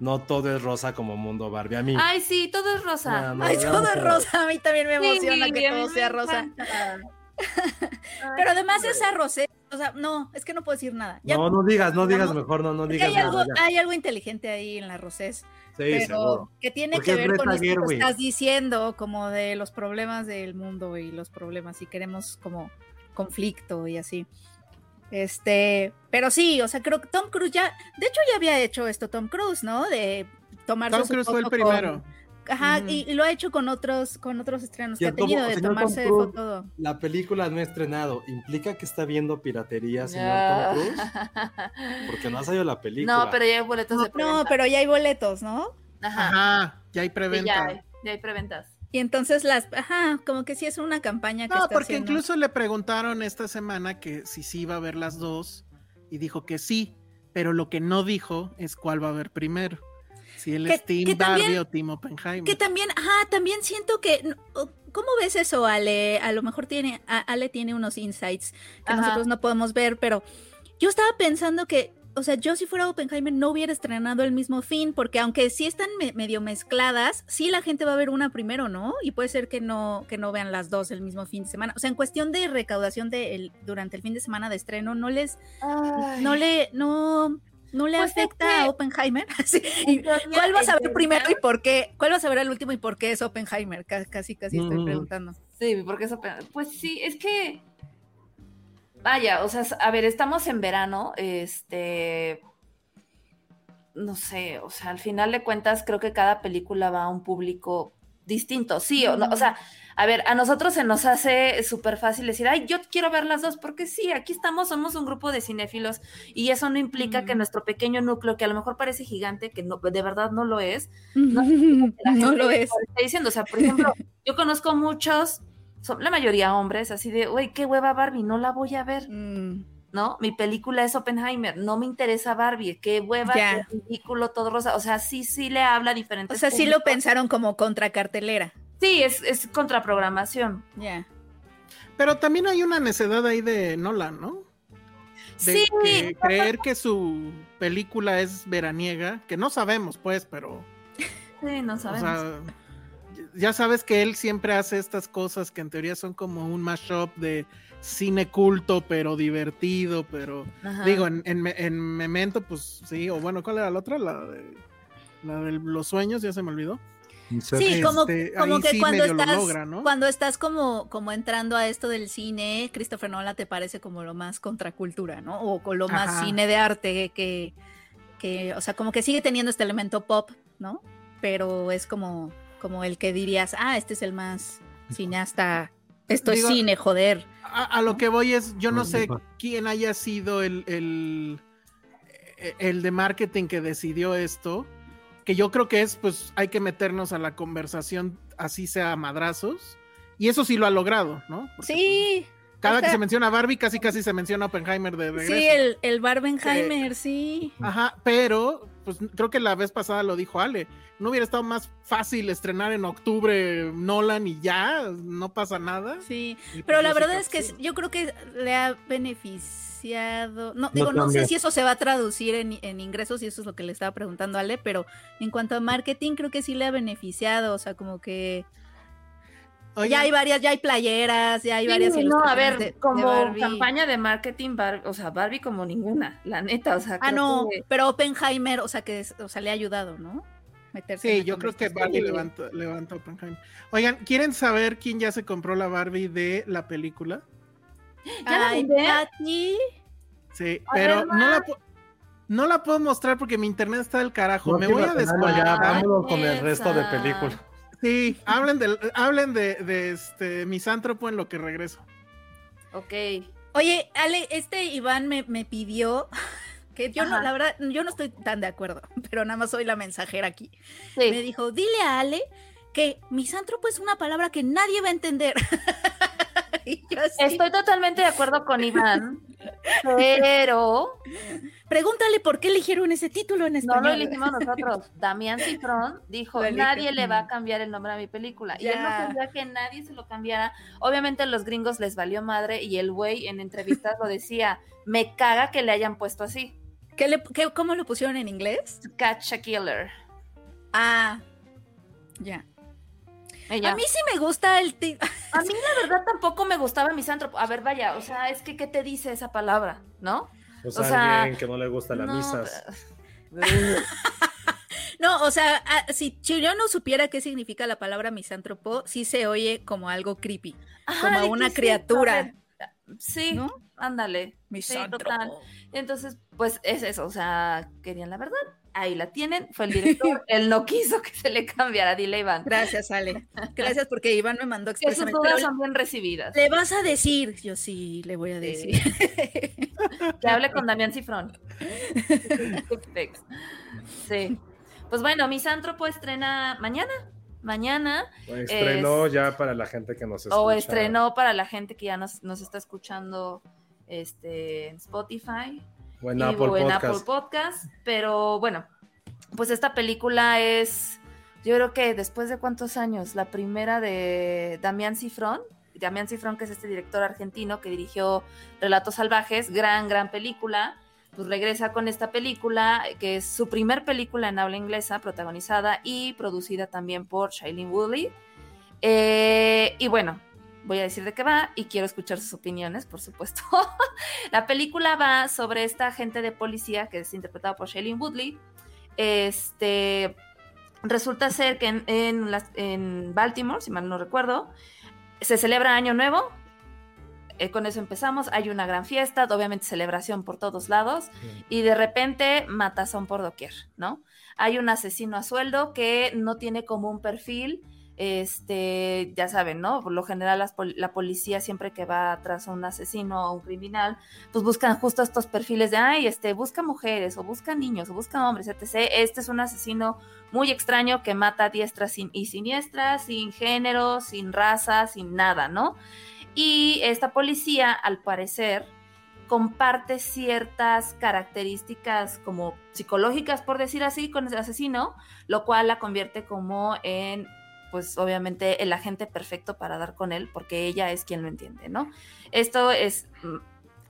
No todo es rosa como mundo Barbie. A mí.
Ay, sí, todo es rosa.
No, no,
Ay, todo
no,
es rosa, a mí también me emociona
Sí,
que todo sea rosa. <laughs> Pero además
sí.
esa rosé, o sea, no, es que no puedo decir nada. Ya-
No, no digas, no digas mejor, no, no digas
hay,
nada.
algo,
ya.
hay algo inteligente ahí en la rosés,
Sí,
pero
seguro.
que tiene
Porque
que
es
ver con esto que
Gerwig.
estás diciendo, como de los problemas del mundo y los problemas, y queremos como conflicto y así. Este, pero sí, o sea, creo que Tom Cruise ya, de hecho ya había hecho esto Tom Cruise, ¿no? De tomarse
Tom Cruise fue el
con-
primero.
Ajá, y, y lo ha hecho con otros, con otros estrenos que ha
como-
tenido, de tomarse de foto.
La película no ha estrenado. ¿Implica que está viendo piratería, señor
No.
Tom Cruise? <laughs> Porque no ha salido la película.
No, pero ya hay boletos de
No, pero ya hay boletos, ¿no?
Ajá.
Ajá, ya hay
sí,
preventa.
ya hay, ya hay preventas.
Y entonces las, ajá, como que sí es una campaña que
No,
está
porque
haciendo.
incluso le preguntaron esta semana que si sí iba a ver las dos y dijo que sí, pero lo que no dijo es cuál va a ver primero. Si él
Que-
es Team
que
Barbie
también-
o Team Oppenheimer.
Que también, ajá, también siento que. ¿Cómo ves eso, Ale? A lo mejor tiene, a- Ale tiene unos insights que
Ajá.
nosotros no podemos ver, pero yo estaba pensando que, o sea, yo si fuera Oppenheimer no hubiera estrenado el mismo fin, porque aunque sí están me- medio mezcladas, sí la gente va a ver una primero, ¿no? Y puede ser que no, que no vean las dos el mismo fin de semana. O sea, en cuestión de recaudación de el- durante el fin de semana de estreno, no les, no le, no, no le
Pues es
afecta
que-
a Oppenheimer. <laughs> Sí, y ¿Cuál vas a ver primero y por qué? ¿Cuál vas a ver al último y por qué es Oppenheimer? Ca- Casi, casi estoy
Mm.
preguntando.
Sí, porque eso. Pues sí, es que. Vaya, o sea, a ver, estamos en verano, este. No sé, o sea, al final de cuentas, creo que cada película va a un público distinto, sí o no. O sea, a ver, a nosotros se nos hace súper fácil decir, ay, yo quiero ver las dos, porque sí, aquí estamos, somos un grupo de cinéfilos y eso no implica que nuestro pequeño núcleo, que a lo mejor parece gigante, que no, de verdad no lo es, no, <laughs>
No lo es.
está diciendo, o sea, por ejemplo, <laughs> yo conozco muchos, son la mayoría hombres, así de, uy, qué hueva Barbie, no la voy a ver,
Mm,
¿no? Mi película es Oppenheimer, no me interesa Barbie, qué hueva,
Ya.
qué ridículo, todo rosa, o sea, sí, sí le habla a
O sea, sí lo pensaron como contracartelera.
Sí, es, es contraprogramación.
Ya.
Pero también hay una necedad ahí de Nolan, ¿no? De
Sí,
que creer que su película es veraniega, que no sabemos, pues, pero.
sí, no
O
sabemos.
sea, ya sabes que él siempre hace estas cosas que en teoría son como un mashup de cine culto, pero divertido, pero.
Ajá.
Digo, en, en, Me- en Memento, pues sí, o bueno, ¿cuál era la otra? La de, la de los sueños, ya se me olvidó.
Sí, como,
Este,
como que
sí
cuando
lo
estás,
logra, ¿no?
cuando estás como, como entrando a esto del cine, Christopher Nolan te parece como lo más contracultura, ¿no? O con lo más
Ajá.
cine de arte que, que, o sea, como que sigue teniendo este elemento pop, ¿no? Pero es como, como el que dirías, ah, este es el más cineasta, esto
Digo-
es cine, joder.
A, a lo que voy es, yo no sé quién haya sido el, el, el de marketing que decidió esto, que yo creo que es, pues hay que meternos a la conversación, así sea madrazos, y eso sí lo ha logrado, ¿no? Porque,
Sí,
pues, cada
o
que se menciona Barbie, casi casi se menciona Oppenheimer de regreso.
sí, el, el Barbenheimer, sí.
Ajá, pero pues creo que la vez pasada lo dijo Ale, no hubiera estado más fácil estrenar en octubre Nolan y ya, no pasa nada.
Sí,
Y,
pero
pues,
la verdad es que
sí.
yo creo que le ha beneficiado. No, digo, no sé si eso se va a traducir en, en ingresos y eso es lo que le estaba preguntando a Ale, pero en cuanto a marketing creo que sí le ha beneficiado, o sea, como que
Oye,
ya hay varias, ya hay playeras, ya hay
Sí,
varias
no, a ver,
de-
como campaña de marketing, Bar- o sea, Barbie como ninguna, la neta, o sea,
Ah, no,
que-
pero Oppenheimer, o sea, que es- o sea, le ha ayudado, ¿no? Meterse
Sí, yo creo que. Barbie levanta, levanta Oppenheimer. Oigan, ¿quieren saber quién ya se compró la Barbie de la película?
¿Ya la
Ay,
mandé?
Pati.
Sí,
A
pero
ver,
no la, no la puedo mostrar porque mi internet está del carajo.
No
Me voy a desconectar.
vámonos con el resto de películas.
Sí, hablen, del, hablen de, de este misántropo en lo que regreso.
Ok.
Oye, Ale, este Iván me, me pidió <laughs> que yo no, la verdad, yo no estoy tan de acuerdo, <laughs> pero nada más soy la mensajera aquí.
Sí.
Me dijo, dile a Ale que misántropo es una palabra que nadie va a entender. <laughs> y <laughs> yo así,
Estoy totalmente de acuerdo con Iván, <laughs> pero
pregúntale por qué eligieron ese título en
no
español.
lo elegimos nosotros. <laughs> Damián Cifrón dijo, nadie le va a cambiar el nombre a mi película. Y él no quería que nadie se lo cambiara. Obviamente a los gringos les valió madre y el güey en entrevistas lo decía, me caga que le hayan puesto así.
¿Qué le- qué- ¿Cómo lo pusieron en inglés?
Catch a Killer.
Ah, ya.
Ella.
A mí sí me gusta el. <laughs>
A mí la verdad tampoco me gustaba misántropo. A ver, vaya, o sea, es que ¿qué te dice esa palabra? ¿No?
Pues
O sea,
alguien que no le gusta las
No,
misas. <laughs>
No, o sea, si, yo no supiera qué significa la palabra misántropo, sí se oye como algo creepy.
Ajá,
como a una
sí,
criatura.
Sí,
¿No?
ándale. Sí,
Misántropo.
total. Entonces, pues es eso, o sea, querían la verdad. Ahí la tienen, fue el <laughs> director, él no quiso que se le cambiara, dile Iván.
Gracias, Ale. <laughs> Gracias porque Iván me mandó
Que sus
expresamente.
dudas son bien recibidas.
¿Le vas a decir? Yo sí, le voy a decir. <laughs>
Que hable con Damián Cifrón. sí. Pues bueno, Misántropo estrena mañana. Mañana.
Estrenó
Es-
ya para la gente que nos escucha.
O estrenó para la gente que ya nos, nos está escuchando este, en Spotify
O en
y-
Apple
o en
Podcast.
Apple Podcast. Pero bueno, pues esta película es, yo creo que después de cuántos años, la primera de Damián Cifrón, Damián Cifrón que es este director argentino que dirigió Relatos Salvajes, gran, gran película, pues regresa con esta película, que es su primer película en habla inglesa, protagonizada y producida también por Shailene Woodley. Eh, y bueno, voy a decir de qué va y quiero escuchar sus opiniones, por supuesto. <laughs> la película va sobre esta agente de policía que es interpretada por Shailene Woodley. Este resulta ser que en, en, Baltimore, si mal no recuerdo, se celebra Año Nuevo. Eh, con eso empezamos. Hay una gran fiesta, obviamente celebración por todos lados, y de repente matazón por doquier, ¿no? Hay un asesino a sueldo que no tiene como un perfil este, ya saben, ¿no? Por lo general la policía siempre que va tras un asesino o un criminal, pues buscan justo estos perfiles de, ay, este, busca mujeres o busca niños o busca hombres, etc. Este es un asesino muy extraño que mata a diestras y siniestras, sin género, sin raza, sin nada, ¿no? Y esta policía, al parecer, comparte ciertas características como psicológicas, por decir así, con el asesino, lo cual la convierte como en pues obviamente el agente perfecto para dar con él, porque ella es quien lo entiende, ¿no? Esto es, mm,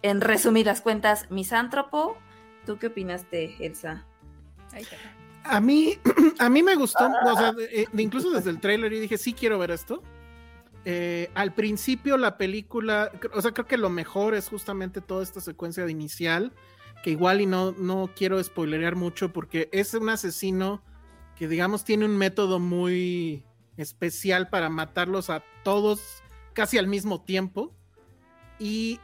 en resumidas cuentas, misántropo. ¿Tú qué opinaste, Elsa?
A mí, <clears throat> a mí me gustó, o sea, eh, incluso desde el tráiler y dije, sí quiero ver esto. Eh, al principio la película, o sea, creo que lo mejor es justamente toda esta secuencia de inicial, que igual y no, no quiero spoilerear mucho porque es un asesino que digamos tiene un método muy especial para matarlos a todos casi al mismo tiempo. Y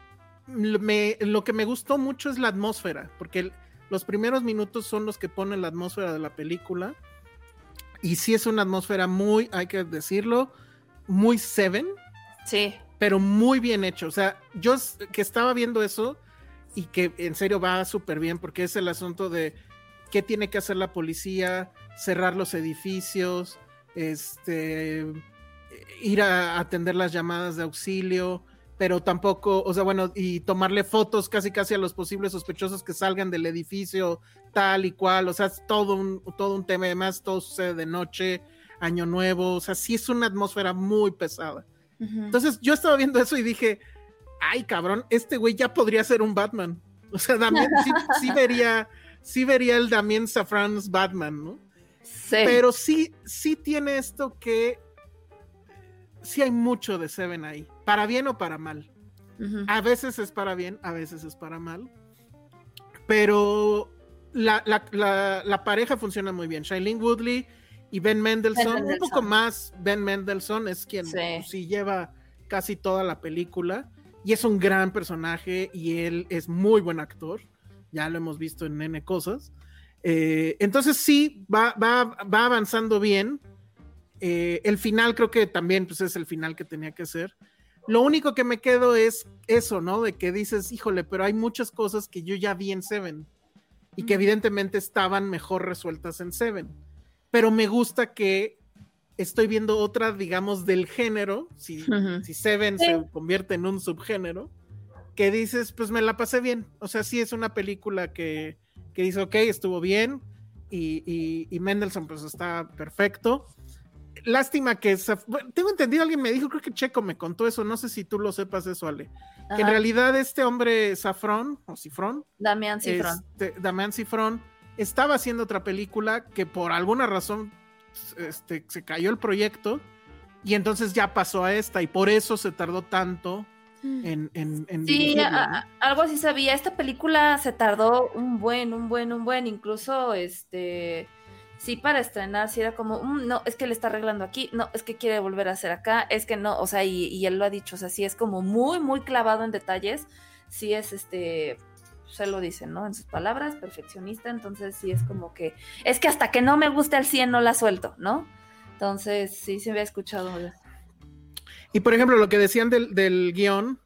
lo que me gustó mucho es la atmósfera, porque los primeros minutos son los que ponen la atmósfera de la película. Y sí es una atmósfera muy, hay que decirlo, muy Seven.
Sí.
Pero muy bien hecho. O sea, yo que estaba viendo eso y que en serio va súper bien, porque es el asunto de qué tiene que hacer la policía, cerrar los edificios, este, ir a atender las llamadas de auxilio, pero tampoco, o sea, bueno, y tomarle fotos casi casi a los posibles sospechosos que salgan del edificio tal y cual, o sea, es todo un, todo un tema, además todo sucede de noche, año nuevo, o sea, sí es una atmósfera muy pesada. Entonces yo estaba viendo eso y dije, ay cabrón, este güey ya podría ser un Batman. O sea, también sí, vería, sí vería el Damien Safran's Batman, ¿no? Pero sí, sí tiene esto que sí hay mucho de Seven ahí, para bien o para mal. A veces es para bien, a veces es para mal. Pero la, pareja funciona muy bien. Shailene Woodley y Ben Mendelssohn, un poco más Ben Mendelssohn es quien sí. lleva casi toda la película y es un gran personaje y él es muy buen actor. Ya lo hemos visto en N cosas. Eh, entonces sí, va, va, va avanzando bien. Eh, el final creo que también pues, es el final que tenía que ser. Lo único que me quedo es eso, ¿no? De que dices, híjole, pero hay muchas cosas que yo ya vi en Seven y que evidentemente estaban mejor resueltas en Seven. Pero me gusta que estoy viendo otra, digamos, del género, si, si Seven se convierte en un subgénero, que dices, pues me la pasé bien. O sea, sí es una película que, que dice, ok, estuvo bien, y, y, Mendelssohn pues está perfecto. Lástima que, tengo entendido, alguien me dijo, creo que Checo me contó eso, no sé si tú lo sepas eso, Ale, que en realidad este hombre Safrón, o Cifrón,
Damián Cifrón,
este, Damián Cifrón, estaba haciendo otra película que por alguna razón este, se cayó el proyecto y entonces ya pasó a esta y por eso se tardó tanto en, en,
sí, algo así sabía. Esta película se tardó un buen, un buen, un buen, incluso este sí para estrenar, sí era como, mm, no, es que le está arreglando aquí, no, es que quiere volver a hacer acá, es que no, o sea, y, él lo ha dicho, o sea, sí es como muy, muy clavado en detalles, sí es este, se lo dice, ¿no? En sus palabras, perfeccionista, entonces sí es como que, es que hasta que no me guste el 100 no la suelto, ¿no? Entonces sí se había escuchado.
Y por ejemplo, lo que decían del, del guion,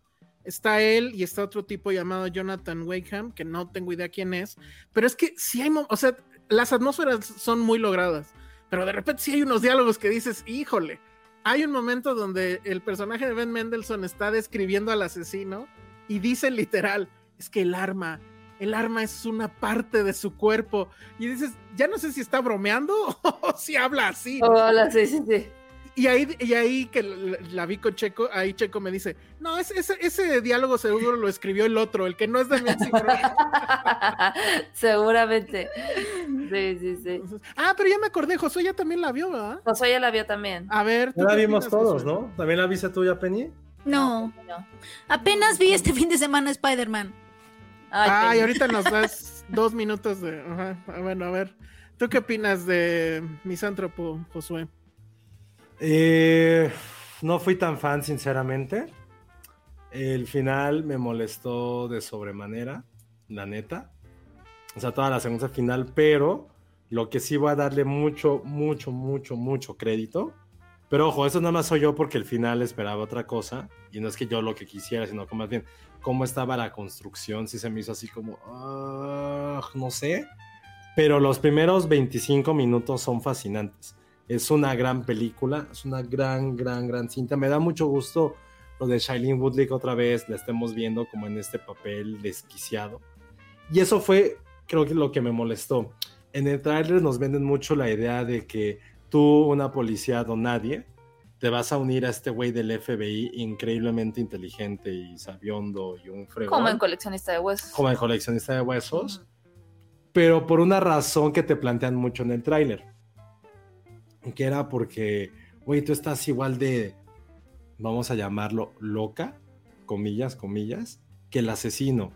está él y está otro tipo llamado Jonathan Wakeham, que no tengo idea quién es, pero es que si hay, o sea, las atmósferas son muy logradas, pero de repente sí hay unos diálogos que dices, híjole, hay un momento donde el personaje de Ben Mendelssohn está describiendo al asesino y dice literal, es que el arma el arma es una parte de su cuerpo. Y dices, ya no sé si está bromeando <laughs> o si habla así.
Hola, sí, sí, sí.
Y ahí, y ahí que la, la vi con Checo, ahí Checo me dice, no, ese, ese, ese diálogo seguro lo escribió el otro, el que no es de Nancy Cross". <laughs>
Seguramente. Sí, sí, sí.
Ah, pero ya me acordé, Josué ya también la vio, ¿verdad?
Josué ya la vio también.
A ver, ¿tú
Ya la vimos
opinas,
todos? ¿no? ¿También la viste tú ya, Penny?
No,
No.
apenas vi este fin de semana Spider-Man.
Ay,
Ay,
Penny.
ahorita nos das <laughs> dos minutos de. Ajá, ah, bueno, a ver. ¿Tú qué opinas de Misántropo, Josué?
Eh, no fui tan fan, sinceramente. El final me molestó de sobremanera, la neta. O sea, toda la segunda final, pero lo que sí voy a darle mucho, mucho, mucho, mucho crédito. Pero ojo, eso nada más soy yo porque el final esperaba otra cosa. Y no es que yo lo que quisiera, sino que más bien cómo estaba la construcción. Sí se me hizo así como, ah, no sé. Pero los primeros 25 minutos son fascinantes. Es una gran película, es una gran, gran, gran cinta. Me da mucho gusto lo de Shailene Woodley que otra vez la estemos viendo como en este papel desquiciado. Y eso fue, creo que lo que me molestó. En el tráiler nos venden mucho la idea de que tú, una policía don nadie, te vas a unir a este güey del FBI increíblemente inteligente y sabiondo y un fregón.
Como en coleccionista de huesos.
como el coleccionista de huesos, pero por una razón que te plantean mucho en el tráiler. Que era porque, güey, tú estás igual de, vamos a llamarlo, loca, comillas, comillas, que el asesino.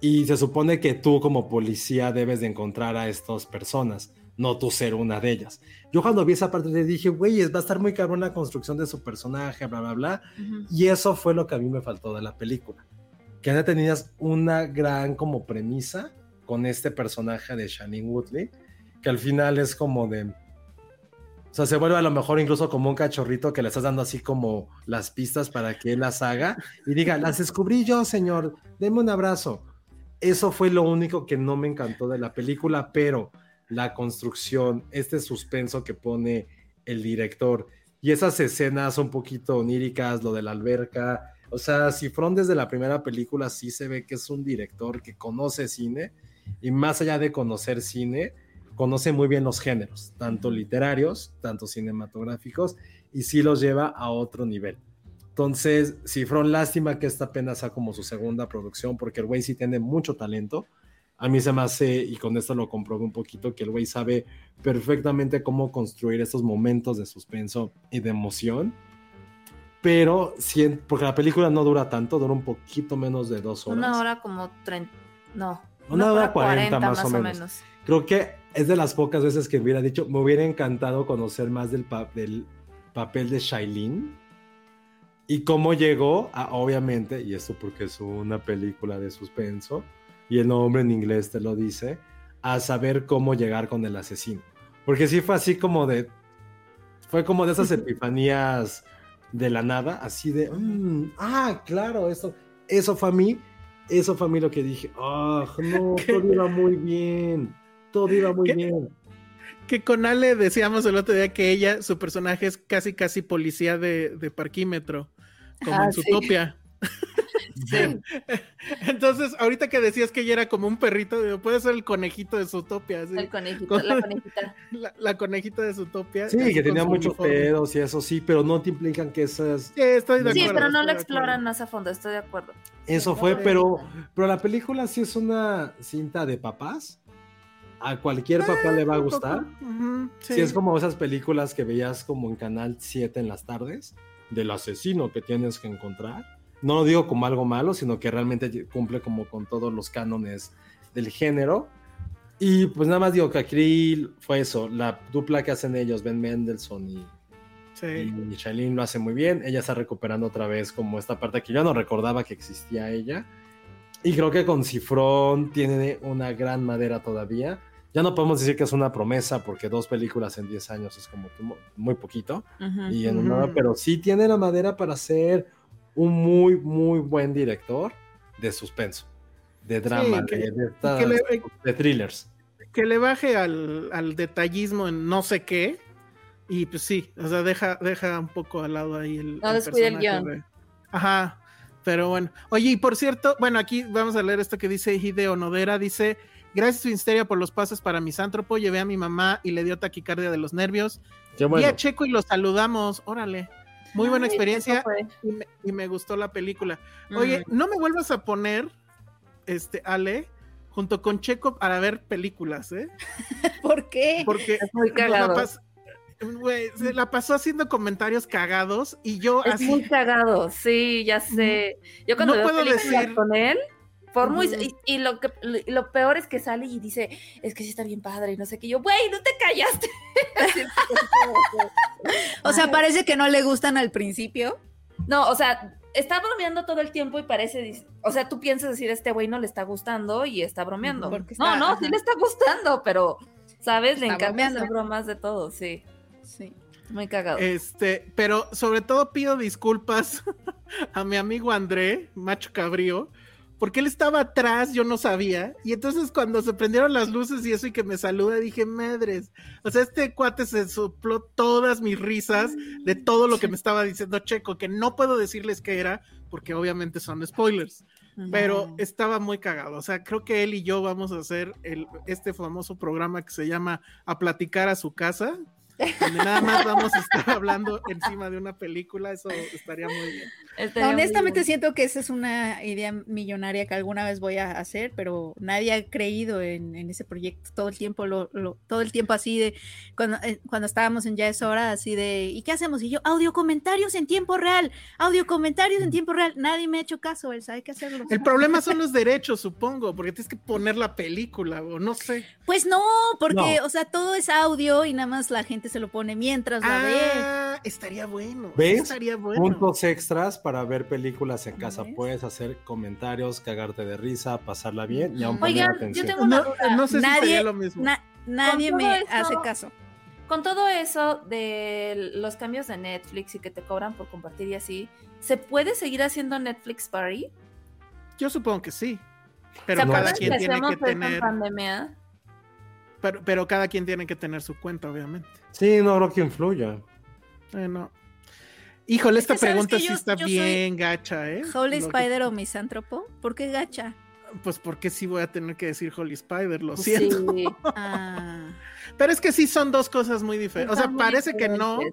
Y se supone que tú como policía debes de encontrar a estas personas, no tú ser una de ellas. Yo cuando vi esa parte le dije, güey, va a estar muy cabrón la construcción de su personaje, bla, bla, bla.
Ujú.
Y eso fue lo que a mí me faltó de la película. Que ya tenías una gran como premisa con este personaje de Shailene Woodley, que al final es como de... O sea, se vuelve a lo mejor incluso como un cachorrito que le estás dando así como las pistas para que él las haga y diga, las descubrí yo, señor, deme un abrazo. Eso fue lo único que no me encantó de la película, pero la construcción, este suspenso que pone el director y esas escenas un poquito oníricas, lo de la alberca, o sea, Cifrón desde la primera película sí se ve que es un director que conoce cine y más allá de conocer cine, conoce muy bien los géneros, tanto literarios, tanto cinematográficos, y sí los lleva a otro nivel. Entonces, Cifrón, lástima que esta apenas sea como su segunda producción, porque el güey sí tiene mucho talento. A mí se me hace, y con esto lo comprobé un poquito, que el güey sabe perfectamente cómo construir estos momentos de suspenso y de emoción. Pero, sí, porque la película no dura tanto, dura un poquito menos de dos horas.
Una hora como 30. No.
Una hora 40 más o menos. Creo que es de las pocas veces que hubiera dicho, me hubiera encantado conocer más del, pa- del papel de Shailene y cómo llegó a, obviamente, y esto porque es una película de suspenso, y el nombre en inglés te lo dice, a saber cómo llegar con el asesino. Porque sí fue así como de, fue como de esas epifanías de la nada, así de, "Mm, ah, claro, eso, eso fue a mí, eso fue a mí lo que dije, ah, no, <laughs>
¿Qué?
todo iba muy bien, todo iba muy
¿Qué?
bien.
Que con Ale decíamos el otro día que ella, su personaje es casi casi policía de, de parquímetro, como
Ah,
en
sí.
Zootopia. <laughs>
Sí. <laughs>
Entonces, ahorita que decías que ella era como un perrito, puede ser el conejito de Zootopia, así,
El conejito,
Con-
la <laughs> conejita.
la, la conejita de Zootopia.
Sí, que tenía
su
muchos pedos y eso sí, pero no te implican que esas,
Sí, estoy de
Sí,
acuerdo.
pero no lo exploran más a fondo, estoy de acuerdo.
Eso fue, pero, pero la película sí es una cinta de papás. A cualquier papá le va a gustar. Sí. es como esas películas que veías como en Canal 7 en las tardes, del asesino que tienes que encontrar. No lo digo como algo malo, sino que realmente cumple como con todos los cánones del género. Y pues nada más digo que aquí fue eso, la dupla que hacen ellos, Ben Mendelssohn y,
Sí.
y Shailene lo hace muy bien. Ella está recuperando otra vez como esta parte que yo no recordaba que existía ella. Y creo que con Cifrón tiene una gran madera todavía. Ya no podemos decir que es una promesa porque dos películas en 10 años es como mu- muy poquito. Y en una- pero sí tiene la madera para ser un muy, muy buen director de suspenso, de drama,
que-
de, de estas-
que le-
de thrillers.
que le baje al, al detallismo en no sé qué. Y pues sí, o sea, deja, deja un poco al lado ahí el.
No descuide el
personaje
guion.
de- Ajá. Pero bueno, oye, y por cierto, bueno, aquí vamos a leer esto que dice Hideo Nodera, dice, gracias su histeria por los pasos para misántropo, llevé a mi mamá y le dio taquicardia de los nervios.
Qué
Y a Checo y lo saludamos, órale. Muy buena
Ay,
experiencia y me, y me gustó la película. Oye,
Mm.
no me vuelvas a poner, este, Ale, junto con Checo para ver películas, ¿eh? <laughs>
¿Por qué?
Porque
Es muy
la
cagado.
pas- se la pasó haciendo comentarios cagados y yo
Es
así.
muy cagado, sí, ya sé. Yo cuando
No
veo
puedo decir-
con él, por muy
Ujú.
y, y lo que lo peor es que sale y dice, es que sí está bien padre y no sé qué. Yo, güey, no te callaste. <laughs>
O sea, parece que no le gustan al principio.
No, o sea, está bromeando todo el tiempo y parece, o sea, tú piensas decir, este güey no le está gustando y está bromeando.
Porque
no,
está-
no, sí
ajá.
le está gustando, pero, ¿sabes? Le
Está
encanta
bromeando.
hacer bromas de todo, sí.
Sí.
Muy cagado.
Este, pero sobre todo pido disculpas <laughs> a mi amigo André, macho cabrío, porque él estaba atrás, yo no sabía, y entonces cuando se prendieron las luces y eso y que me saluda, dije, madres, o sea, este cuate se sopló todas mis risas de todo lo que me estaba diciendo Checo, que no puedo decirles qué era, porque obviamente son spoilers, pero estaba muy cagado, o sea, creo que él y yo vamos a hacer el, este famoso programa que se llama A Platicar a su casa, donde nada más vamos a estar hablando encima de una película, eso estaría muy bien.
Estaría
Honestamente
bueno.
siento que esa es una idea millonaria que alguna vez voy a hacer, pero nadie ha creído en, en ese proyecto todo el tiempo, lo, lo- todo el tiempo así de cuando, eh, cuando estábamos en Ya es hora, así de ¿y qué hacemos? Y yo, audio comentarios en tiempo real, audio comentarios en tiempo real. Nadie me ha hecho caso, Elsa, hay que hacerlo.
El problema son los derechos, supongo, porque tienes que poner la película, o no sé.
Pues no, porque,
No.
o sea, todo es audio y nada más la gente se lo pone mientras la ve.
Ah, estaría bueno.
¿Ves?
Estaría bueno.
Puntos extras para ver películas en casa.
¿Ves?
Puedes hacer comentarios, cagarte de risa, pasarla bien y aún poner
Oigan, yo
atención.
tengo una
No,
duda.
no sé si
Nadie-
sería lo mismo.
Na- nadie me
eso-
hace caso.
Con todo eso de los cambios de Netflix y que te cobran por compartir y así, ¿se puede seguir haciendo Netflix Party?
Yo supongo que sí.
¿Se
Pero cada quien
que
tiene que tener.
pandemia?
Pero, pero cada quien tiene que tener su cuenta, obviamente.
Sí, no creo que influya.
Eh, no. Híjole,
Es que
esta pregunta sí
yo-
está
yo
bien gacha, ¿eh?
Holy
Lo que-
Spider o misántropo, ¿por qué gacha?
Pues porque sí voy a tener que decir Holy Spider, lo
Sí.
siento. <laughs>
Ah,
Pero es que sí son dos cosas muy diferentes. O sea, parece que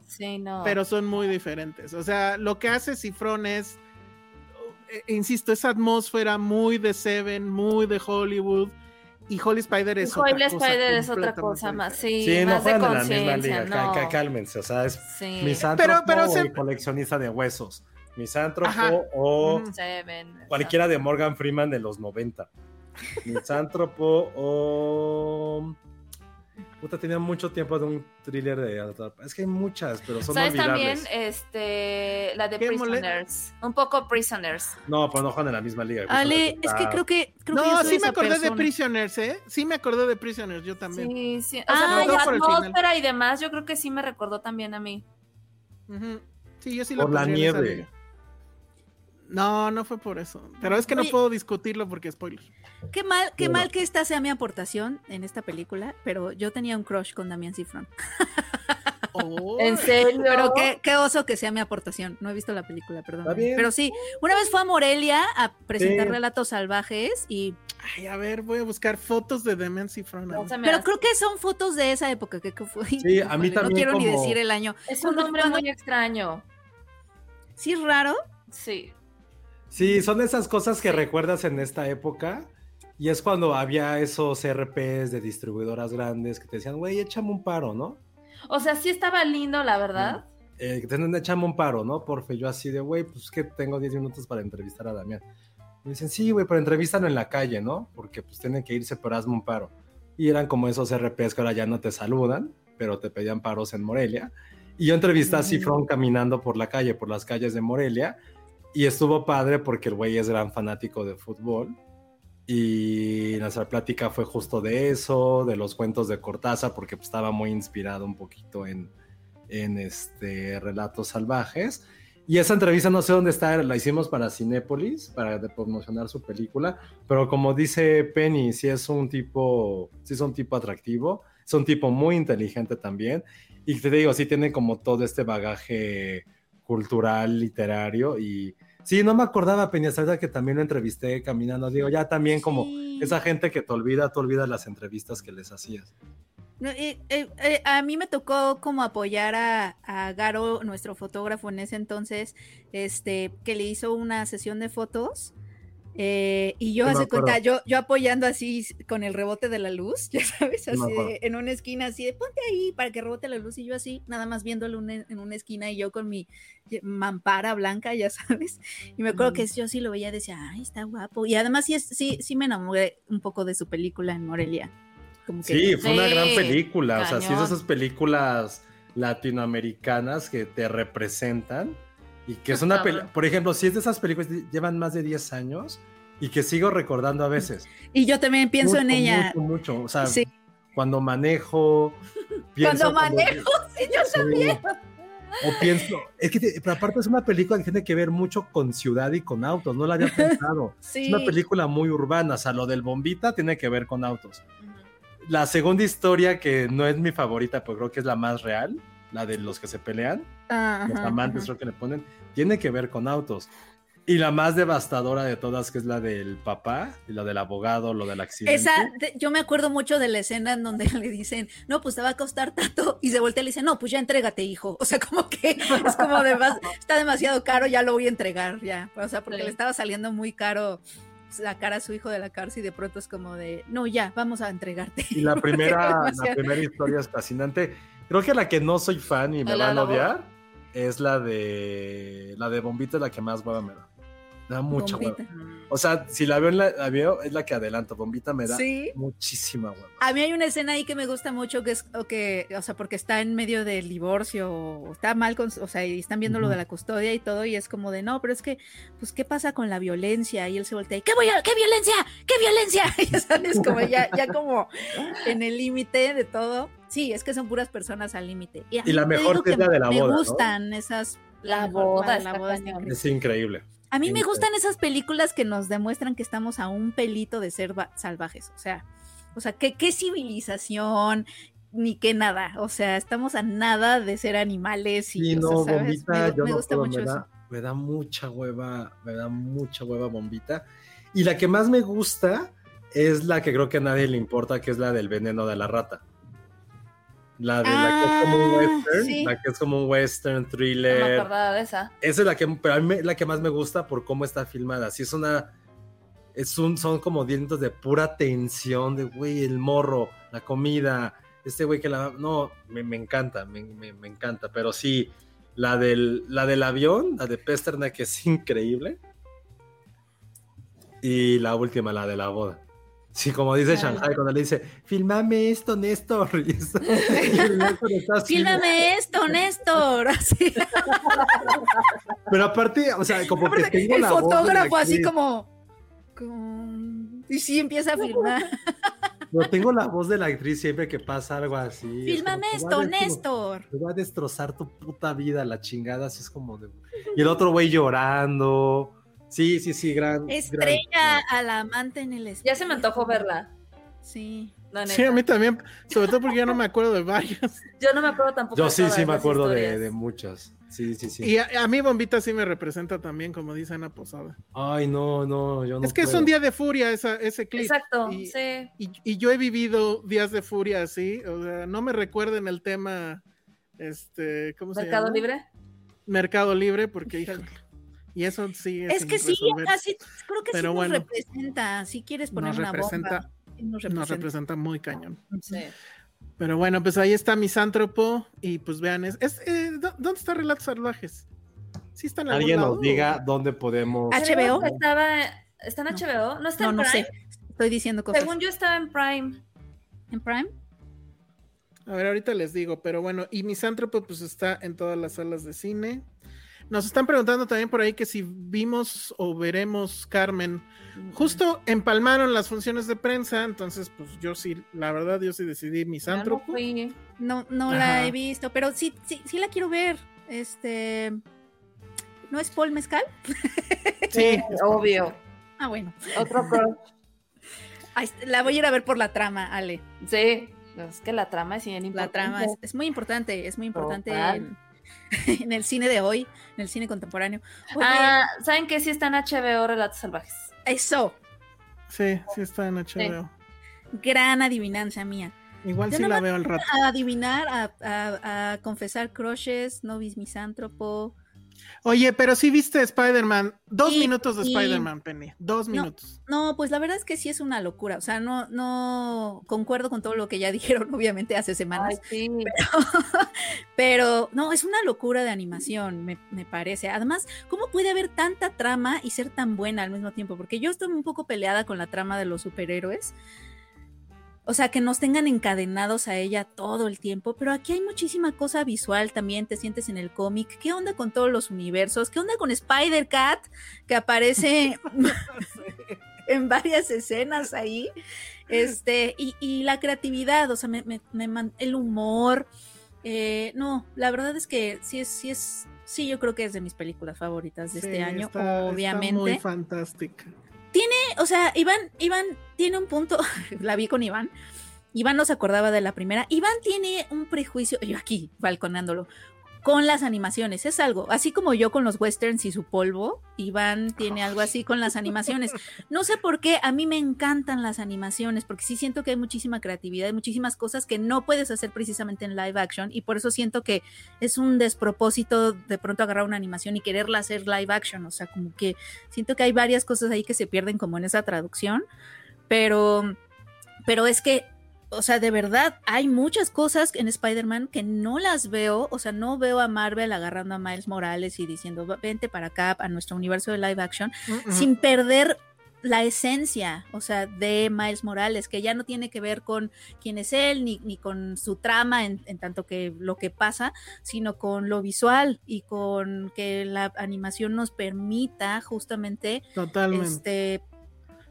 Sí, no.
pero son muy diferentes. O sea, lo que hace Cifrón es, eh, insisto, esa atmósfera muy de Seven, muy de Hollywood. Y Holy Spider es
Holy
otra cosa.
Spider es otra cosa más, sí,
Sí, no
más de
juegan en la misma
conciencia, no.
cá- Cálmense, o sea, es
Sí.
misántropo
Pero- pero
o
se-
el coleccionista de huesos. Misántropo
Ajá.
o.
Seven,
cualquiera de Morgan Freeman de los 90. Misántropo o... Puta, tenía mucho tiempo de un thriller de... Es que hay muchas, pero son
¿Sabes también?
olvidables.
Este, la de Prisoners. Un poco Prisoners.
No, pero no juegan en la misma liga.
Ale, es que creo que creo que yo
No,
soy
sí me
esa
acordé de. Prisoners, ¿eh? Sí me acordé de Prisoners, yo también.
Sí, sí. O
Ah,
sea, la atmósfera y demás, yo creo que sí me recordó también a mí.
Sí, yo sí la
Por la nieve.
No, no fue por eso. Pero es que no puedo discutirlo porque spoiler.
Qué mal, qué mal que esta sea mi aportación en esta película, pero yo tenía un crush con Damián Cifrón. <laughs>
Oh,
¿En serio?
Pero qué, qué oso que sea mi aportación. No he visto la película, perdón.
Está bien.
Pero sí, una vez fue a Morelia a presentar
Sí.
relatos salvajes y
Ay, a ver, voy a buscar fotos de Demian Cifrón.
No
pero creo que son fotos de esa época que, que fue.
Sí, a mí
híjole,
también
No quiero ni decir el año.
Es un nombre
cuando-
muy extraño.
Sí, es raro.
Sí.
Sí, son esas cosas que recuerdas en esta época. Y es cuando había esos RPs de distribuidoras grandes que te decían, güey, échame un paro, ¿no?
O sea, sí estaba lindo, la verdad.
Eh, que te dicen, échame un paro, ¿no? Porfe, yo así de, güey, pues que tengo 10 minutos para entrevistar a Damián. Me dicen, sí, güey, pero entrevístalo en la calle, ¿no? Porque pues tienen que irse, pero hazme un paro. Y eran como esos RPs que ahora ya no te saludan, pero te pedían paros en Morelia. Y yo entrevisté a Cifrón caminando por la calle, por las calles de Morelia. Y estuvo padre porque el güey es gran fanático de fútbol. Y nuestra plática fue justo de eso, de los cuentos de Cortázar, porque pues, estaba muy inspirado un poquito en, en este relatos salvajes. Y esa entrevista no sé dónde está, la hicimos para Cinépolis, para promocionar su película, pero como dice Penny, sí es un tipo, sí es un tipo atractivo, es un tipo muy inteligente también, y te digo, sí tiene como todo este bagaje cultural, literario, y Sí, no me acordaba, Peña que también lo entrevisté caminando. Digo, ya también como esa gente que te olvida, tú olvidas las entrevistas que les hacías.
No, eh, eh, eh, a mí me tocó como apoyar a, a Garo, nuestro fotógrafo en ese entonces, este, que le hizo una sesión de fotos. Eh, y yo
me
hace cuenta, yo, yo apoyando así con el rebote de la luz, <laughs> ya sabes, así
acuerdo.
de- en una esquina, así de ponte ahí para que rebote la luz, y yo así, nada más viéndolo en, en una esquina y yo con mi mampara blanca, ya <laughs> sabes. Y me acuerdo que yo sí lo veía, decía, ay, está guapo. Y además sí, sí, sí me enamoré un poco de su película en Morelia. Como que
Sí, fue una
Sí,
gran película. O sea, sí, es de
cañón.
esas películas latinoamericanas que te representan y que es una película, por ejemplo, si es de esas películas que llevan más de 10 años y que sigo recordando a veces. <laughs>
Y yo también pienso en
Mucho,
ella.
Mucho, mucho. O sea,
Sí.
cuando manejo. <laughs> pienso
manejo, <laughs> sí, yo
Sí.
también.
O pienso, es que te- pero aparte es una película que tiene que ver mucho con ciudad y con autos, no la había pensado.
Sí.
Es una película muy urbana, o sea, lo del bombita tiene que ver con autos. La segunda historia, que no es mi favorita, pero creo que es la más real, la de los que se pelean,
Ajá,
los amantes
ajá.
creo que le ponen, tiene que ver con autos. Y la más devastadora de todas, que es la del papá, y la del abogado, lo del accidente.
Esa, yo me acuerdo mucho de la escena en donde <laughs> le dicen, no, pues te va a costar tanto, y se voltea y le dice, no, pues ya entrégate, hijo. O sea, como que <laughs> es como de más, está demasiado caro, ya lo voy a entregar, ya. O sea, porque
Sí.
le estaba saliendo muy caro sacar a su hijo de la cárcel y de pronto es como de, no, ya, vamos a entregarte.
Y la <laughs> primera, la primera historia es fascinante. Creo que la que no soy fan y me
¿La
van a odiar es la de la de Bombita, la que más hueva me da. Me da mucha
Bombita.
hueva. O sea, si la veo, en la, la veo, es la que adelanto. Bombita me da
Sí.
muchísima hueva.
A mí hay una escena ahí que me gusta mucho, que es, o que, o sea, porque está en medio del divorcio, o está mal con, o sea, y están viendo lo de la custodia y todo, y es como de, no, pero es que, pues, ¿qué pasa con la violencia? Y él se voltea, y, ¿qué, voy a, qué violencia? ¿Qué violencia? Y <laughs> ya sabes, como ya, ya como en el límite de todo. Sí, es que son puras personas al límite.
Y la mejor que es la de la
me
boda, ¿no?
gustan esas...
La boda
la- boda increíble.
Es increíble.
A mí me gustan esas películas que nos demuestran que estamos a un pelito de ser va- salvajes. O sea, o sea, que qué civilización ni qué nada. O sea, estamos a nada de ser animales y
Sí,
o sea,
no,
¿sabes?
Bombita,
me,
yo
me
no
gusta
puedo,
mucho
me
eso.
me da mucha hueva, me da mucha hueva Bombita. Y la que más me gusta es la que creo que a nadie le importa, que es la del veneno de la rata. La de la que es como un
Ah,
western,
sí.
la que es como un western
No me
thriller.
de esa.
Esa es la que, pero a mí la que más me gusta por cómo está filmada. Sí, es una. Es un, son como 10 minutos de pura tensión, de güey, el morro, la comida, este güey que la. No, me, me encanta, me, me- me encanta. Pero sí, la del, la del avión, la de Pesternak, que es increíble. Y la última, la de la boda. Sí, como dice Shanghai, cuando le dice, filmame esto, Néstor. <laughs> Y es- Néstor está
esto, Néstor. <laughs> Así.
Pero aparte, o sea, como que tengo
el
la voz
fotógrafo así como, como- Y sí empieza a filmar.
No tengo la voz de la actriz siempre que pasa algo así. es
Fílmame
como que
esto, Néstor.
Te va a destrozar tu puta vida, la chingada, así es como de... Y el otro güey llorando. Sí, sí, sí, gran...
Estrella
gran-
a la amante en el espejo.
Ya se me antojó verla.
Sí.
Sí, a mí también, sobre todo porque yo no me acuerdo de varias.
Yo no me acuerdo tampoco.
Yo
de
sí, sí me acuerdo de, de muchas. Sí, sí, sí.
Y a, a mí Bombita sí me representa también, como dice Ana Posada.
Ay, no, no, yo no
es que es un día de furia esa, ese clip.
Exacto,
Y-
sí.
Y, y yo he vivido días de furia así, o sea, no me recuerden el tema, este, ¿cómo se
Mercado
llama?
Libre.
Mercado Libre, porque híjole, y eso sí es,
Es que sí, casi, creo que
Pero
sí
bueno.
nos representa. Si quieres poner
nos
una
representa,
bomba. nos
nos
representa.
representa muy cañón.
Sí.
Pero bueno, pues ahí está Misántropo y pues vean, es, es, eh, ¿dó- ¿dónde está Relatos Salvajes? ¿Sí está en algún
Alguien
lado?
nos diga dónde podemos...
¿HBO?
Estaba, ¿Está en
No.
HBO? ¿No está
No,
en
no
Prime?
sé. Estoy diciendo cosas.
Según yo estaba en Prime.
¿En Prime?
A ver, ahorita les digo, pero bueno, y Misántropo pues está en todas las salas de cine. Nos están preguntando también por ahí que si vimos o veremos Carmen. Justo empalmaron las funciones de prensa, entonces pues yo sí, la verdad yo sí decidí Misántropo.
fui.
No, no
Ajá.
la he visto, pero sí, sí, sí la quiero ver. Este. ¿No es Paul Mezcal?
Sí,
obvio.
Ah, bueno.
Otro
está, la voy a ir a ver por la trama, Ale.
Sí. Es que la trama es bien
La
importante.
trama es, es muy importante, es muy importante. En- <laughs> en el cine de hoy, en el cine contemporáneo. Oye,
Ah, ¿saben qué? Sí está en HBO Relatos Salvajes.
eso,
Sí, sí está en HBO.
gran adivinanza mía.
Igual
Yo
sí la veo al rato.
A adivinar, a, a- a confesar crushes, novis misántropo.
Oye, pero sí viste Spider-Man. Dos minutos de. Spider-Man, Penny. Dos minutos.
No, pues la verdad es que sí es una locura. O sea, no, no concuerdo con todo lo que ya <laughs> dijeron, obviamente, hace semanas.
Ay, sí. <laughs>
Pero no, es una locura de animación, me, me parece. Además, ¿cómo puede haber tanta trama y ser tan buena al mismo tiempo? Porque yo estoy un poco peleada con la trama de los superhéroes. O sea, que nos tengan encadenados a ella todo el tiempo, pero aquí hay muchísima cosa visual también, te sientes en el cómic. ¿Qué onda con todos los universos? ¿Qué onda con Spider-Cat? Que aparece <laughs> en varias escenas ahí. Este, y, y la creatividad, o sea, me, me- me el humor. eh, no, la verdad es que sí es, sí es, sí, yo creo que es de mis películas favoritas de
Sí,
este año,
está- está
obviamente.
muy fantástica.
O sea, Iván, Iván tiene un punto, <laughs> la vi con Iván. Iván no se acordaba de la primera. Iván tiene un prejuicio, yo aquí balconándolo, con las animaciones. Es algo, así como yo con los westerns y su polvo, Iván tiene algo así con las animaciones. No sé por qué, a mí me encantan las animaciones, porque sí siento que hay muchísima creatividad, hay muchísimas cosas que no puedes hacer precisamente en live action, y por eso siento que es un despropósito de pronto agarrar una animación y quererla hacer live action. O sea, como que siento que hay varias cosas ahí que se pierden como en esa traducción, pero, pero es que, o sea, de verdad, hay muchas cosas en Spider-Man que no las veo, o sea, no veo a Marvel agarrando a Miles Morales y diciendo, vente para acá, a nuestro universo de live action,
Mm,
sin perder la esencia, o sea, de Miles Morales, que ya no tiene que ver con quién es él, ni, ni con su trama en, en tanto que lo que pasa, sino con lo visual y con que la animación nos permita justamente,
Totalmente.
este,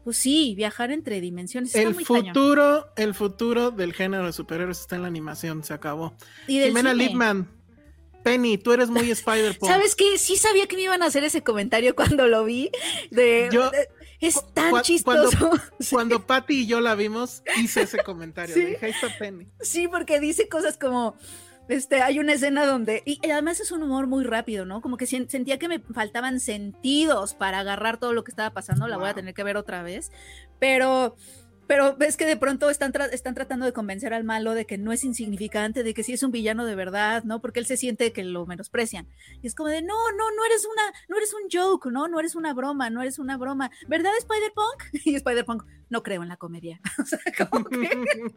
pues sí, viajar entre dimensiones. Está
el
muy cañón.
futuro, el futuro del género de superhéroes está en la animación, se acabó.
Y
Jimena. Lipman, Penny, tú eres muy Spider-Punk. <laughs>
¿Sabes qué? Sí sabía que me iban a hacer ese comentario cuando lo vi. De,
Yo-
de- es tan
cu-
chistoso. <laughs> Sí.
Cuando Patty y yo la vimos, hice ese <laughs> comentario.
Sí.
Dije, ahí está Penny.
Sí, porque dice cosas como, este, hay una escena donde, y además es un humor muy rápido, ¿no? Como que sentía que me faltaban sentidos para agarrar todo lo que estaba pasando, la voy a tener que ver otra vez, pero... Pero ves que de pronto están, tra- están tratando de convencer al malo de que no es insignificante, de que sí es un villano de verdad, ¿no? Porque él se siente que lo menosprecian. Y es como de, no, no, no eres una, no eres un joke, ¿no? No eres una broma, no eres una broma. ¿Verdad, Spider-Punk? <laughs> Y Spider-Punk, no creo en la comedia. <laughs> O sea, como que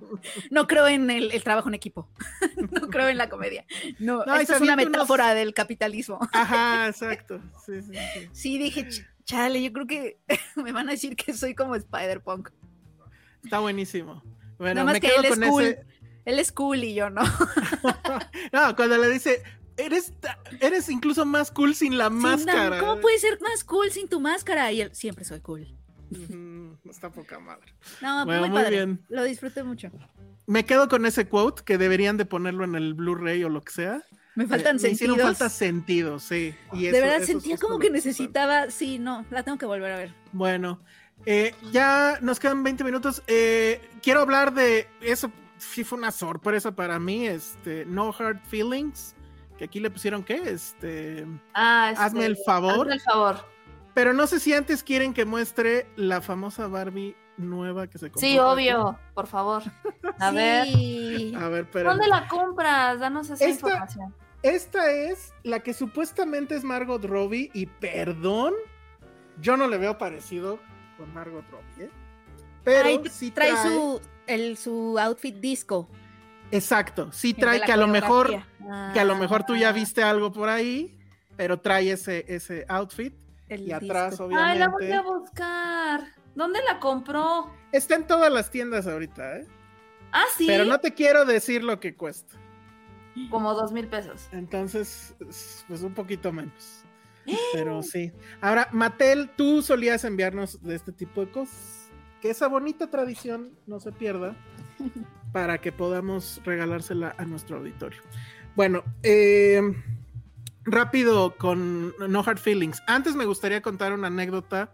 <laughs> no creo en el, el trabajo en equipo. no creo en la comedia. No,
No,
esto es una
unos-
metáfora del capitalismo.
Ajá, exacto. Sí, sí, sí.
Sí, dije, "Ch- chale, yo creo que me van a decir que soy como Spider-Punk.
Está buenísimo. Bueno,
Nada más
me
que
quedo
él es
con
cool.
ese.
Él es cool y yo no. <laughs>
No, cuando le dice, eres, eres incluso más cool sin la máscara.
¿Cómo puedes ser más cool sin tu máscara? Y él, siempre soy cool.
Está poca madre.
No,
Bueno,
muy,
muy
padre.
bien.
Lo disfruté mucho.
Me quedo con ese quote que deberían de ponerlo en el Blu-ray o lo que sea.
Me faltan
Eh, me hicieron
sentidos.
falta sentido, sí. Y
de
eso-
verdad
eso
sentía
es
como que necesitaba. Sí, no, la tengo que volver a ver.
Bueno, eh, ya nos quedan 20 minutos. Eh, quiero hablar de eso. Sí fue una sorpresa para mí. Este, No Hard Feelings. Que aquí le pusieron qué? Este.
Ah, este,
Hazme el favor.
Hazme el favor.
Pero no sé si antes quieren que muestre la famosa Barbie nueva que se compró.
Sí, obvio, por favor. A ver.
A ver, pero.
¿Dónde la compras? Danos esa
Esta-
información.
Esta es la que supuestamente es Margot Robbie. Y perdón, yo no le veo parecido con Margot Robbie, ¿eh? Pero
Ay,
sí
trae,
trae,
su, el, su outfit disco.
Exacto, sí trae que a lo mejor que a lo mejor tú ya
Ah,
viste algo por ahí, pero trae ese, ese outfit.
el
Y atrás,
disco.
Ay, la voy
obviamente.
a buscar. ¿Dónde la compró?
Está en todas las tiendas ahorita, ¿eh?
Ah, sí.
Pero no te quiero decir lo que cuesta.
Como dos mil pesos.
Entonces, es- pues un poquito menos. Pero <gasps> sí. Ahora, Mattel, tú solías enviarnos de este tipo de cosas. Que esa bonita tradición no se pierda <laughs> para que podamos regalársela a nuestro auditorio. Bueno, eh, rápido con No Hard Feelings. Antes me gustaría contar una anécdota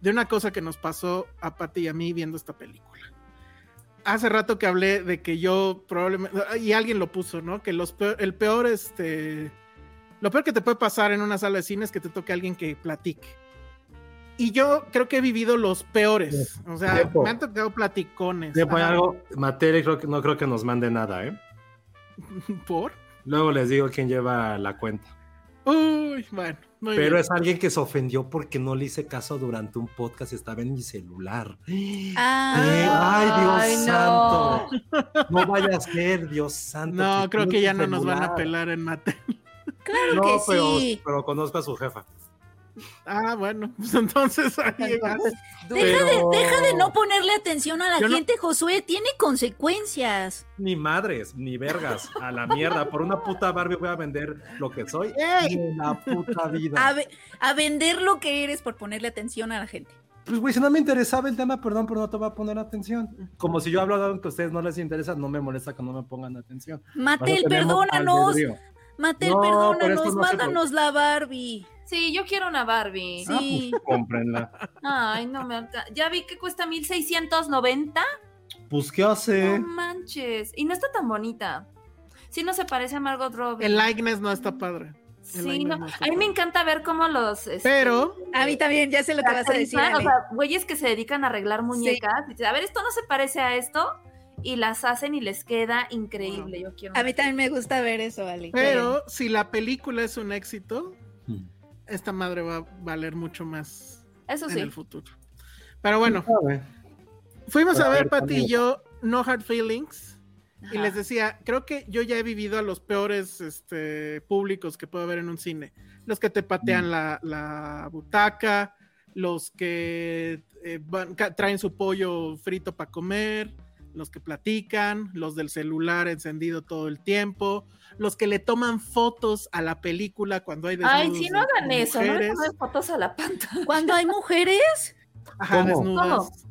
de una cosa que nos pasó a Pati y a mí viendo esta película. Hace rato que hablé de que yo probablemente, y alguien lo puso, ¿no? Que los peor- el peor este, Lo peor que te puede pasar en una sala de cine es que te toque alguien que platique. Y yo creo que he vivido los peores. O sea,
Tiempo.
me han tocado platicones. Ajá.
algo. Matele creo que, no creo que nos mande nada, ¿eh? <laughs>
¿Por?
Luego les digo quién lleva la cuenta.
Uy, bueno. muy
Pero
bien.
es alguien que se ofendió porque no le hice caso durante un podcast y estaba en mi celular. <gasps>
Ah,
Eh, ay, Dios
no.
santo. <laughs> No vaya a ser, Dios santo.
No, creo que ya no nos van a
celular.
pelar en mate.
Claro
No,
que
pero,
sí.
pero conozco a su jefa.
Ah, bueno, pues entonces ahí
Entonces,
Deja,
Pero-
de, deja de no ponerle atención a la
Yo no-
gente, Josué. Tiene consecuencias.
Ni madres, ni vergas. A la mierda. Por una puta Barbie voy a vender lo que soy.
¡Ey!
En la puta vida.
A, ve- a vender lo que eres por ponerle atención a la gente.
Pues, güey, si no me interesaba el tema, perdón, pero no te voy a poner atención. Como si yo hablo de algo que a ustedes no les interesa, no me molesta que no me pongan atención.
Matel, perdónanos. Matel,
No,
perdónanos.
no
Mándanos la Barbie.
Sí, yo quiero una Barbie.
Sí.
Ah, pues, cómprenla.
Ay, no me alcanza. Ya vi que cuesta 1690.
Pues, ¿qué hace?
No manches. Y no está tan bonita. Sí, no se parece a Margot Robbie.
El likeness no está padre. el
Sí, no.
no está
A mí me encanta ver cómo los. este,
Pero,
A mí también, ya sé lo que vas a decir.
o sea, güeyes que se dedican a arreglar muñecas. a ver, esto no se parece a esto. Y las hacen y les queda increíble. Yo quiero.
A mí también me gusta ver eso, Ale.
pero si la película es un éxito,
Hmm.
esta madre va a valer mucho más
Eso
en
sí.
el futuro. Pero bueno,
Sabe.
fuimos a ver,
ver,
Pati y yo, No Hard Feelings. Y les decía, creo que yo ya he vivido a los peores este, públicos que puede haber en un cine. Los que te
Mm.
patean la, la butaca, los que eh, van- traen su pollo frito para comer, los que platican, los del celular encendido todo el tiempo, los que le toman fotos a la película cuando hay
Ay,
desnudos
sí, no
de
hagan eso. No le
mujeres.
tomen fotos a la pantalla.
Cuando hay mujeres,
Ajá,
¿Cómo?
desnudas.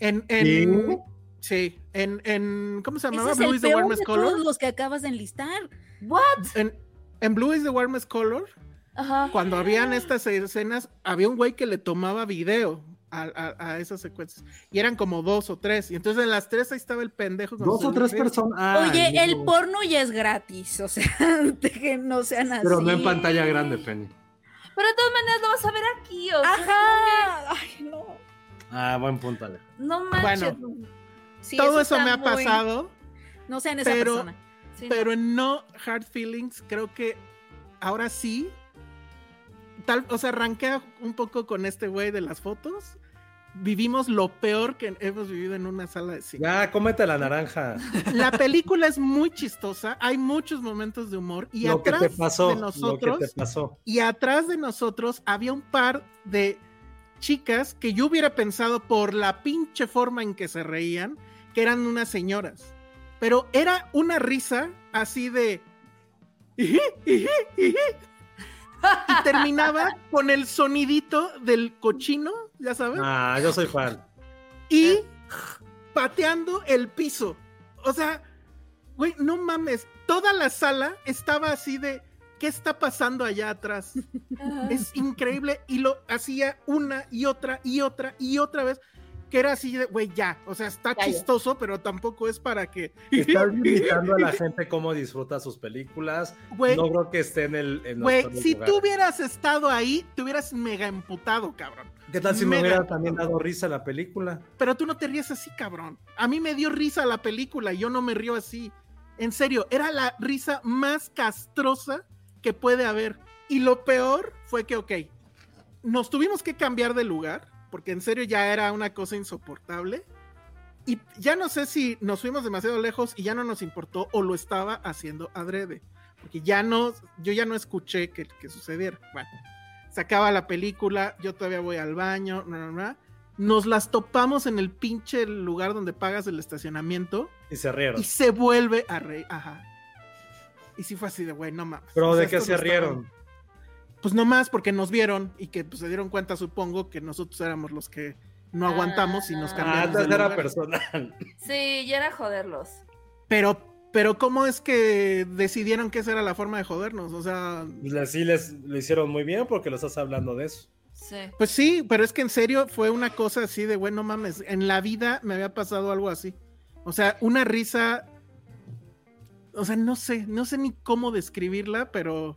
En, en, sí, en, en, ¿cómo se
ese
llamaba?
es
Blue
el
is the
peor
warmest
de
color.
todos los que acabas de enlistar.
¿What?
En, en Blue is the warmest color,
Ajá.
cuando habían estas escenas, había un güey que le tomaba video a, a- a esas secuencias. Y eran como dos o tres. Y entonces en las tres ahí estaba el pendejo. con
Dos o tres personas. Ay,
Oye, el
no.
porno ya es gratis, o sea, <laughs> de que no sean así.
Pero no en pantalla grande, Penny.
Pero de todas maneras lo vas a ver aquí. O sea,
Ajá. Ay, no.
Ah, buen punto, Ale.
No manches.
Sí,
Todo eso me ha
muy-
pasado,
No sean esa
pero-
persona.
Sí, no.
pero en No Hard Feelings creo que ahora sí. Tal, o sea, arranqué un poco con este güey de las fotos. Vivimos lo peor que hemos vivido en una sala de cine.
Ya, cómete la naranja.
La película es muy chistosa, hay muchos momentos de humor y
lo que
atrás
te pasó.
de
Lo
nosotros
que te pasó.
y atrás de nosotros había un par de chicas que yo hubiera pensado por la pinche forma en que se reían que eran unas señoras, pero era una risa así de y terminaba con el sonidito del cochino, ya sabes,
Ah, yo soy fan.
y pateando el piso. O sea, güey, no mames, toda la sala estaba así de ¿qué está pasando allá atrás? <laughs> Es increíble y lo hacía una y otra y otra y otra vez. Que era así de, güey, ya. O sea, está chistoso, pero tampoco es para que. <laughs>
Estás <laughs> indicando a la gente cómo disfruta sus películas.
Güey,
No creo que esté en el.
Güey, si
lugares.
tú hubieras estado ahí, te hubieras mega emputado, cabrón.
¿Qué tal si me
mega
hubiera
emputado.
también dado risa la película?
Pero tú no te ríes así, cabrón. A mí me dio risa la película y yo no me río así. En serio, era la risa más castrosa que puede haber. Y lo peor fue que, ok, nos tuvimos que cambiar de lugar, porque en serio ya era una cosa insoportable. Y ya no sé si nos fuimos demasiado lejos y ya no nos importó o lo estaba haciendo adrede. Porque ya no, yo ya no escuché que, que sucediera. Bueno, se acaba la película, yo todavía voy al baño, no, no, no. Nos las topamos en el pinche lugar donde pagas el estacionamiento
Y se rieron.
y se vuelve a reír. Ajá. Y sí fue así de, güey, no mames.
Pero
O sea,
¿de qué se
no estaban-
rieron?
Pues no más porque nos vieron y que pues, se dieron cuenta, supongo, que nosotros éramos los que no aguantamos y nos
Ah.
Ah,
cambiamos de
entonces era
lugar.
personal.
Sí, ya era joderlos.
Pero, pero ¿cómo es que decidieron que esa era la forma de jodernos? O sea,
Pues Sí, les lo hicieron muy bien porque lo estás hablando de eso.
Sí.
pues sí, pero es que en serio fue una cosa así de, bueno, mames, en la vida me había pasado algo así. O sea, una risa, o sea, no sé, no sé ni cómo describirla, pero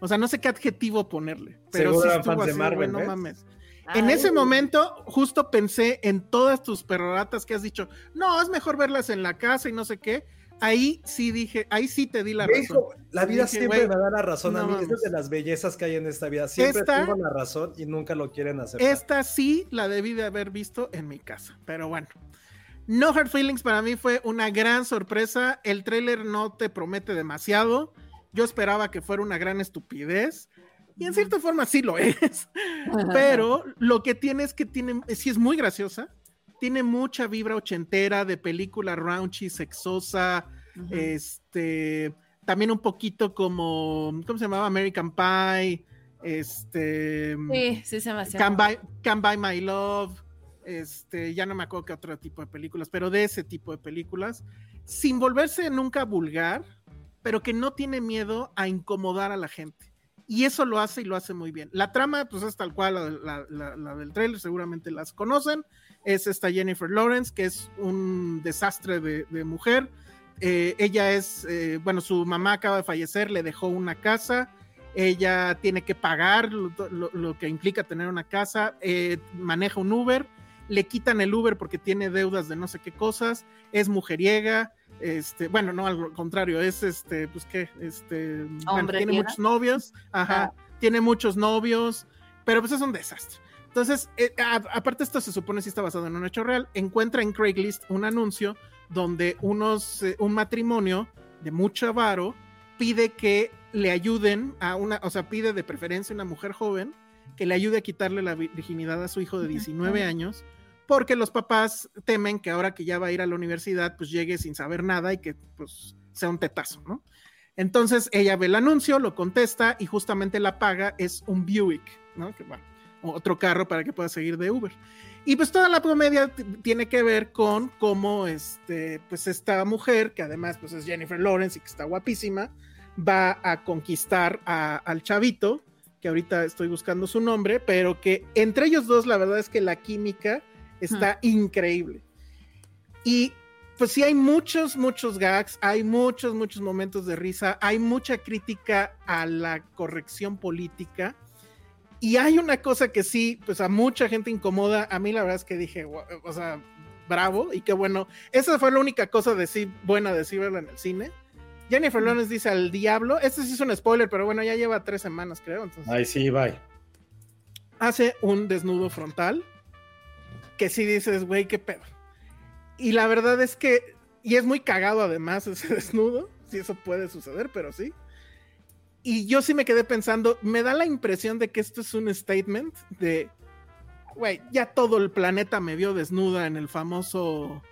O sea, no sé qué adjetivo ponerle, pero
Seguro
sí estuvo
de
así,
Marvel,
güey, no
¿ves?
mames. En ese momento, justo pensé en todas tus perroratas que has dicho, no, es mejor verlas en la casa y no sé qué. Ahí sí dije, ahí sí te di la razón.
la vida
Dije,
siempre me da la razón a mí.
Mames.
es de las bellezas que hay en esta vida. Siempre
Esta-
tengo la razón y nunca lo quieren aceptar.
Esta sí la debí de haber visto en mi casa, pero bueno. No Hard Feelings para mí fue una gran sorpresa. El tráiler no te promete demasiado. Yo esperaba que fuera una gran estupidez. Y en cierta forma sí lo es. <laughs> Pero lo que tiene es que tiene, sí es muy graciosa. Tiene mucha vibra ochentera de película raunchy, sexosa. Este, también un poquito como, ¿cómo se llamaba? American Pie. Este,
Sí, sí se me hacía.
Can Buy, Can Buy My Love, este, ya no me acuerdo qué otro tipo de películas, pero de ese tipo de películas, sin volverse nunca vulgar, pero que no tiene miedo a incomodar a la gente. Y eso lo hace y lo hace muy bien. La trama, pues es tal cual la, del trailer, seguramente las conocen. Es esta Jennifer Lawrence, que es un desastre de, mujer. Eh, ella es, eh, bueno, su mamá acaba de fallecer, le dejó una casa ella tiene que pagar lo que implica tener una casa, eh, maneja un Uber, le quitan el Uber porque tiene deudas de no sé qué cosas, es mujeriega, este, bueno, no, al contrario, es este, pues qué, este, bueno, tiene muchos novios, ajá, tiene muchos novios, pero pues es un desastre. Entonces, eh, a- aparte esto se supone si está basado en un hecho real, encuentra en Craigslist un anuncio donde unos, eh, un matrimonio de mucho avaro pide que le ayuden a una, o sea, pide de preferencia una mujer joven que le ayude a quitarle la virginidad a su hijo de 19 años, porque los papás temen que ahora que ya va a ir a la universidad, pues llegue sin saber nada y que pues sea un tetazo, ¿no? Entonces ella ve el anuncio, lo contesta y justamente la paga es un Buick, ¿no? Que bueno, otro carro para que pueda seguir de Uber. Y pues toda la comedia tiene que ver con cómo este, pues esta mujer, que además pues es Jennifer Lawrence y que está guapísima, va a conquistar a- al chavito, que ahorita estoy buscando su nombre, pero que entre ellos dos la verdad es que la química está increíble. Y pues sí hay muchos, muchos gags, hay muchos, muchos momentos de risa, hay mucha crítica a la corrección política. Y hay una cosa que sí, pues a mucha gente incomoda. A mí la verdad es que dije, o sea, bravo y qué bueno. Esa fue la única cosa de sí buena de sí verla en el cine. Jennifer Lawrence dice al diablo. Este sí es un spoiler, pero bueno, ya lleva tres semanas, creo. Entonces
Ay, sí, bye.
hace un desnudo frontal que sí dices, güey, qué pedo. Y la verdad es que, y es muy cagado además <laughs> ese desnudo, si eso puede suceder, pero sí. Y yo sí me quedé pensando, me da la impresión de que esto es un statement de, güey, ya todo el planeta me vio desnuda en el famoso,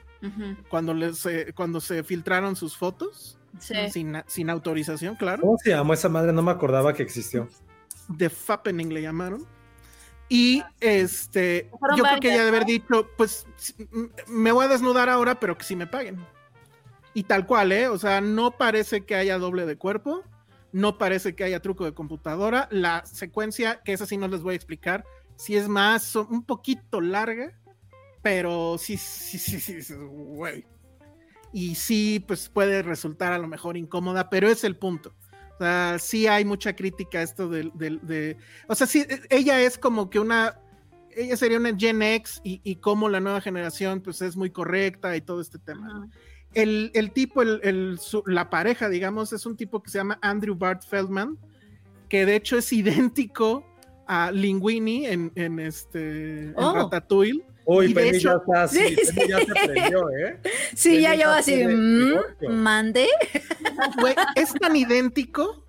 cuando, les, eh, cuando se filtraron sus fotos,
Sí.
sin, sin autorización, claro.
¿Cómo se llamó esa madre? No me acordaba que existió.
The Fappening le llamaron. Y este,
Fueron
yo creo que ella de haber dicho, pues me voy a desnudar ahora, pero que sí me paguen. Y tal cual, ¿eh? O sea, no parece que haya doble de cuerpo, no parece que haya truco de computadora. La secuencia, que esa sí no les voy a explicar, sí es más, un poquito larga, pero sí, sí, sí, sí, güey. Y sí, pues puede resultar a lo mejor incómoda, pero es el punto. O sea, sí hay mucha crítica a esto del, del- de, o sea, sí, ella es como que una, ella sería una Gen X y, y como la nueva generación pues es muy correcta y todo este tema. El, el tipo, el, el- su- la pareja, digamos, es un tipo que se llama Andrew Bart Feldman, que de hecho es <laughs> idéntico a Linguini en, en este en
Oh.
Ratatouille.
Uy, Penny ya está así.
Sí,
Penny ya
sí.
se prendió, ¿eh? <laughs>
Sí, ya yo así, mm, mande. <laughs>
Güey, es tan idéntico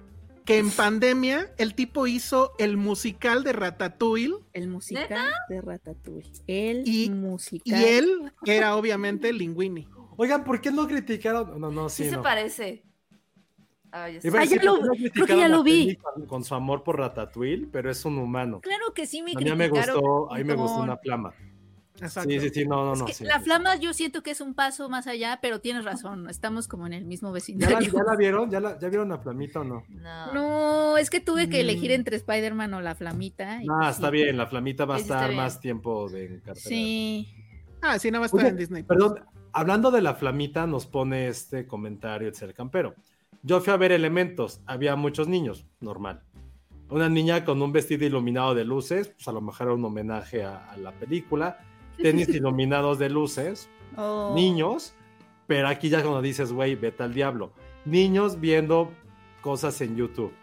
que en pandemia el tipo hizo el musical de Ratatouille
El musical de Ratatouille. El
Y-
musical.
y él era obviamente Linguini.
Oigan, ¿por qué no criticaron? No, no, sí,
Sí se parece. Ya
Ah, ya lo-
¿por qué no
creo que ya lo vi.
Con, su amor por Ratatouille, pero es un humano.
Claro que sí me
A mí me
criticaron
gustó, a mí me gustó una flama.
Exacto.
Sí, sí, sí, no, no,
Es
no.
que
sí,
la
sí.
flama yo siento que es un paso más allá, pero tienes razón, estamos como en el mismo
¿Ya la,
vecindario.
ya la vieron? ¿Ya, la, ¿Ya vieron la <laughs> flamita o no?
No.
No, es que tuve que elegir
Mm.
entre Spider-Man o la flamita. y
Ah,
pues
está
sí.
bien, la flamita va a estar más tiempo de en cartelera.
Sí.
Ah, sí, nada más en Disney.
Perdón, hablando de la flamita, nos pone este comentario el ser campero. Yo fui a ver elementos, había muchos niños, normal.
Una niña con un vestido iluminado de luces, pues a lo mejor era un homenaje a, a la película. Tenis iluminados de luces,
Oh.
niños, pero aquí ya cuando dices, güey, vete al diablo. Niños viendo cosas en YouTube.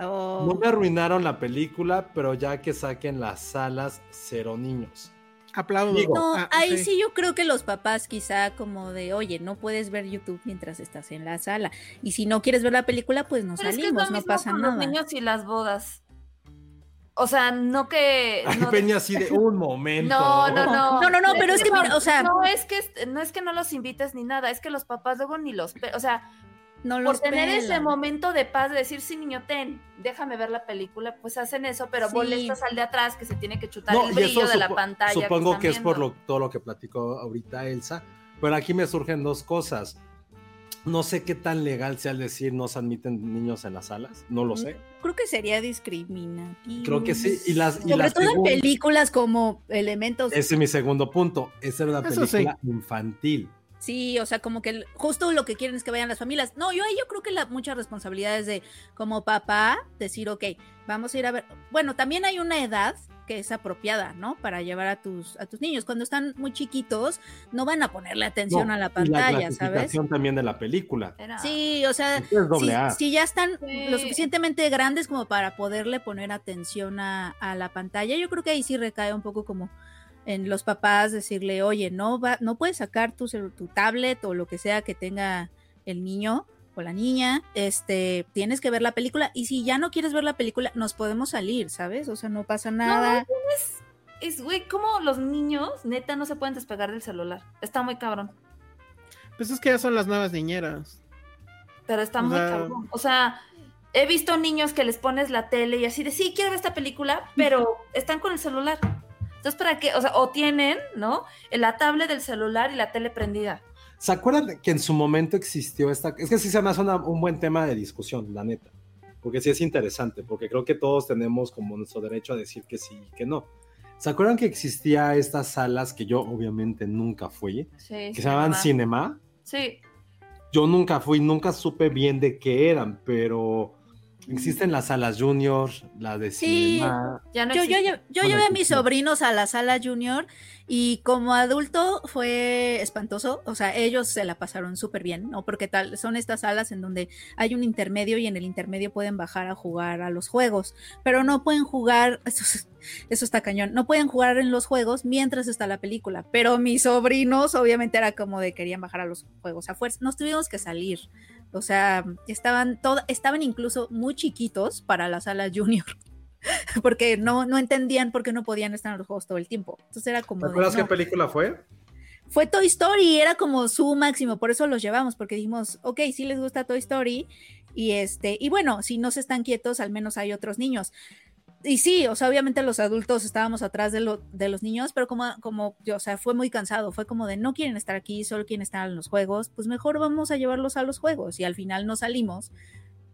Oh.
No me arruinaron la película, pero ya que saquen las salas, cero niños.
Aplaudo.
No,
Ah,
ahí sí. yo creo que los papás quizá como de, oye, no puedes ver YouTube mientras estás en la sala. Y si no quieres ver la película, pues no
Pero es que es
salimos,
lo
no
mismo
pasa
con
nada.
los niños y las bodas. O sea, no que.
Ay,
no,
Peña así de un momento.
no, no, no.
No, no, no, pero es que mira, o sea-
No es que, no es que no los invites ni nada, es que los papás luego ni los. O sea,
No
por
los
tener ese momento de paz, de decir, sí, niño, ten, déjame ver la película, pues hacen eso, pero
Sí.
molestas al de atrás que se tiene que chutar
No,
el brillo de la pantalla. que
Supongo
están
que es por lo, todo lo que platicó ahorita Elsa. Pero aquí me surgen dos cosas. No sé qué tan legal sea el decir no se admiten niños en las salas. No lo sé.
Creo que sería discriminativo.
Creo que sí. Y las, y
Sobre
las
todo en
segun-
películas como elementos.
Ese es mi segundo punto. Esa era una
Eso
película infantil.
Sí, o sea, como que justo lo que quieren es que vayan las familias. No, yo ahí yo creo que la, muchas responsabilidades de como papá decir, ok, vamos a ir a ver. Bueno, también hay una edad que es apropiada, ¿no? Para llevar a tus a tus niños. Cuando están muy chiquitos, no van a ponerle atención
No,
a la
y
pantalla, ¿sabes?
también de la película.
Era-
Sí, o sea, si, ya están
Sí.
lo suficientemente grandes como para poderle poner atención a, a la pantalla, yo creo que ahí sí recae un poco como en los papás decirle, oye, no va, no puedes sacar tu, tu tablet o lo que sea que tenga el niño o la niña, este, tienes que ver la película y si ya no quieres ver la película, nos podemos salir, ¿sabes? O sea, no pasa nada.
Es, güey, como los niños, neta, no se pueden despegar del celular. Está muy cabrón.
Pues es que ya son las nuevas niñeras.
Pero está
O
muy
sea-
cabrón. O sea, he visto niños que les pones la tele y así de, sí, quiero ver esta película, pero están con el celular. Entonces, ¿para qué? O sea, o tienen, ¿no? La tablet del celular y la tele prendida.
¿Se acuerdan que en su momento existió esta? Es que sí se me hace una- un buen tema de discusión, la neta. Porque sí es interesante, porque creo que todos tenemos como nuestro derecho a decir que sí y que no. ¿Se acuerdan que existía estas salas que yo obviamente nunca fui?
Sí.
Que se llamaban
cinema.
Cinema.
Sí.
Yo nunca fui, nunca supe bien de qué eran, pero existen las salas junior, la de
Sí.
Cinema.
Ya no
yo, yo, yo
Bueno,
llevé a mis sobrinos a la sala junior y como adulto fue espantoso, o sea, ellos se la pasaron súper bien, ¿no? Porque tal, son estas salas en donde hay un intermedio y en el intermedio pueden bajar a jugar a los juegos, pero no pueden jugar, <laughs> eso, es- eso está cañón, no pueden jugar en los juegos mientras está la película, pero mis sobrinos obviamente era como de querían bajar a los juegos a fuerza, nos tuvimos que salir. O sea, estaban todo, estaban incluso muy chiquitos para la sala junior <laughs> porque no, no entendían por qué no podían estar en los juegos todo el tiempo. Entonces era como...
¿Te
de,
acuerdas
no.
qué película fue?
Fue Toy Story, era como su máximo, por eso los llevamos, porque dijimos, ok, sí les gusta Toy Story, y este, y bueno, si no se están quietos, al menos hay otros niños. Y sí, o sea, obviamente los adultos estábamos atrás de, lo- de los niños, pero como, como, o sea, fue muy cansado, fue como de no quieren estar aquí, solo quieren estar en los juegos, pues mejor vamos a llevarlos a los juegos, y al final no salimos,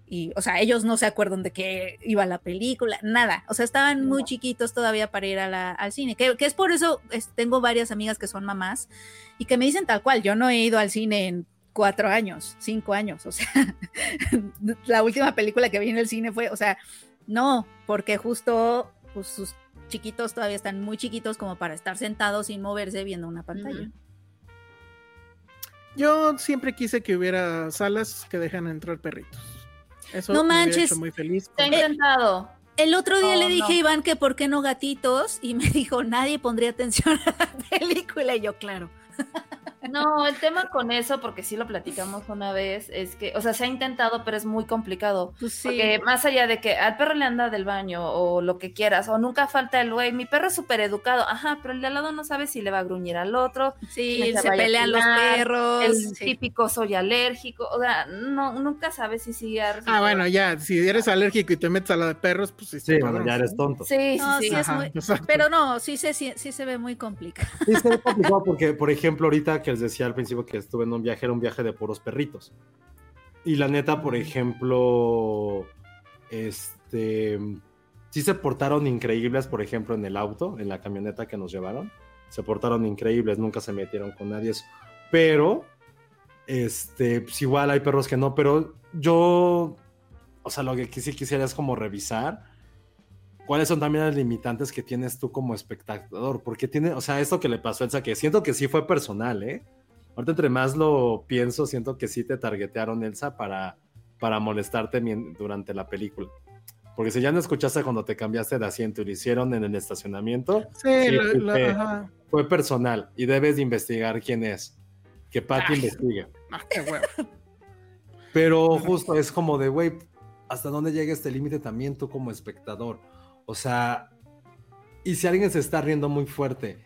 y, o sea, ellos no se acuerdan de que iba la película, nada. O sea, estaban muy chiquitos todavía para ir a la- al cine. Que, que es por eso es- tengo varias amigas que son mamás y que me dicen tal cual. Yo no he ido al cine en cuatro años, cinco años. O sea, <laughs> la última película que vi en el cine fue, o sea, no, porque justo pues, sus chiquitos todavía están muy chiquitos como para estar sentados sin moverse viendo una pantalla.
Yo siempre quise que hubiera salas que dejan entrar perritos. Eso
No
me
manches.
hecho muy feliz.
Se ha intentado.
El otro día
Oh,
le dije
no.
a Iván que por qué no gatitos y me <laughs> dijo nadie pondría atención a la película y yo claro.
No, el tema con eso, porque sí lo platicamos una vez, es que, o sea, se ha intentado, pero es muy complicado.
Pues sí.
Porque más allá de que al perro le anda del baño o lo que quieras, o nunca falta el güey, mi perro es súper educado, ajá, pero el de al lado no sabe si le va a gruñir al otro,
Sí, se pelean los perros.
el
sí.
típico soy alérgico, o sea, no, nunca sabes si sigue
Ah, bueno, ya, si eres alérgico y te metes a la de perros, pues sí,
Sí, bueno, ya eres tonto.
Sí, sí,
No,
sí.
sí es muy-. Pero no, sí se, sí, sí se ve muy complicado.
Sí, está complicado porque, por ejemplo, ahorita que les decía al principio que estuve en un viaje, era un viaje de puros perritos. Y la neta, por ejemplo, este, sí se portaron increíbles, por ejemplo, en el auto, en la camioneta que nos llevaron. Se portaron increíbles, nunca se metieron con nadie. eso. Pero, este, pues igual hay perros que no, pero yo, o sea, lo que sí quisiera es como revisar cuáles son también las limitantes que tienes tú como espectador, porque tiene, o sea, esto que le pasó a Elsa, que siento que sí fue personal, ¿eh? Ahorita entre más lo pienso, siento que sí te targetearon Elsa para, para molestarte durante la película. Porque si ya no escuchaste cuando te cambiaste de asiento y lo hicieron en el estacionamiento,
Sí,
Sí,
lo-
sí.
ajá.
fue personal y debes de investigar quién es. Que Patty investigue.
Qué huevo.
Pero justo es como de, güey, ¿hasta dónde llega este límite también tú como espectador? O sea, y si alguien se está riendo muy fuerte,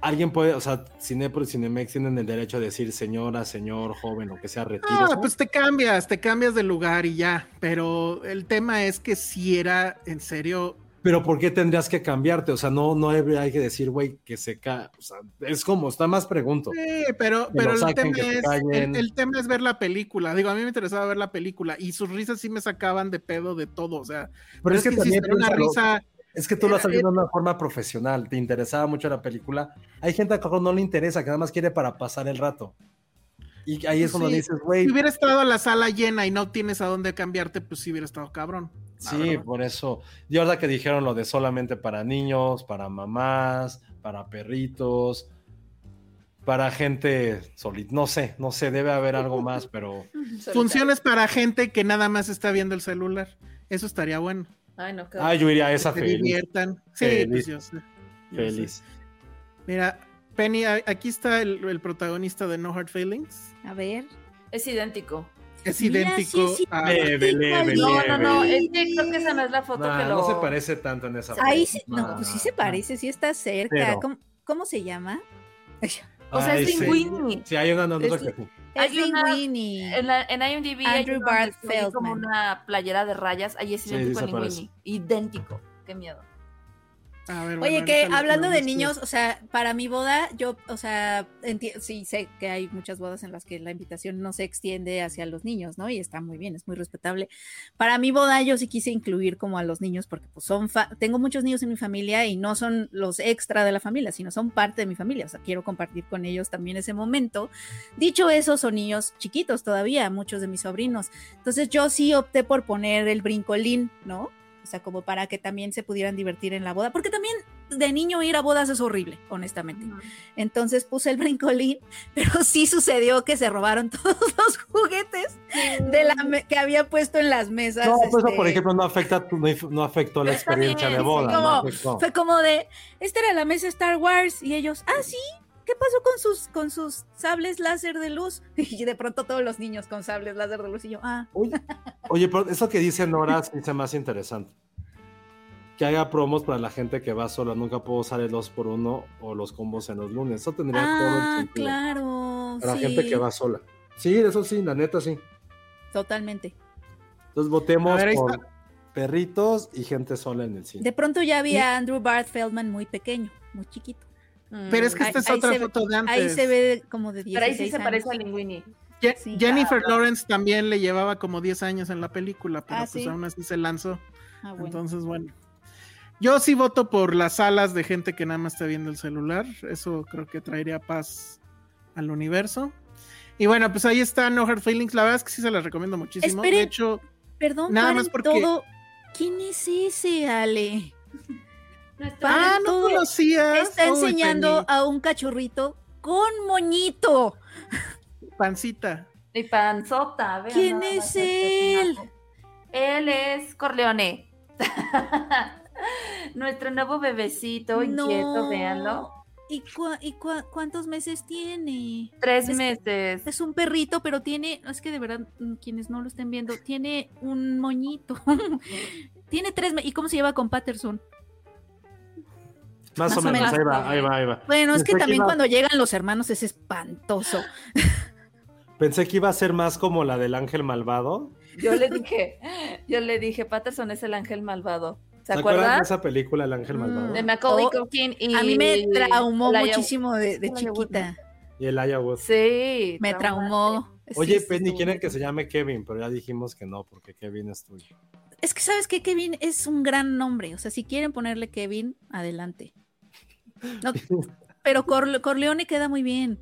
alguien puede, o sea, Cinépolis y Cinemex tienen el derecho de decir señora, señor, joven, lo que sea, retiro.
Ah, pues te cambias, te cambias de lugar y ya. Pero el tema es que si era en serio.
Pero ¿por qué tendrías que cambiarte? O sea, no, no hay que decir, güey, que se cae. O sea, es como, está más pregunto.
Sí, pero,
Que
pero el tema
que
es el, el tema es ver la película. Digo, a mí me interesaba ver la película y sus risas sí me sacaban de pedo de todo. O sea,
Pero es que también
era una risa.
Es que tú lo has visto de una forma profesional, te interesaba mucho la película. Hay gente a mejor no le interesa, que nada más quiere para pasar el rato. Y ahí es cuando
Sí,
dices, güey,
Si hubiera estado la sala llena y no tienes a dónde cambiarte, pues sí hubiera estado cabrón.
Sí, por eso. Y ahora que dijeron lo de solamente para niños, para mamás, para perritos, para gente solita, no sé, no sé, debe haber algo más, <laughs> pero
Funciones para gente que nada más está viendo el celular. Eso estaría bueno.
Ay, no, qué
ah, yo iría a esa
Que se
feliz,
diviertan. Sí,
Feliz.
pues yo sé. Yo sé.
feliz.
Mira, Penny, aquí está el, el protagonista de No Hard Feelings.
A ver.
Es idéntico.
Es
Mira,
idéntico
sí, sí.
a.
Leve, leve,
No,
leve.
no, no. Es que creo que esa no es la foto
Nah,
que lo.
No se parece tanto en esa
Ahí
foto.
sí, no, pues sí se parece, sí está cerca.
Pero-
¿Cómo, cómo se llama?
O sea,
Ay,
es
sí.
Linguini.
Sí, hay una nota
Es-
que sí.
Es
Hay una-
Linguini.
En, la, en IMDb hay
Andrew
se ve como una playera de rayas. Ahí es
Sí,
idéntico
sí
a. Linguini. Idéntico. Qué miedo.
A ver,
Oye,
bueno,
que
ahorita lo-
hablando de
busco.
niños, o sea, para mi boda, yo, o sea, sí sé que hay muchas bodas en las que la invitación no se extiende hacia los niños, ¿no? Y está muy bien, es muy respetable. Para mi boda, yo sí quise incluir como a los niños, porque pues son, fa- tengo muchos niños en mi familia y no son los extra de la familia, sino son parte de mi familia, o sea, quiero compartir con ellos también ese momento. Dicho eso, son niños chiquitos todavía, muchos de mis sobrinos. Entonces yo sí opté por poner el brincolín, ¿no? O sea, como para que también se pudieran divertir en la boda, porque también de niño ir a bodas es horrible, honestamente. Entonces puse el brincolín, <laughs> pero sí sucedió que se robaron <laughs> todos los juguetes de la me- que había puesto en las mesas.
No, pues eso,
este,
por ejemplo, no afecta, no, afectó la experiencia de
sí,
boda.
como-
no.
Fue como de, esta era la mesa Star Wars y ellos, ah, sí, ¿qué pasó con sus, con sus sables láser de luz? <laughs> Y de pronto todos los niños con sables láser de luz y yo, ah,
Oye, <laughs> oye, pero eso que dice Nora se dice más interesante. Que haya promos para la gente que va sola. Nunca puedo usar el 2x1 o los combos en los lunes. Eso tendría todo el
ah,
sentido.
claro.
Para
sí,
gente que va sola. Sí, eso sí, la neta sí.
Totalmente.
Entonces votemos
ver,
por
está.
perritos y gente sola en el cine.
De pronto ya vi a Andrew Barth Feldman muy pequeño, muy chiquito.
Pero es que
Ahí-
esta es
ahí
otra
ve-
foto de antes.
Ahí se ve como de 16
Pero ahí sí se
años.
parece a Linguini.
Je-
sí.
Jennifer Lawrence también le llevaba como 10 años en la película, pero
Ah,
pues
¿sí?
aún así se lanzó.
Ah, bueno.
Entonces, bueno. Yo sí voto por las salas de gente que nada más está viendo el celular. Eso creo que traería paz al universo. Y bueno, pues ahí está No Hard Feelings. La verdad es que sí se las recomiendo muchísimo. De
Esperen.
hecho,
Perdón,
Nada más porque-
todo. ¿Quién es ese, Ale?
Nuestro-
ah, no
todo.
conocías.
Está enseñando
Penny,
a un cachorrito con moñito.
Pancita.
Y panzota. vean
¿Quién es él?
Él es Corleone. <laughs> Nuestro nuevo bebecito inquieto, véanlo.
¿Y, y cuántos meses tiene?
Tres
Es-
meses.
Es un perrito, pero tiene, es que de verdad, mm, quienes no lo estén viendo, tiene un moñito. <laughs> tiene tres meses. ¿Y cómo se lleva con Patterson?
Más,
más
o
o
menos,
menos.
ahí va, ahí va, ahí va.
Bueno, es
Pensé
que también
iba-
cuando llegan los hermanos es espantoso. <laughs>
Pensé que iba a ser más como la del ángel malvado.
Yo le dije, yo le dije, Patterson es el ángel malvado. ¿Se
¿Se acuerdan de esa película, El ángel
Mm.
malvado?
De Macaulay
Oh,
Culkin y
A mí me traumó muchísimo de, de chiquita.
Y el Aya Wood.
Sí.
Me traumó.
Oye,
Sí,
Penny, quieren que se llame Kevin, pero ya dijimos que no, porque Kevin es tuyo.
Es que sabes que Kevin es un gran nombre. O sea, si quieren ponerle Kevin, adelante. No, <laughs> pero Corle- Corleone queda muy bien.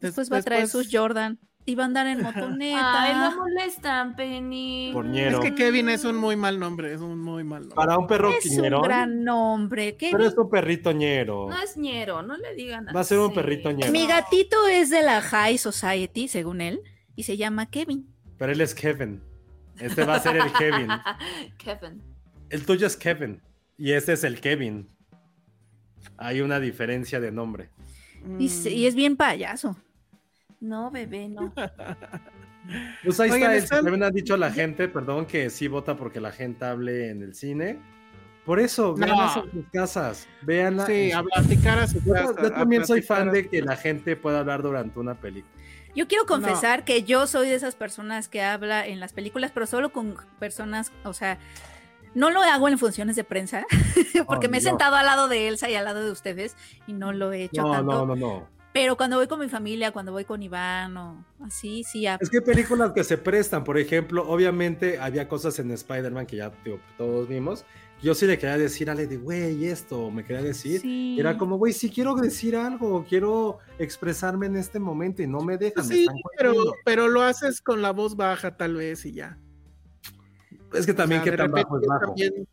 Después va a traer sus Jordan. iba a andar en motoneta.
Ay, no molestan, Penny.
Porñero.
Es que Kevin es un muy mal nombre, es un muy mal nombre.
Para un perro
es un
quiñerón,
gran nombre.
pero es un perrito ñero.
No es ñero, no le digan
Va a ser un perrito ñero.
Mi gatito es de la High Society, según él, y se llama Kevin.
Pero él es Kevin. Este va a ser el Kevin. <laughs>
Kevin.
El tuyo es Kevin. Y este es el Kevin. Hay una diferencia de nombre.
Y, es bien payaso.
No, bebé, no. <laughs>
Pues ahí
Oigan,
está. el-
están-
También ha dicho la gente, perdón, que sí vota porque la gente hable en el cine. Por eso, veanlas
No.
en sus casas. Veanla.
Sí,
en
a
sus-
platicar a su
Yo,
casa,
yo
a
también soy fan
a
de que la gente pueda hablar durante una película.
Yo quiero confesar que yo soy de esas personas que habla en las películas, pero solo con personas, o sea, no lo hago en funciones de prensa, <laughs> porque
Oh,
me he
no.
sentado al lado de Elsa y al lado de ustedes y no lo he hecho
No,
tanto.
no, no, no.
Pero cuando voy con mi familia, cuando voy con Iván o así, sí, ya.
Es que hay películas que se prestan, por ejemplo, obviamente había cosas en Spider-Man que ya digo, todos vimos. Yo sí le quería decir a Ale de, güey, esto, me quería decir.
Sí.
Era como, güey, sí quiero decir algo, quiero expresarme en este momento y no me dejan. me
Sí,
están
pero, pero lo haces con la voz baja tal vez y ya.
Es que también
O
que
sea,
tan bajo es bajo.
también,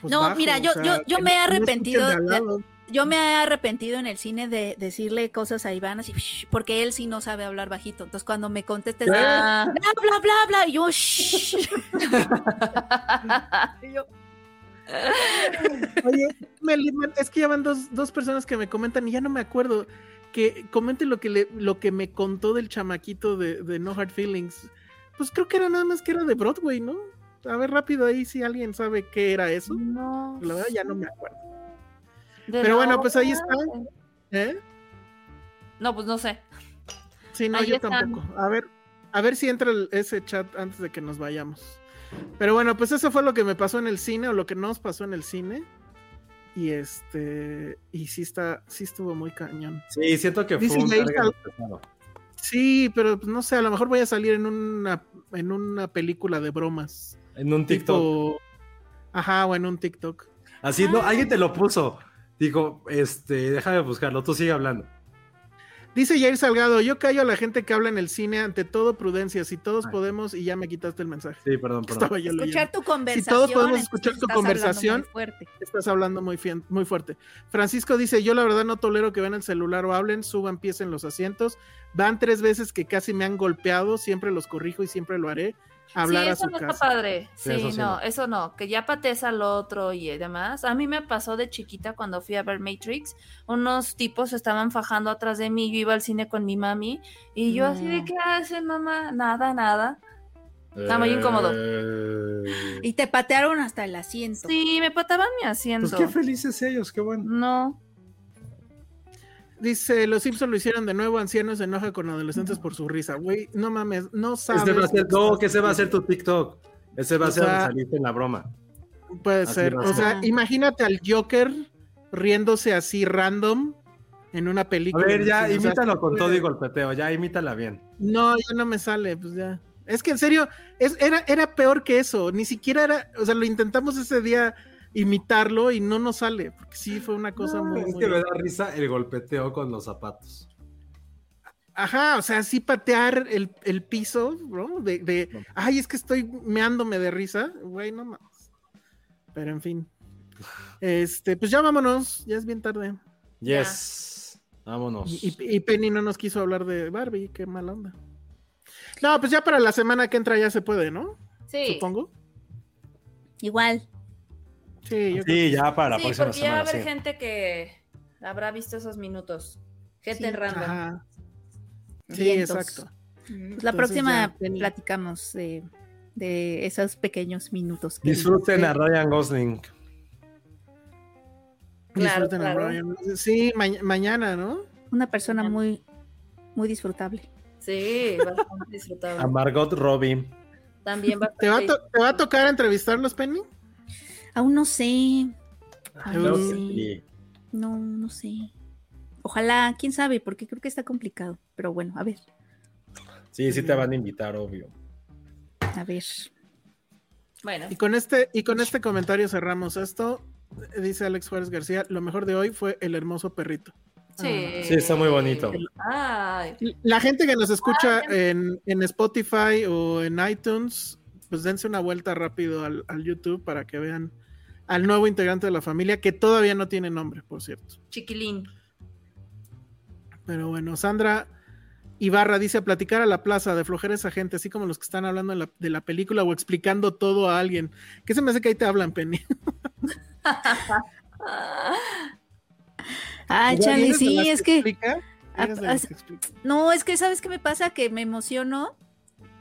pues,
No,
bajo,
mira,
o
yo-
sea,
yo- yo me he arrepentido
de.
Yo me he arrepentido en el cine de decirle cosas a Iván así, porque él sí no sabe hablar bajito. Entonces cuando me contestes,
Ah.
bla, bla, bla, bla, y yo, "Shh". <laughs> Y yo,
Oye, es que ya van dos, dos personas que me comentan y ya no me acuerdo. Que comenten lo que, le, lo que me contó del chamaquito de, de No Hard Feelings. Pues creo que era nada más que era de Broadway, ¿no? A ver, rápido ahí si alguien sabe qué era eso.
No.
La verdad ya no me acuerdo. Pero bueno, pues ahí está. ¿Eh?
No, pues no sé.
Sí, no,
Ahí
yo
están.
tampoco. A ver, a ver si entra el- ese chat antes de que nos vayamos. Pero bueno, pues eso fue lo que me pasó en el cine, o lo que nos pasó en el cine. Y este, y sí está, sí estuvo muy cañón.
Sí, siento que fue un pesado.
Sí, pero pues, no sé, a lo mejor voy a salir en una, en una película de bromas.
En un TikTok.
Tipo, ajá, o en un TikTok.
Así, no, alguien te lo puso. Digo, este, déjame buscarlo, tú sigue hablando.
Dice Jair Salgado, yo callo a la gente que habla en el cine ante todo prudencia, si todos
Ay.
podemos, y ya me quitaste el mensaje.
Sí, perdón, <laughs> perdón.
Estaba yo
escuchar
leyendo.
tu conversación.
todos podemos escuchar tu
estás hablando
conversación.
muy fuerte.
Estás hablando muy, fien- muy fuerte. Francisco dice, yo la verdad no tolero que vean el celular o hablen, suban pies en los asientos. Van tres veces que casi me han golpeado, siempre los corrijo y siempre lo haré. Hablar
sí,
a
eso
su
no
casa.
está padre.
Sí,
Sí,
eso sí
no,
no.
eso no. Que ya patees al otro y demás. A mí me pasó de chiquita cuando fui a ver Matrix. Unos tipos estaban fajando atrás de mí. Yo iba al cine con mi mami. Y yo así de,
No.
¿qué hacen, mamá? Nada, nada. Está muy incómodo.
Eh,
Y te patearon hasta el asiento.
Sí, me pataban mi asiento.
Pues qué felices ellos, qué bueno.
No.
Dice, los Simpsons lo hicieron de nuevo, ancianos se enoja con adolescentes por su risa. Güey, no mames, no sabes.
Ese va a ser, no, que ese va a ser tu TikTok. Ese va a ser donde
sea,
saliste en la broma.
Puede
Así
ser.
a
O sea, imagínate al Joker riéndose así random en una
A
película.
ver, ya,
O sea,
imítalo con todo y golpeteo, ya imítala bien.
No, ya no me sale, pues ya. Es que en serio, es, era, era peor que eso. Ni siquiera era, o sea, lo intentamos ese día imitarlo y no nos sale, porque sí fue una cosa
No,
muy,
es
muy-
que me da risa el golpeteo con los zapatos.
Ajá, o sea, sí patear el, el piso, ¿no? De, de,
No.
ay, es que estoy meándome de risa, güey, no mames. Pero en fin. Este, pues ya vámonos, ya es bien tarde.
Yes. Vámonos.
Y, y- y Penny no nos quiso hablar de Barbie, qué mala onda. No, pues ya para la semana que entra ya se puede, ¿no?
Sí.
Supongo.
Igual.
Sí, yo creo
Sí, ya para la
Sí,
próxima
porque ya va a
semana.
haber
sí.
gente que habrá visto esos minutos. Gente
Sí,
random.
Ajá. Sí,
Vientos.
exacto.
Pues la próxima
ya,
platicamos de, de esos pequeños minutos. que
Disfruten a Ryan Gosling.
Claro,
Disfruten a
claro.
Brian. Sí, ma- mañana, ¿no?
Una persona muy, muy disfrutable.
Sí, bastante disfrutable.
A Margot Robbie.
También
¿Te va, a
bastante.
to- ¿Te va a tocar entrevistarlos, Penny?
Aún no sé. Aún
Creo
no
que
sé.
sí.
No, no sé. Ojalá, quién sabe, porque creo que está complicado. Pero bueno, a ver,
Sí, sí te van a invitar, obvio.
a ver.
Bueno,
Y con este, y con este comentario cerramos esto. Dice Alex Juárez García, lo mejor de hoy fue el hermoso perrito.
Sí.
Sí, está muy bonito.
Ay.
La gente que nos escucha en, en Spotify o en iTunes, pues dense una vuelta rápido al, al YouTube para que vean al nuevo integrante de la familia, que todavía no tiene nombre, por cierto.
Chiquilín.
Pero bueno, Sandra Ibarra dice a platicar a la plaza de flojera esa gente, así como los que están hablando de la, de la película o explicando todo a alguien. ¿Qué se me hace que ahí te hablan, Penny? <laughs>
Ay,
¿Ya
Charlie, sí, es que.
que explica?
No, es que sabes qué me pasa, que me emociono.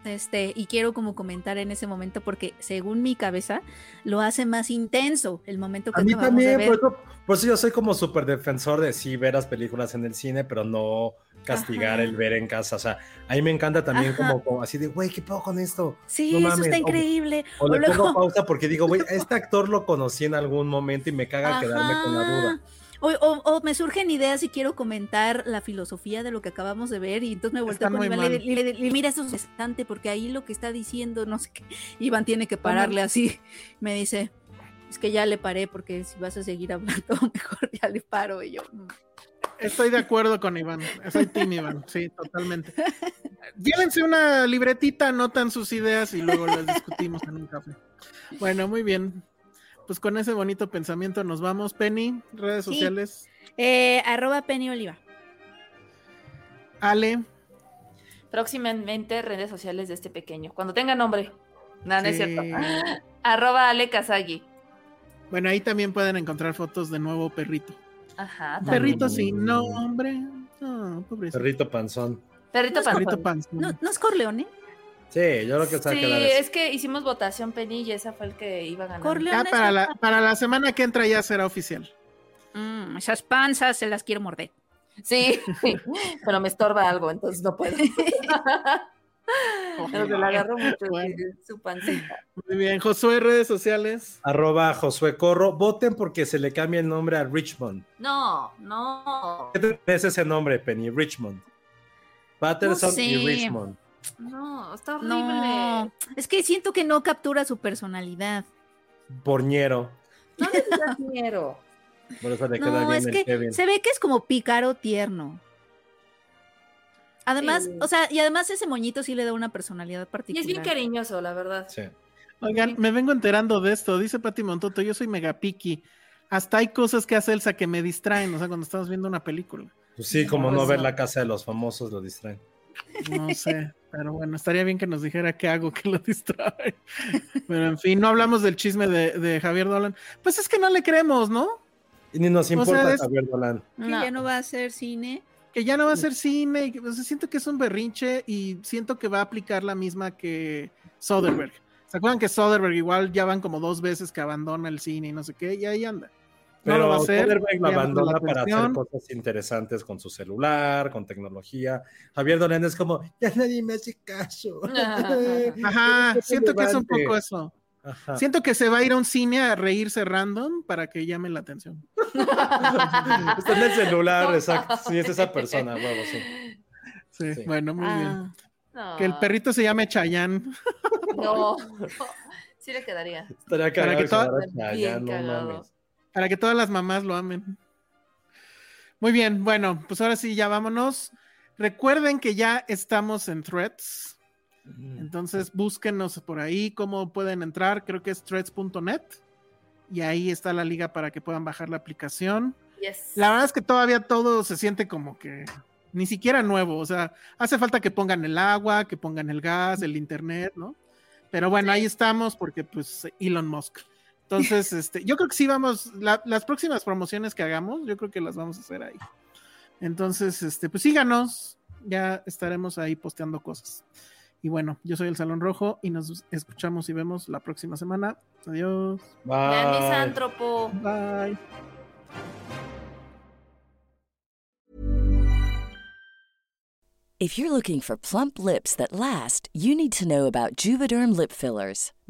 Este, y quiero como comentar en ese momento porque según mi cabeza lo hace más intenso el momento que
A mí
de
también,
ver.
por eso, por eso yo soy como súper defensor de sí ver las películas en el cine, pero no castigar
Ajá.
el ver en casa. O sea, a mí me encanta también
Ajá.
como, como así de, güey, ¿qué puedo con esto?
Sí,
no
eso está increíble.
O,
O
le
luego-
pongo pausa porque digo, güey, a este actor lo conocí en algún momento y me <laughs> caga quedarme con la duda.
O, o- o me surgen ideas y quiero comentar la filosofía de lo que acabamos de ver y entonces me
Está
con Iván y le, le- le- mira eso es bastante porque ahí lo que está diciendo no sé qué <laughs> Iván tiene que pararle así <laughs> me dice es que ya le paré porque si vas a seguir hablando <laughs> mejor ya le paro y yo "Mm".
Estoy de acuerdo con Iván. Soy Team Iván, sí, totalmente. Llévense una libretita, anotan sus ideas y luego las discutimos en un café. Bueno, muy bien. Pues con ese bonito pensamiento nos vamos. Penny, redes
Sí.
sociales.
Eh, arroba Penny Oliva
Ale,
Próximamente redes sociales de este pequeño. Cuando tenga nombre. No, no es cierto. <laughs> Arroba Ale Kazagi.
bueno, ahí también pueden encontrar fotos de nuevo perrito.
Ajá. también.
Perrito sin nombre. No, pobrecito.
Perrito panzón.
Perrito
No,
Perrito
panzón.
panzón.
no, no es Corleone
Sí, yo creo que se va a
Sí,
quedar
es que hicimos votación Penny y esa fue el que iba a ganar.
Corleone
Ah, para la, para la semana que entra ya será oficial.
Mm, esas panzas se las quiero morder
Sí, <laughs> pero me estorba algo, entonces no puedo. <laughs> Pero se la agarro mucho
Bueno.
su pancita.
Muy bien, Josué, redes sociales.
Arroba Josué Corro. Voten porque se le cambia el nombre a Richmond.
No, no,
¿Qué te parece ese nombre, Penny? Richmond. Patterson
sé.
y Richmond.
No, está horrible.
no es que siento que no captura su personalidad
Porñero.
No le digas miedo. <laughs>
Por eso le queda
No,
bien
es
el
que
Kevin.
se ve que es como pícaro tierno. Además,
Sí.
o sea, y además ese moñito sí le da una personalidad
Y
particular.
es bien cariñoso, la verdad.
Sí.
Oigan, me vengo enterando de esto. Dice Pati Montoto, yo soy mega picky. Hasta hay cosas que hace Elsa que me distraen, o sea, cuando estamos viendo una película.
Pues sí, como no
eso.
ver la casa de los famosos lo distraen.
No sé, pero bueno, estaría bien que nos dijera qué hago que lo <laughs> distrae. Pero en fin, no hablamos del chisme de, de Javier Dolan. Pues es que no le creemos, ¿no?
Y ni nos
sea,
importa
es-
Javier Dolan.
Que
No.
ya no va a hacer cine.
Que ya no va a ser cine. y o sea, siento que es un berrinche y siento que va a aplicar la misma que Soderbergh. ¿Se acuerdan que Soderbergh igual ya van como dos veces que abandona el cine y no sé qué? Y ahí anda. No
Pero
lo va a hacer.
Lo
la
abandona para hacer cosas interesantes con su celular, con tecnología. Javier Dolan es como, ya nadie me hace caso. <laughs> <laughs>
Ajá, siento que es un poco eso.
Ajá.
Siento que se va a ir a un cine a reírse random para que llame la atención. <laughs>
Está en el celular, exacto. Sí, es esa persona, huevo, sí.
Sí,
Sí.
bueno, muy bien.
Ah,
No,
Que el perrito se llame Chayanne.
No, sí le quedaría.
Estaría cagado
que
que
toda-
llegara Chayanne,
Bien
no mames.
Para que todas las mamás lo amen. Muy bien, bueno, pues ahora sí, ya vámonos. Recuerden que ya estamos en Threads. Entonces búsquenos por ahí cómo pueden entrar. Creo que es threads.net. Y ahí está la liga para que puedan bajar la aplicación.
Yes.
La verdad es que todavía todo se siente como que ni siquiera nuevo. O sea, hace falta que pongan el agua, que pongan el gas, el internet, ¿no? Pero bueno, ahí estamos porque pues Elon Musk. Entonces, este, yo creo que sí vamos, la- las próximas promociones que hagamos, yo creo que las vamos a hacer ahí. Entonces, este, pues síganos, ya estaremos ahí posteando cosas. Y bueno, yo soy el Salón Rojo y nos escuchamos y vemos la próxima semana. Adiós.
Bye.
Bye.
If you're looking for plump lips that last, you need to know about Juvederm lip fillers.